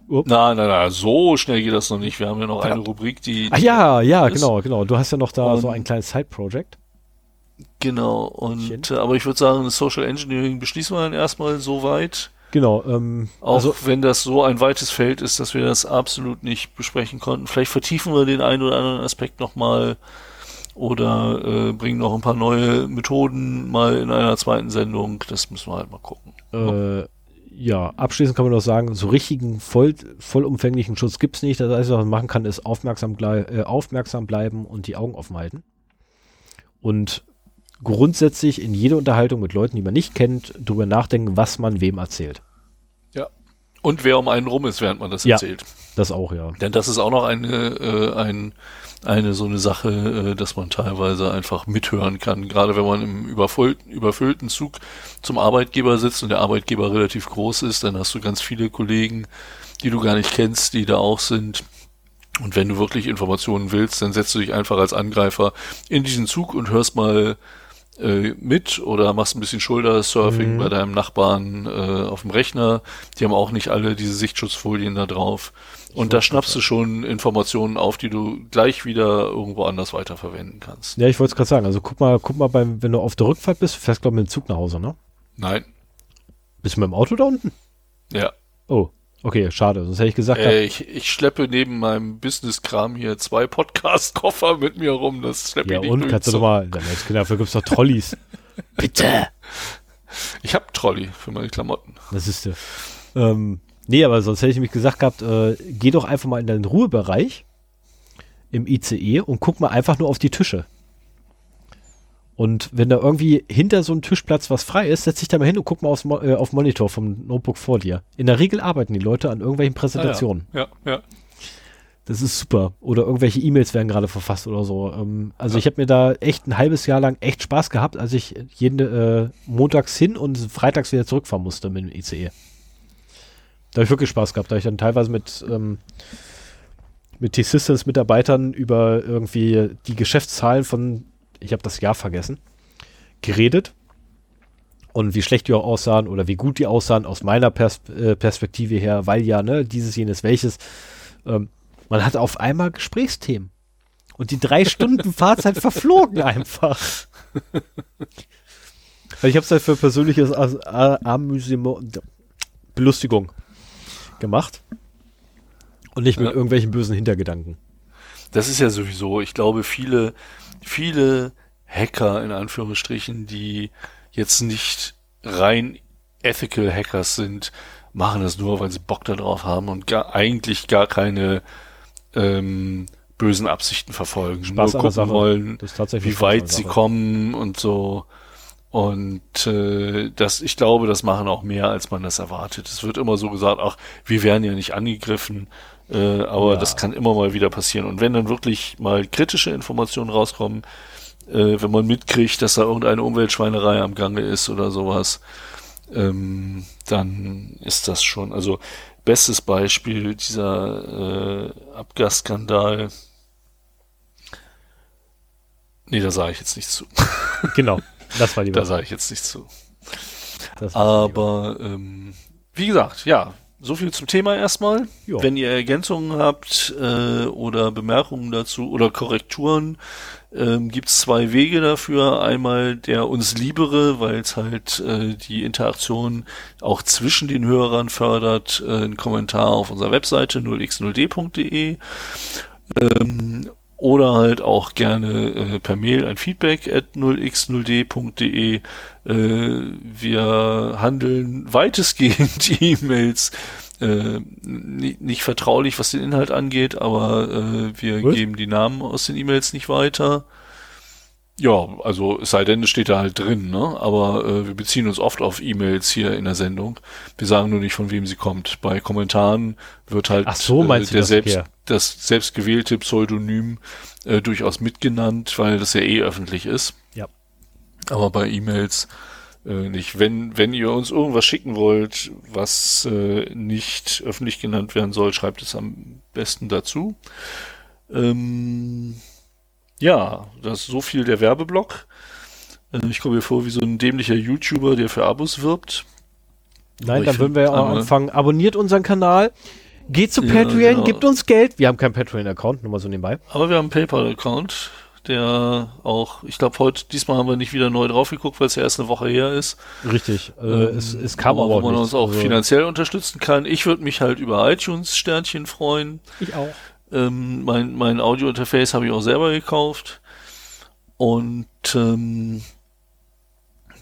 Na, na, na, so schnell geht das noch nicht. Wir haben ja noch eine Rubrik, die. Ach ja, ja, ist. genau, genau. Du hast ja noch da Und- so ein kleines Side-Project. Genau, und äh, aber ich würde sagen, das Social Engineering beschließen wir dann erstmal so weit. Genau. Ähm, Auch also, wenn das so ein weites Feld ist, dass wir das absolut nicht besprechen konnten. Vielleicht vertiefen wir den einen oder anderen Aspekt nochmal oder äh, bringen noch ein paar neue Methoden mal in einer zweiten Sendung. Das müssen wir halt mal gucken. äh, ja, abschließend kann man noch sagen, so richtigen voll, vollumfänglichen Schutz gibt's nicht. Das Einzige, was man machen kann, ist aufmerksam, äh, aufmerksam bleiben und die Augen offen halten. Und grundsätzlich in jede Unterhaltung mit Leuten, die man nicht kennt, drüber nachdenken, was man wem erzählt. Und wer um einen rum ist, während man das Ja. erzählt. Das auch, ja. Denn das ist auch noch eine, äh, ein, eine so eine Sache, äh, dass man teilweise einfach mithören kann. Gerade wenn man im überfüllten, überfüllten Zug zum Arbeitgeber sitzt und der Arbeitgeber relativ groß ist, dann hast du ganz viele Kollegen, die du gar nicht kennst, die da auch sind. Und wenn du wirklich Informationen willst, dann setzt du dich einfach als Angreifer in diesen Zug und hörst mal äh, mit oder machst ein bisschen Shoulder-Surfing Mhm. bei deinem Nachbarn äh, auf dem Rechner. Die haben auch nicht alle diese Sichtschutzfolien da drauf. Und da schnappst du schon Informationen auf, die du gleich wieder irgendwo anders weiterverwenden kannst. Ja, ich wollte es gerade sagen. Also guck mal, guck mal, beim, wenn du auf der Rückfahrt bist, du fährst glaube ich mit dem Zug nach Hause, ne? Nein. Bist du mit dem Auto da unten? Ja. Oh, okay, schade. Sonst hätte ich gesagt, Äh, ich, ich schleppe neben meinem Business-Kram hier zwei Podcast-Koffer mit mir rum. Das schleppe ja ich nicht und kannst du doch mal, ja, dafür gibt's doch Trolleys. Bitte. Ich hab Trolley für meine Klamotten. Das ist der. Ähm, nee, aber sonst hätte ich mich gesagt gehabt, äh, geh doch einfach mal in deinen Ruhebereich im ICE und guck mal einfach nur auf die Tische. Und wenn da irgendwie hinter so einem Tischplatz was frei ist, setz dich da mal hin und guck mal aufs Mo äh, auf Monitor vom Notebook vor dir. In der Regel arbeiten die Leute an irgendwelchen Präsentationen. Ja, ja. Das ist super. Oder irgendwelche E-Mails werden gerade verfasst oder so. Ähm, also ich habe mir da echt ein halbes Jahr lang echt Spaß gehabt, als ich jeden äh, montags hin und freitags wieder zurückfahren musste mit dem ICE. Da habe ich wirklich Spaß gehabt. Da habe ich dann teilweise mit, ähm, mit T-Systems-Mitarbeitern über irgendwie die Geschäftszahlen von, ich habe das Jahr vergessen, geredet. Und wie schlecht die auch aussahen oder wie gut die aussahen aus meiner Pers äh, Perspektive her, weil ja, ne, dieses, jenes, welches. Ähm, man hat auf einmal Gesprächsthemen. Und die drei Stunden Fahrzeit verflogen einfach. Ich habe es halt für persönliches Amüsement, Belustigung gemacht. Und nicht mit Ja. irgendwelchen bösen Hintergedanken. Das ist ja sowieso, ich glaube, viele, viele Hacker in Anführungsstrichen, die jetzt nicht rein ethical Hackers sind, machen das nur, weil sie Bock darauf haben und gar, eigentlich gar keine ähm, bösen Absichten verfolgen. Spaß nur gucken wollen, wie weit sie kommen und so. Und äh, das, ich glaube, das machen auch mehr, als man das erwartet. Es wird immer so gesagt, ach, wir werden ja nicht angegriffen, äh, aber Ja. das kann immer mal wieder passieren. Und wenn dann wirklich mal kritische Informationen rauskommen, äh, wenn man mitkriegt, dass da irgendeine Umweltschweinerei am Gange ist oder sowas, ähm, dann ist das schon, also bestes Beispiel dieser äh, Abgasskandal. Nee, da sage ich jetzt nichts zu. Genau, das war die Da sage ich jetzt nichts zu. Aber ähm, wie gesagt, ja, so viel zum Thema erstmal. Ja. Wenn ihr Ergänzungen habt äh, oder Bemerkungen dazu oder Korrekturen, ähm, gibt es zwei Wege dafür. Einmal der uns liebere, weil es halt äh, die Interaktion auch zwischen den Hörern fördert, äh, ein Kommentar auf unserer Webseite 0x0d.de. Ähm, oder halt auch gerne äh, per Mail ein Feedback at 0x0d.de. Äh, wir handeln weitestgehend E-Mails. Äh, ni- nicht vertraulich, was den Inhalt angeht, aber äh, wir Was? geben die Namen aus den E-Mails nicht weiter. Ja, also es sei denn, es steht da halt drin, ne? Aber äh, wir beziehen uns oft auf E-Mails hier in der Sendung. Wir sagen nur nicht, von wem sie kommt. Bei Kommentaren wird halt Ach so, du der das, selbst, das selbstgewählte Pseudonym äh, durchaus mitgenannt, weil das ja eh öffentlich ist. Ja. Aber bei E-Mails äh, nicht. Wenn, wenn ihr uns irgendwas schicken wollt, was äh, nicht öffentlich genannt werden soll, schreibt es am besten dazu. Ähm, ja, das ist so viel der Werbeblock. Äh, ich komme mir vor wie so ein dämlicher YouTuber, der für Abos wirbt. Nein, dann würden wir ja auch anfangen. Abonniert unseren Kanal. Geht zu Ja, Patreon, genau. gibt uns Geld. Wir haben keinen Patreon-Account, nur mal so nebenbei. Aber wir haben einen PayPal-Account, der auch, ich glaube, heute, diesmal haben wir nicht wieder neu drauf geguckt, weil es ja erst eine Woche her ist. Richtig. Äh, Ähm, es, es kam aber wo auch man nichts. uns auch Also, finanziell unterstützen kann. Ich würde mich halt über iTunes-Sternchen freuen. Ich auch. Ähm, mein mein Audio-Interface habe ich auch selber gekauft. Und ähm,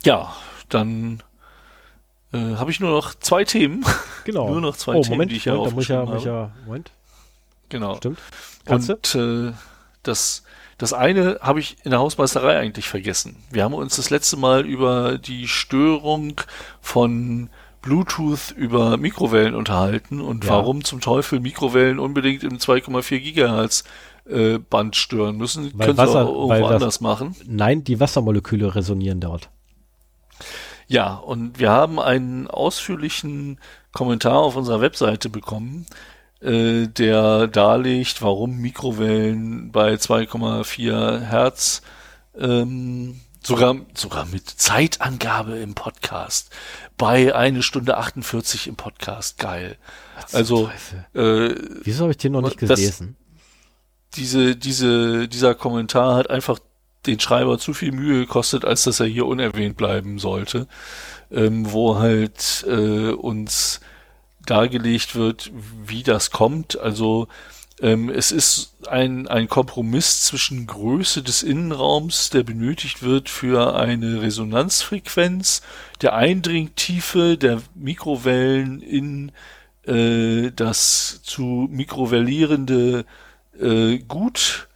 ja, dann äh, habe ich nur noch zwei Themen. Genau. Nur noch zwei oh, Themen, Moment, die ich ja Moment, da muss ich ja, aufgeschrieben muss ich ja, Moment, genau. stimmt. Du? Und äh, das, das eine habe ich in der Hausmeisterei eigentlich vergessen. Wir haben uns das letzte Mal über die Störung von Bluetooth über Mikrowellen unterhalten und Ja. warum zum Teufel Mikrowellen unbedingt im 2,4 Gigahertz äh, Band stören müssen. Weil Können sie Wasser- auch irgendwo anders machen. Nein, die Wassermoleküle resonieren dort. Ja, und wir haben einen ausführlichen Kommentar auf unserer Webseite bekommen, äh, der darlegt, warum Mikrowellen bei 2,4 Hertz ähm, sogar sogar mit Zeitangabe im Podcast bei eine Stunde 48 im Podcast geil. Also äh, Wieso habe ich den noch nicht Das- gelesen? diese, diese, dieser Kommentar hat einfach den Schreiber zu viel Mühe gekostet, als dass er hier unerwähnt bleiben sollte, ähm, wo halt äh, uns dargelegt wird, wie das kommt. Also ähm, es ist ein, ein Kompromiss zwischen Größe des Innenraums, der benötigt wird für eine Resonanzfrequenz, der Eindringtiefe der Mikrowellen in äh, das zu mikrowellierende äh, Gut,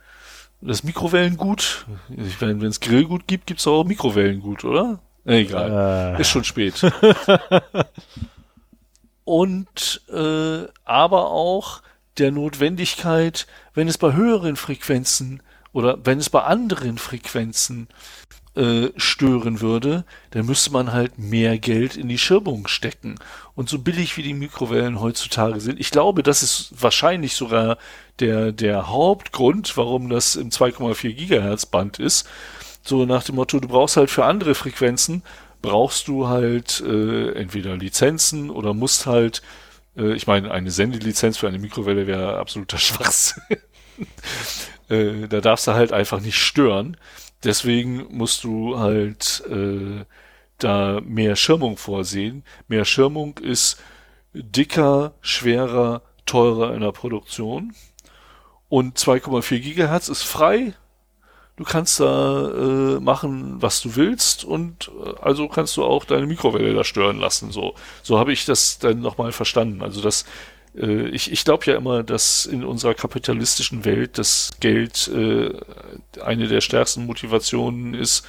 das Mikrowellengut. Ich meine, wenn es Grillgut gibt, gibt es auch Mikrowellengut, oder? Egal. Äh, Ist schon spät. Und äh, aber auch der Notwendigkeit, wenn es bei höheren Frequenzen oder wenn es bei anderen Frequenzen äh, stören würde, dann müsste man halt mehr Geld in die Schirmung stecken. Und so billig wie die Mikrowellen heutzutage sind, ich glaube, das ist wahrscheinlich sogar der, der Hauptgrund, warum das im 2,4 Gigahertz Band ist. So nach dem Motto, du brauchst halt für andere Frequenzen, brauchst du halt äh, entweder Lizenzen oder musst halt, äh, ich meine, eine Sendelizenz für eine Mikrowelle wäre absoluter Schwachsinn. äh, da darfst du halt einfach nicht stören. Deswegen musst du halt äh, da mehr Schirmung vorsehen. Mehr Schirmung ist dicker, schwerer, teurer in der Produktion. Und 2,4 Gigahertz ist frei. Du kannst da äh, machen, was du willst und äh, also kannst du auch deine Mikrowelle da stören lassen. So, so habe ich das dann nochmal verstanden. Also das, äh, ich, ich glaube ja immer, dass in unserer kapitalistischen Welt das Geld äh, eine der stärksten Motivationen ist,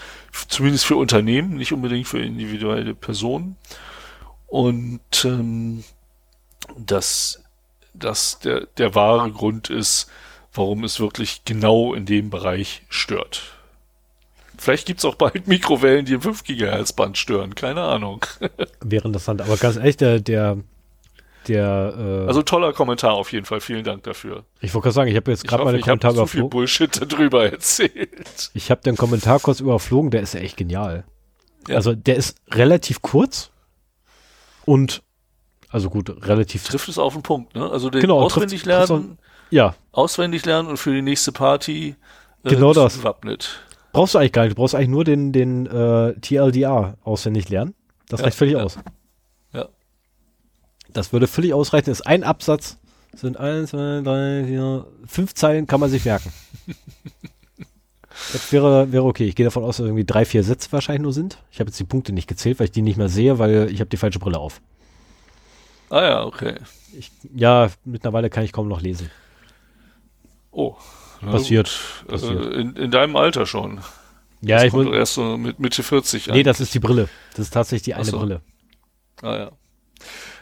zumindest für Unternehmen, nicht unbedingt für individuelle Personen. Und ähm, dass das der, der wahre Grund ist, warum es wirklich genau in dem Bereich stört. Vielleicht gibt's auch bald Mikrowellen, die im 5 GHz Band stören, keine Ahnung. Wäre interessant, aber ganz ehrlich, der, der, der äh Also toller Kommentar auf jeden Fall, vielen Dank dafür. Ich wollte gerade sagen, ich habe jetzt gerade meine Kommentare überflogen. Ich habe viel Bullshit darüber erzählt. Ich habe den Kommentar kurz überflogen, der ist ja echt genial. Ja. Also der ist relativ kurz und also gut, relativ. Trifft es auf den Punkt, ne? Also den genau, auswendig trifft, lernen. Ja. Auswendig lernen und für die nächste Party äh, genau das. Gewappnet. Brauchst du eigentlich gar nicht. Du brauchst eigentlich nur den, den äh, TLDR auswendig lernen. Das ja, reicht völlig ja. aus. Ja. Das würde völlig ausreichen. Das ist ein Absatz. Sind eins, zwei, drei, vier, fünf Zeilen kann man sich merken. das wäre, wäre okay. Ich gehe davon aus, dass irgendwie drei, vier Sätze wahrscheinlich nur sind. Ich habe jetzt die Punkte nicht gezählt, weil ich die nicht mehr sehe, weil ich habe die falsche Brille auf. Ah ja, okay. Ich, ja, mittlerweile kann ich kaum noch lesen. Oh. Passiert. passiert. Äh, in, in deinem Alter schon. Ja, das ich muss. erst so mit Mitte 40 an. Nee, das ist die Brille. Das ist tatsächlich die eine so. Brille. Ah ja.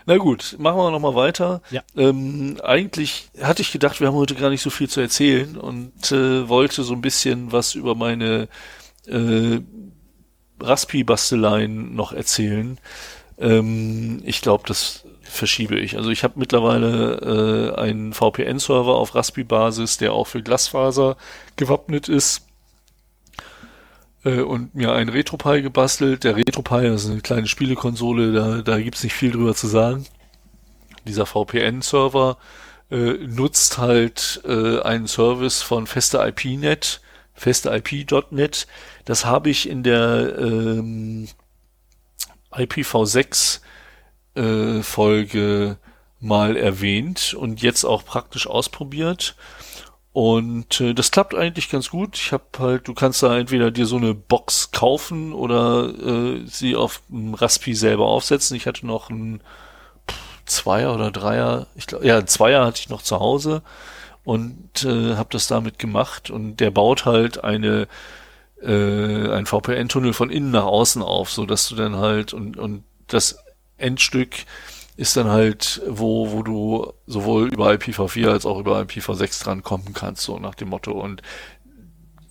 Na gut, machen wir nochmal weiter. Ja. Ähm, eigentlich hatte ich gedacht, wir haben heute gar nicht so viel zu erzählen und äh, wollte so ein bisschen was über meine äh, Raspi-Basteleien noch erzählen. Ähm, ich glaube, das verschiebe ich. Also ich habe mittlerweile äh, einen VPN-Server auf Raspi-Basis, der auch für Glasfaser gewappnet ist äh, und mir einen RetroPie gebastelt. Der RetroPie ist eine kleine Spielekonsole, da, da gibt's nicht viel drüber zu sagen. Dieser VPN-Server äh, nutzt halt äh, einen Service von feste IP-Net. Das habe ich in der ähm, IPv6 äh, Folge mal erwähnt und jetzt auch praktisch ausprobiert. Und äh, das klappt eigentlich ganz gut. Ich habe halt, du kannst da entweder dir so eine Box kaufen oder äh, sie auf dem Raspi selber aufsetzen. Ich hatte noch ein Zweier oder Dreier, ich glaube, ja, Zweier hatte ich noch zu Hause und äh, habe das damit gemacht. Und der baut halt eine äh, ein VPN-Tunnel von innen nach außen auf, so dass du dann halt und und das Endstück ist dann halt, wo, wo du sowohl über IPv4 als auch über IPv6 drankommen kannst, so nach dem Motto. Und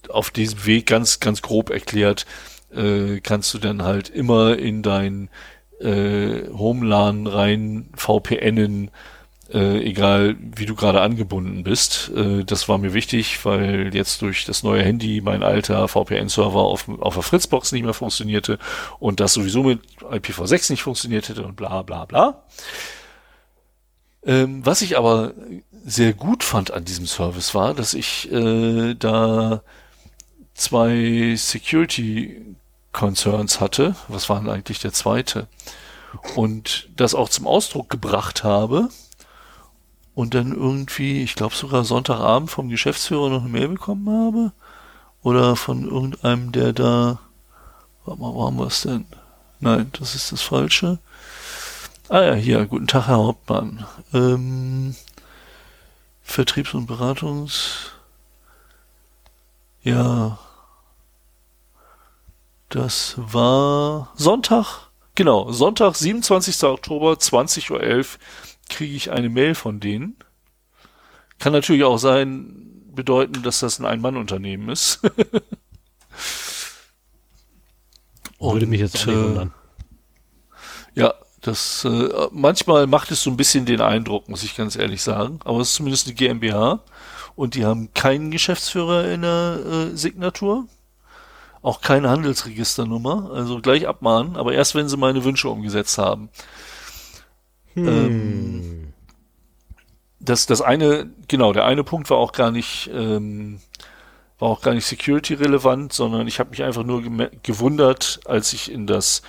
auf diesem Weg ganz, ganz grob erklärt, äh, kannst du dann halt immer in dein äh, Homelan rein VPNen äh, egal wie du gerade angebunden bist. Äh, das war mir wichtig, weil jetzt durch das neue Handy mein alter VPN-Server auf, auf der Fritzbox nicht mehr funktionierte und das sowieso mit IPv6 nicht funktioniert hätte und bla bla bla. Ähm, was ich aber sehr gut fand an diesem Service war, dass ich äh, da zwei Security Concerns hatte. Was war denn eigentlich der zweite? Und das auch zum Ausdruck gebracht habe und dann irgendwie, ich glaube sogar Sonntagabend vom Geschäftsführer noch eine Mail bekommen habe. Oder von irgendeinem, der da. Warte mal, wo haben wir es denn? Nein, das ist das Falsche. Ah ja, hier, guten Tag, Herr Hauptmann. Ähm, Vertriebs- und Beratungs. Ja. Das war Sonntag. Genau, Sonntag, 27. Oktober, 20.11 Uhr kriege ich eine Mail von denen. Kann natürlich auch sein, bedeuten, dass das ein Ein-Mann-Unternehmen ist. Würde mich jetzt äh, wundern. Ja, das äh, manchmal macht es so ein bisschen den Eindruck, muss ich ganz ehrlich sagen. Aber es ist zumindest eine GmbH und die haben keinen Geschäftsführer in der äh, Signatur. Auch keine Handelsregisternummer, also gleich abmahnen, aber erst wenn sie meine Wünsche umgesetzt haben. Hm. Das, das eine, genau, der eine Punkt war auch gar nicht, ähm, war auch gar nicht security relevant, sondern ich habe mich einfach nur gewundert, als ich in das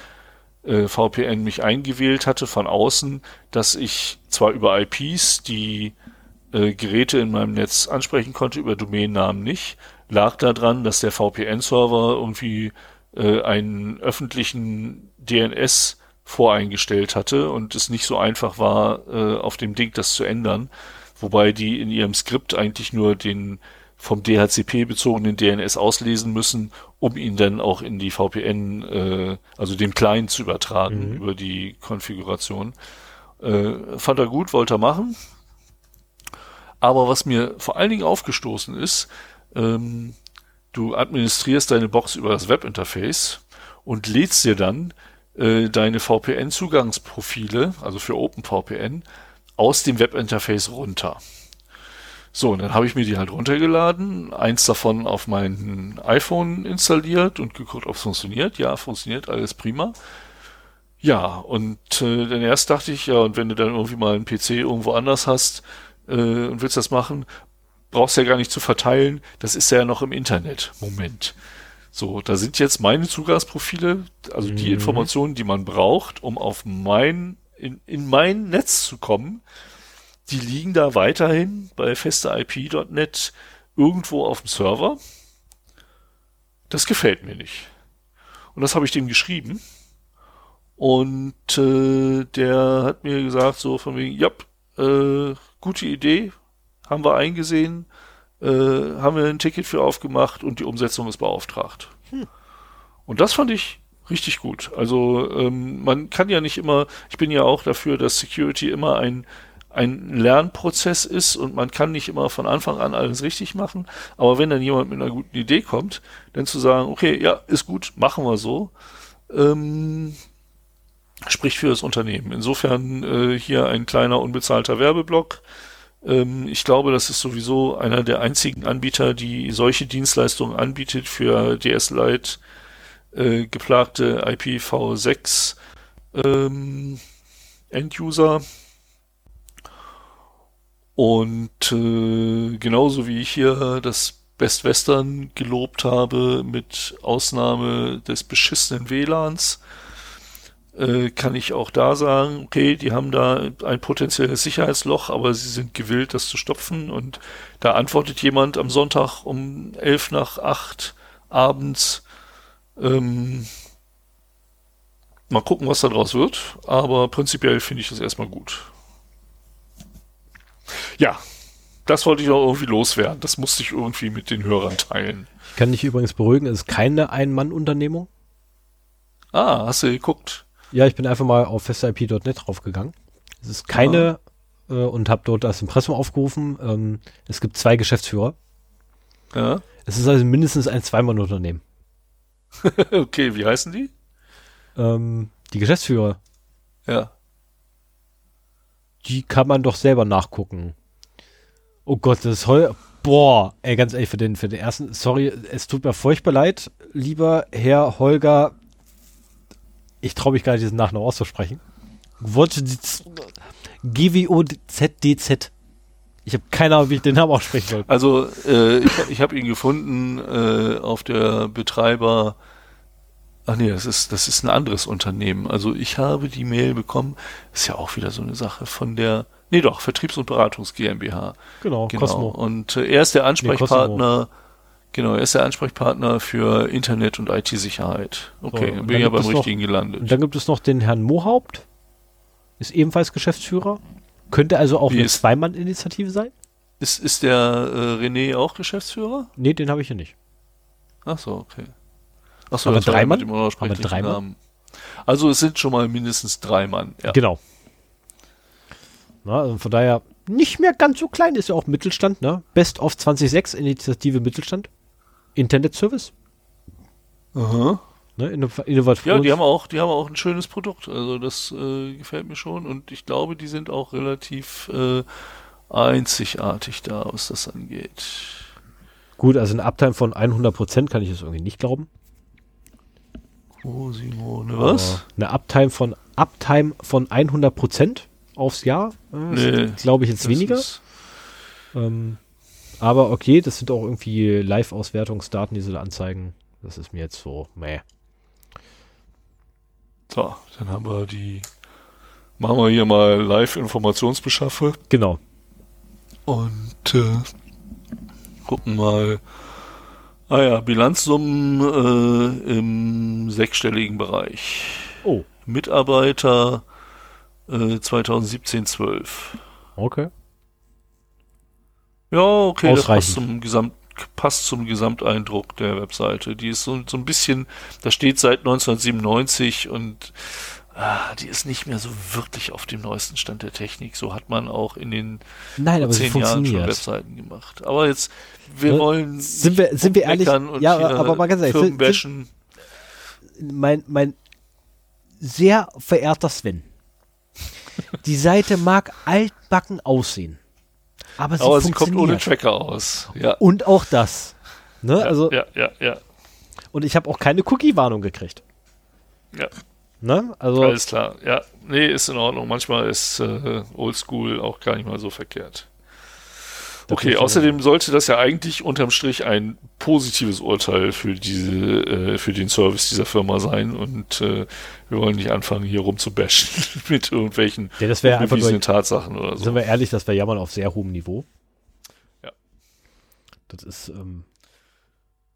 äh, VPN mich eingewählt hatte von außen, dass ich zwar über IPs die äh, Geräte in meinem Netz ansprechen konnte, über Domainnamen nicht, lag daran, dass der VPN-Server irgendwie äh, einen öffentlichen DNS voreingestellt hatte und es nicht so einfach war, äh, auf dem Ding das zu ändern. Wobei die in ihrem Skript eigentlich nur den vom DHCP bezogenen DNS auslesen müssen, um ihn dann auch in die VPN, äh, also dem Client zu übertragen mhm. über die Konfiguration. Äh, fand er gut, wollte er machen. Aber was mir vor allen Dingen aufgestoßen ist, ähm, du administrierst deine Box über das Webinterface und lädst dir dann äh, deine VPN-Zugangsprofile, also für OpenVPN, aus dem Webinterface runter. So, und dann habe ich mir die halt runtergeladen, eins davon auf mein iPhone installiert und geguckt, ob es funktioniert. Ja, funktioniert, alles prima. Ja, und äh, dann erst dachte ich, ja, und wenn du dann irgendwie mal einen PC irgendwo anders hast äh, und willst das machen, brauchst du ja gar nicht zu verteilen, das ist ja noch im Internet. Moment. So, da sind jetzt meine Zugangsprofile, also mhm. die Informationen, die man braucht, um auf mein, in, in mein Netz zu kommen, die liegen da weiterhin bei festeip.net irgendwo auf dem Server. Das gefällt mir nicht. Und das habe ich dem geschrieben. Und äh, der hat mir gesagt, so von wegen, ja, äh, gute Idee, haben wir eingesehen, äh, haben wir ein Ticket für aufgemacht und die Umsetzung ist beauftragt. Hm. Und das fand ich richtig gut. Also ähm, man kann ja nicht immer, ich bin ja auch dafür, dass Security immer ein ein Lernprozess ist und man kann nicht immer von Anfang an alles richtig machen. Aber wenn dann jemand mit einer guten Idee kommt, dann zu sagen, okay, ja, ist gut, machen wir so, ähm, spricht für das Unternehmen. Insofern äh, hier ein kleiner unbezahlter Werbeblock. Ähm, ich glaube, das ist sowieso einer der einzigen Anbieter, die solche Dienstleistungen anbietet für DS Lite äh, geplagte IPv6 ähm, End-User. Und äh, genauso wie ich hier das Best Western gelobt habe, mit Ausnahme des beschissenen WLANs, äh, kann ich auch da sagen, okay, die haben da ein potenzielles Sicherheitsloch, aber sie sind gewillt, das zu stopfen. Und da antwortet jemand am Sonntag um elf nach acht abends. Ähm, mal gucken, was da draus wird. Aber prinzipiell finde ich das erstmal gut. Ja, das wollte ich auch irgendwie loswerden. Das musste ich irgendwie mit den Hörern teilen. Ich kann dich übrigens beruhigen, es ist keine Ein-Mann-Unternehmung. Ah, hast du geguckt? Ja, ich bin einfach mal auf festip.net draufgegangen. Es ist keine ah. äh, und habe dort das Impressum aufgerufen. Ähm, es gibt zwei Geschäftsführer. Ja. Es ist also mindestens ein Zweimann-Unternehmen. okay, wie heißen die? Ähm, die Geschäftsführer. Ja. Die kann man doch selber nachgucken. Oh Gott, das ist heu. Boah, ey, ganz ehrlich, für den, für den ersten, sorry, es tut mir furchtbar leid, lieber Herr Holger ich traue mich gar nicht, diesen Nachnamen auszusprechen. GWOZDZ. Ich habe keine Ahnung, wie ich den Namen aussprechen soll. Also, äh, ich, ich habe ihn gefunden äh, auf der Betreiber. Ach nee, das ist, das ist ein anderes Unternehmen. Also ich habe die Mail bekommen, ist ja auch wieder so eine Sache von der, nee doch, Vertriebs- und Beratungs GmbH. Genau, genau. Cosmo. Und äh, er ist der Ansprechpartner nee, Genau, er ist der Ansprechpartner für Internet und IT-Sicherheit. Okay, so, bin ja beim richtigen noch, gelandet. Und dann gibt es noch den Herrn Mohaupt, ist ebenfalls Geschäftsführer. Könnte also auch Wie eine Zweimann-Initiative sein? Ist, ist der äh, René auch Geschäftsführer? Nee, den habe ich hier nicht. Ach so, okay. Ach so, aber drei Mann? Aber drei Mann? Also es sind schon mal mindestens drei Mann. Ja. Genau. Na, also von daher nicht mehr ganz so klein, ist ja auch Mittelstand, ne? Best of 26 Initiative Mittelstand. Internet Service. Aha. Ne, innovativ. Ja, die haben auch, die haben auch ein schönes Produkt. Also das äh, gefällt mir schon und ich glaube, die sind auch relativ äh, einzigartig da, was das angeht. Gut, also eine Uptime von 100% kann ich es irgendwie nicht glauben. Oh, Simone, was? eine Uptime von Uptime von 100% aufs Jahr, äh, nee, glaube ich jetzt weniger. Ähm, aber okay, das sind auch irgendwie Live-Auswertungsdaten, die sie da anzeigen. Das ist mir jetzt so, meh. So, dann haben wir die. Machen wir hier mal Live-Informationsbeschaffe. Genau. Und äh, gucken mal, Ah ja, Bilanzsummen äh, im sechsstelligen Bereich. Oh, Mitarbeiter äh, 2017 12. okay. Ja, okay, das passt zum, Gesamt, passt zum Gesamteindruck der Webseite. Die ist so, so ein bisschen, da steht seit 1997 und ah, die ist nicht mehr so wirklich auf dem neuesten Stand der Technik. So hat man auch in den Nein, zehn Jahren schon. Webseiten gemacht. Aber jetzt, wir Ne? wollen Sind wir- sind wir ehrlich? und Ja, aber mal ganz ehrlich, sind- bashen. Mein, mein sehr verehrter Sven. Die Seite mag altbacken aussehen. Aber sie Aber sie kommt ohne Tracker aus. Ja. Und auch das. Ne? ja, also, ja, ja, ja, Und ich habe auch keine Cookie-Warnung gekriegt. ja. Ne? Also, Alles klar. Ja, nee, ist in Ordnung. Manchmal ist äh, Oldschool auch gar nicht mal so verkehrt. Okay, außerdem sollte das ja eigentlich unterm Strich ein positives Urteil für diese, äh, für den Service dieser Firma sein und äh, wir wollen nicht anfangen, hier rumzubashen mit irgendwelchen Ja, das wäre einfach nur- Tatsachen oder so. sind wir ehrlich, das wäre jammern auf sehr hohem Niveau. Ja. Das ist, ähm,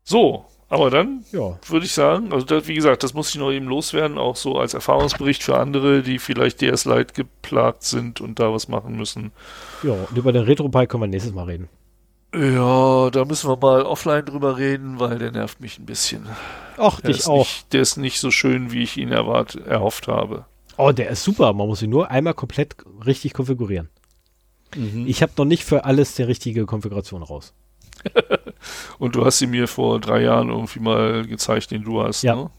So, aber dann ja. würde ich sagen, also das, wie gesagt, das muss ich noch eben loswerden, auch so als Erfahrungsbericht für andere, die vielleicht DS Lite geplagt sind und da was machen müssen. Ja, und über den RetroPie können wir nächstes Mal reden. Ja, da müssen wir mal offline drüber reden, weil der nervt mich ein bisschen. Ach, Der dich ist, auch. Nicht, der ist nicht so schön, wie ich ihn erwart, erhofft habe. Oh, der ist super. Man muss ihn nur einmal komplett richtig konfigurieren. Mhm. Ich habe noch nicht für alles die richtige Konfiguration raus. Und du hast sie mir vor drei Jahren irgendwie mal gezeigt, den du hast, Ja, ne?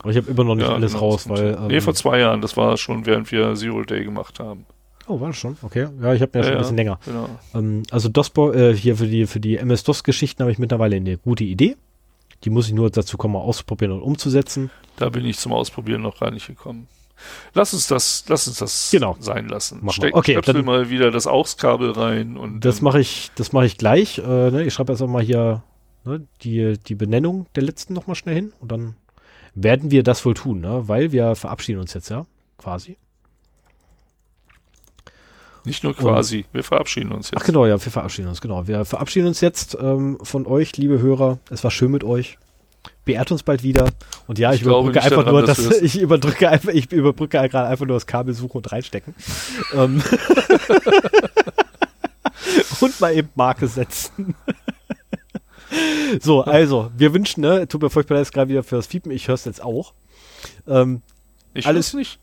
Aber ich habe immer noch nicht Ja, alles genau, raus, weil. stimmt. nee, vor zwei Jahren, das war schon, während wir Zero Day gemacht haben. oh, war das schon? Okay. Ja, ich habe ja, schon ein bisschen länger. Genau. Ähm, also DOS-Bo- äh, hier für die, für die MS-DOS-Geschichten habe ich mittlerweile eine gute Idee. Die muss ich nur dazu kommen, mal auszuprobieren und umzusetzen. Da bin ich zum Ausprobieren noch gar nicht gekommen. Lass uns das, lass uns das Genau. sein lassen. Wir. Steck, Okay, stöpsel dann- mal wieder das AUX-Kabel rein und Das mache ich, das mache ich gleich. Äh, ne? Ich schreibe erst mal hier ne, die, die Benennung der letzten noch mal schnell hin und dann werden wir das wohl tun, ne? weil wir verabschieden uns jetzt ja quasi. nicht nur quasi, wir verabschieden uns jetzt. Ach genau, ja, wir verabschieden uns, genau. Wir verabschieden uns jetzt ähm, von euch, liebe Hörer. Es war schön mit euch. Beehrt uns bald wieder. Und ja, ich, Ich überbrücke einfach daran, nur dass das, ich überdrücke einfach, ich überbrücke gerade einfach nur das Kabel suchen und reinstecken. ähm. und mal eben Marke setzen. so, also, wir wünschen, ne, tut mir furchtbar leid, gerade wieder für das Fiepen, ich höre es jetzt auch. Ähm, Ich Alles- nicht.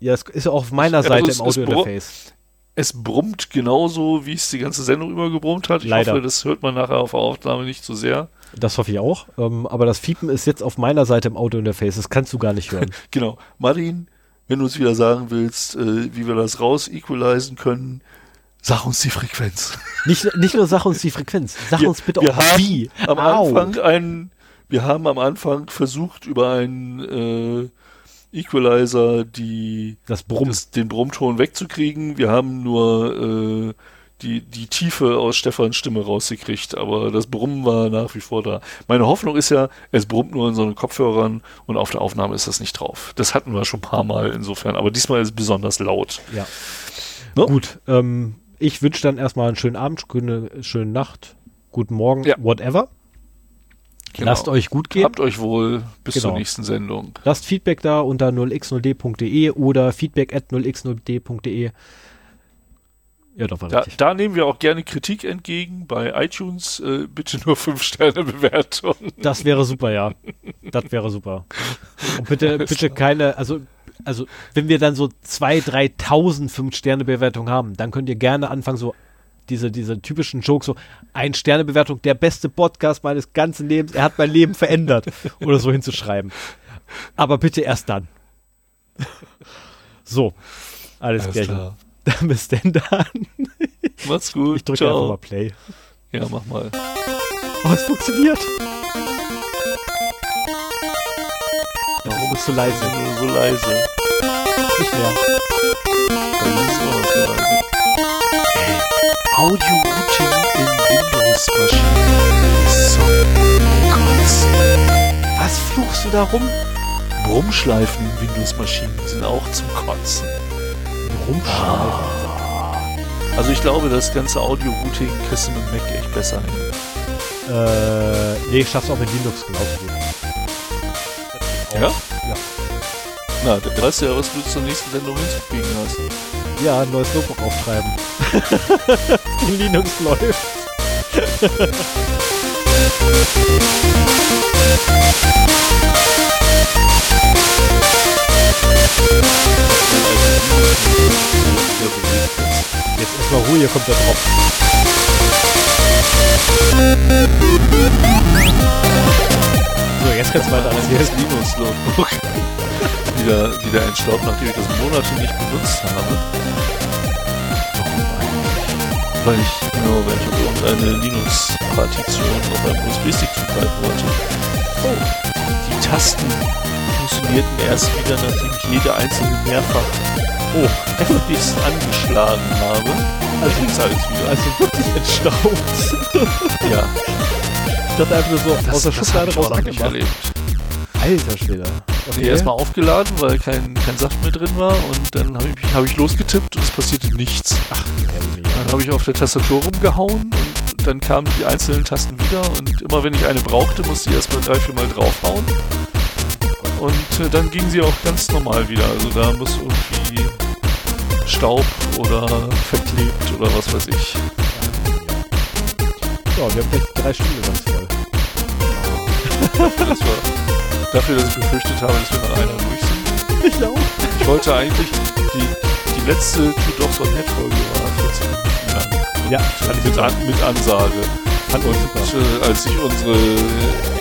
ja, es ist auch auf meiner Also Seite es- im Audiointerface. Es brummt genauso, wie es die ganze Sendung über gebrummt hat. Ich Leider. hoffe, das hört man nachher auf der Aufnahme nicht so sehr. Das hoffe ich auch. Ähm, aber das Fiepen ist jetzt auf meiner Seite im Audiointerface. Das kannst du gar nicht hören. Genau. Martin, wenn du uns wieder sagen willst, äh, wie wir das raus equalisen können, sag uns die Frequenz. Nicht, nicht nur sag uns die Frequenz, sag Wir- uns bitte auch wie. Am Au. Anfang einen, wir haben am Anfang versucht, über einen äh, Equalizer die Das Brummen. das, den Brummton wegzukriegen. Wir haben nur äh, die, die Tiefe aus Stefans Stimme rausgekriegt, aber das Brummen war nach wie vor da. Meine Hoffnung ist ja, es brummt nur in so einen Kopfhörern und auf der Aufnahme ist das nicht drauf. Das hatten wir schon ein paar Mal insofern, aber diesmal ist es besonders laut. Ja. Ne? Gut, ähm, ich wünsche dann erstmal einen schönen Abend, schöne, schöne Nacht, guten Morgen, Ja. whatever. Genau. Lasst euch gut gehen. Habt euch wohl bis Genau. zur nächsten Sendung. Lasst Feedback da unter 0x0d.de oder feedback at 0x0d.de. Ja, doch, war Da, richtig. da nehmen wir auch gerne Kritik entgegen. Bei iTunes äh, bitte nur 5 Sterne Bewertung. Das wäre super, ja. Das wäre super. Und bitte, bitte keine, also, also, wenn wir dann so 2.000, 3.000 Fünf-Sterne-Bewertungen haben, dann könnt ihr gerne anfangen, so diese, diese typischen Jokes, so ein Sterne-Bewertung, der beste Podcast meines ganzen Lebens, er hat mein Leben verändert, oder so hinzuschreiben. Aber bitte erst dann. So, alles, Alles klar. Dann bis denn dann. Macht's gut. Ich drücke einfach mal. Play. Ja, mach mal. Oh, es funktioniert. Warum bist du leise? Nur so leise. Nicht mehr. Bei mir ist auch so leise. Audio-Routing in Windows-Maschinen zum Kotzen. Was fluchst du da rum? Brummschleifen in Windows-Maschinen sind auch zum Kotzen. Rumschreiben. Also ich glaube, das ganze Audio-Routing kriegst du mit Mac echt besser hin. Äh, nee, ich schaff's auch mit Linux genauso gut. Ja? Ja. Na, dann weißt du ja, was du zur nächsten Sendung hinzukriegen hast. Ja, ein neues Notebook auftreiben. In Linux läuft. Jetzt erstmal Ruhe, hier kommt der Tropf. So, jetzt du weiter Also erzählen. das Linux-Notebook wieder, wieder entstaubt, nachdem ich das Monate nicht benutzt habe. Weil ich, genau, auf irgendeine Linux-Partition auf einem USB-Stick zugreifen wollte. Oh, die Tasten funktionierten erst wieder, nachdem ich jede einzelne mehrfach oh, heftigst angeschlagen habe. Also ist alles wieder. Also wirklich entstaubt. ja, Ich dachte einfach nur so aus der das Schublade habe ich raus nicht erlebt. Alter Schwede. Nee, erstmal aufgeladen, weil kein, kein Saft mehr drin war und dann habe ich, hab ich losgetippt und es passierte nichts. Dann habe ich auf der Tastatur rumgehauen und dann kamen die einzelnen Tasten wieder und immer wenn ich eine brauchte, musste ich erstmal drei, vier Mal draufhauen. Und äh, dann ging sie auch ganz normal wieder. Also da muss irgendwie Staub oder verklebt oder was weiß ich. Ja, wir haben vielleicht drei Stunden ganz voll. Das war dafür, dass ich befürchtet habe, dass wir nach einer durch sind. Ich auch. Ich wollte eigentlich, die, die letzte Two Dogs on Head Folge war 14 Minuten lang. Ja, Mit, super. an, mit Ansage. Fand. Und äh, als ich unsere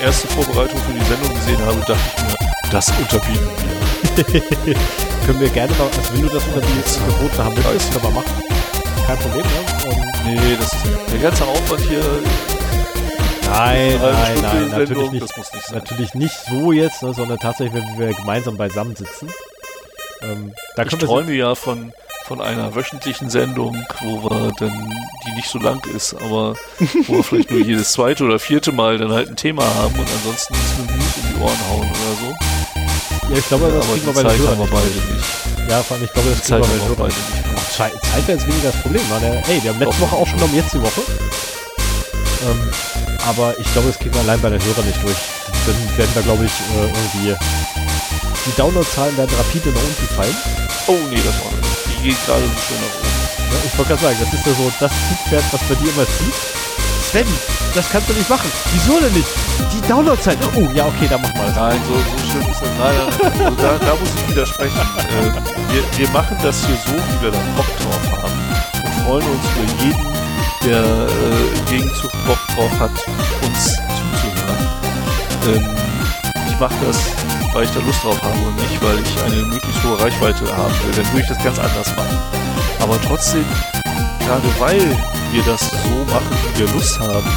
erste Vorbereitung für die Sendung gesehen habe, dachte ich mir, das unterbieten wir. Können wir gerne mal, also wenn du das unter die geboten haben möchtest, können wir machen. Kein Problem, ne? Und Nee, das, der ganze Aufwand hier, nein, nein, nein, natürlich nicht. das muss nicht sein. Natürlich nicht so jetzt, ne, sondern tatsächlich, wenn wir gemeinsam beisammen sitzen. Ähm, da Ich träume ja von, von einer wöchentlichen Sendung, wo wir dann, die nicht so lang ist, aber wo wir vielleicht nur jedes zweite oder vierte Mal dann halt ein Thema haben und ansonsten uns mit News um die Ohren hauen oder. Ja, ich glaube, das aber kriegen wir bei haben wir nicht. beide nicht. Ja, vor allem, ich glaube, das kriegen wir bei Hörern beide nicht. Zeit, Zeit wäre jetzt weniger das Problem. Mann. Ey, wir haben letzte Woche aufgenommen, jetzt die Woche. Ähm, aber ich glaube, das kriegen wir allein bei den Hörern nicht durch. Dann werden da, glaube ich, äh, irgendwie die Downloadzahlen werden rapide nach unten fallen. Oh nee, das war nicht. Die geht gerade so schön nach oben. Ja, ich wollte gerade sagen, das ist ja so das Zugpferd, was bei dir immer zieht. Sven, das kannst du nicht machen. Wieso denn nicht? Die Downloadzeit. Oh, ja, okay, dann mach mal. Nein, so, so schlimm ist das. Nein, nein, also da, da muss ich widersprechen. Äh, wir, wir machen das hier so, wie wir da Bock drauf haben und freuen uns über jeden, der äh, im Gegenzug Bock drauf hat, uns zuzuhören. Ähm, ich mache das, weil ich da Lust drauf habe und nicht, weil ich eine möglichst hohe Reichweite haben will. Dann würde ich das ganz anders machen. Aber trotzdem, gerade weil wir das so machen, wie wir Lust haben,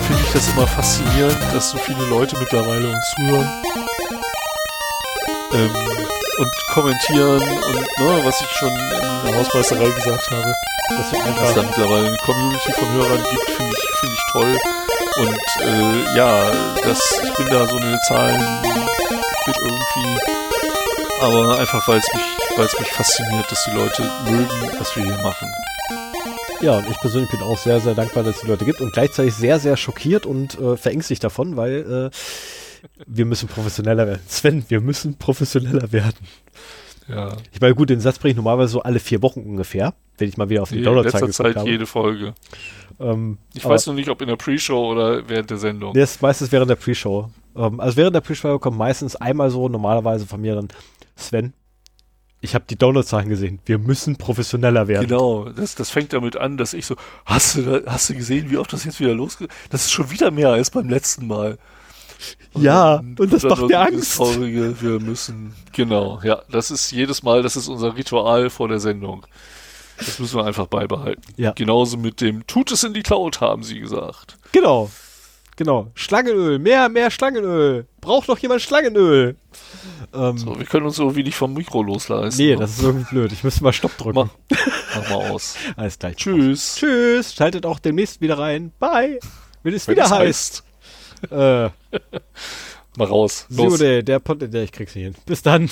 finde ich das immer faszinierend, dass so viele Leute mittlerweile uns zuhören ähm, und kommentieren und ne, was ich schon in der Hausmeisterei gesagt habe, dass es da mittlerweile eine Community von Hörern gibt, finde ich, finde ich toll. Und äh, ja, das, ich bin da so eine Zahlen mit irgendwie, aber einfach weil es mich, weil es mich fasziniert, dass die Leute mögen, was wir hier machen. Ja, und ich persönlich bin auch sehr, sehr dankbar, dass es die Leute gibt und gleichzeitig sehr, sehr schockiert und äh, verängstigt davon, weil äh, wir müssen professioneller werden. Sven, wir müssen professioneller werden. Ja, Ich meine, gut, den Satz bringe ich normalerweise so alle vier Wochen ungefähr, wenn ich mal wieder auf die in Downloadzahlen letzter geguckt Zeit habe. jede Folge. Ähm, Ich weiß noch nicht, ob in der Pre-Show oder während der Sendung. Nee, ist meistens während der Pre-Show. Ähm, also während der Pre-Show kommt meistens einmal so normalerweise von mir dann, Sven, ich habe die Downloadzahlen gesehen. Wir müssen professioneller werden. Genau, das, das fängt damit an, dass ich so, hast du, da, hast du gesehen, wie oft das jetzt wieder losgeht? Das ist schon wieder mehr als beim letzten Mal. Ja, dann- und das macht mir Angst. Traurige, wir müssen, genau, ja, das ist jedes Mal, das ist unser Ritual vor der Sendung. Das müssen wir einfach beibehalten. Ja. Genauso mit dem, tut es in die Cloud, haben sie gesagt. Genau. Genau. Schlangenöl. Mehr, mehr Schlangenöl. Braucht noch jemand Schlangenöl? Ähm, So, wir können uns irgendwie nicht vom Mikro losleisten. nee, ne? das ist irgendwie blöd. Ich müsste mal Stopp drücken. Mach, mach mal aus. Alles gleich. Tschüss. Tschüss. Schaltet auch demnächst wieder rein. Bye. Wenn es Wenn wieder es heißt. Äh, Mal raus. Simone, der Pod, der ich krieg's nicht hin. Bis dann.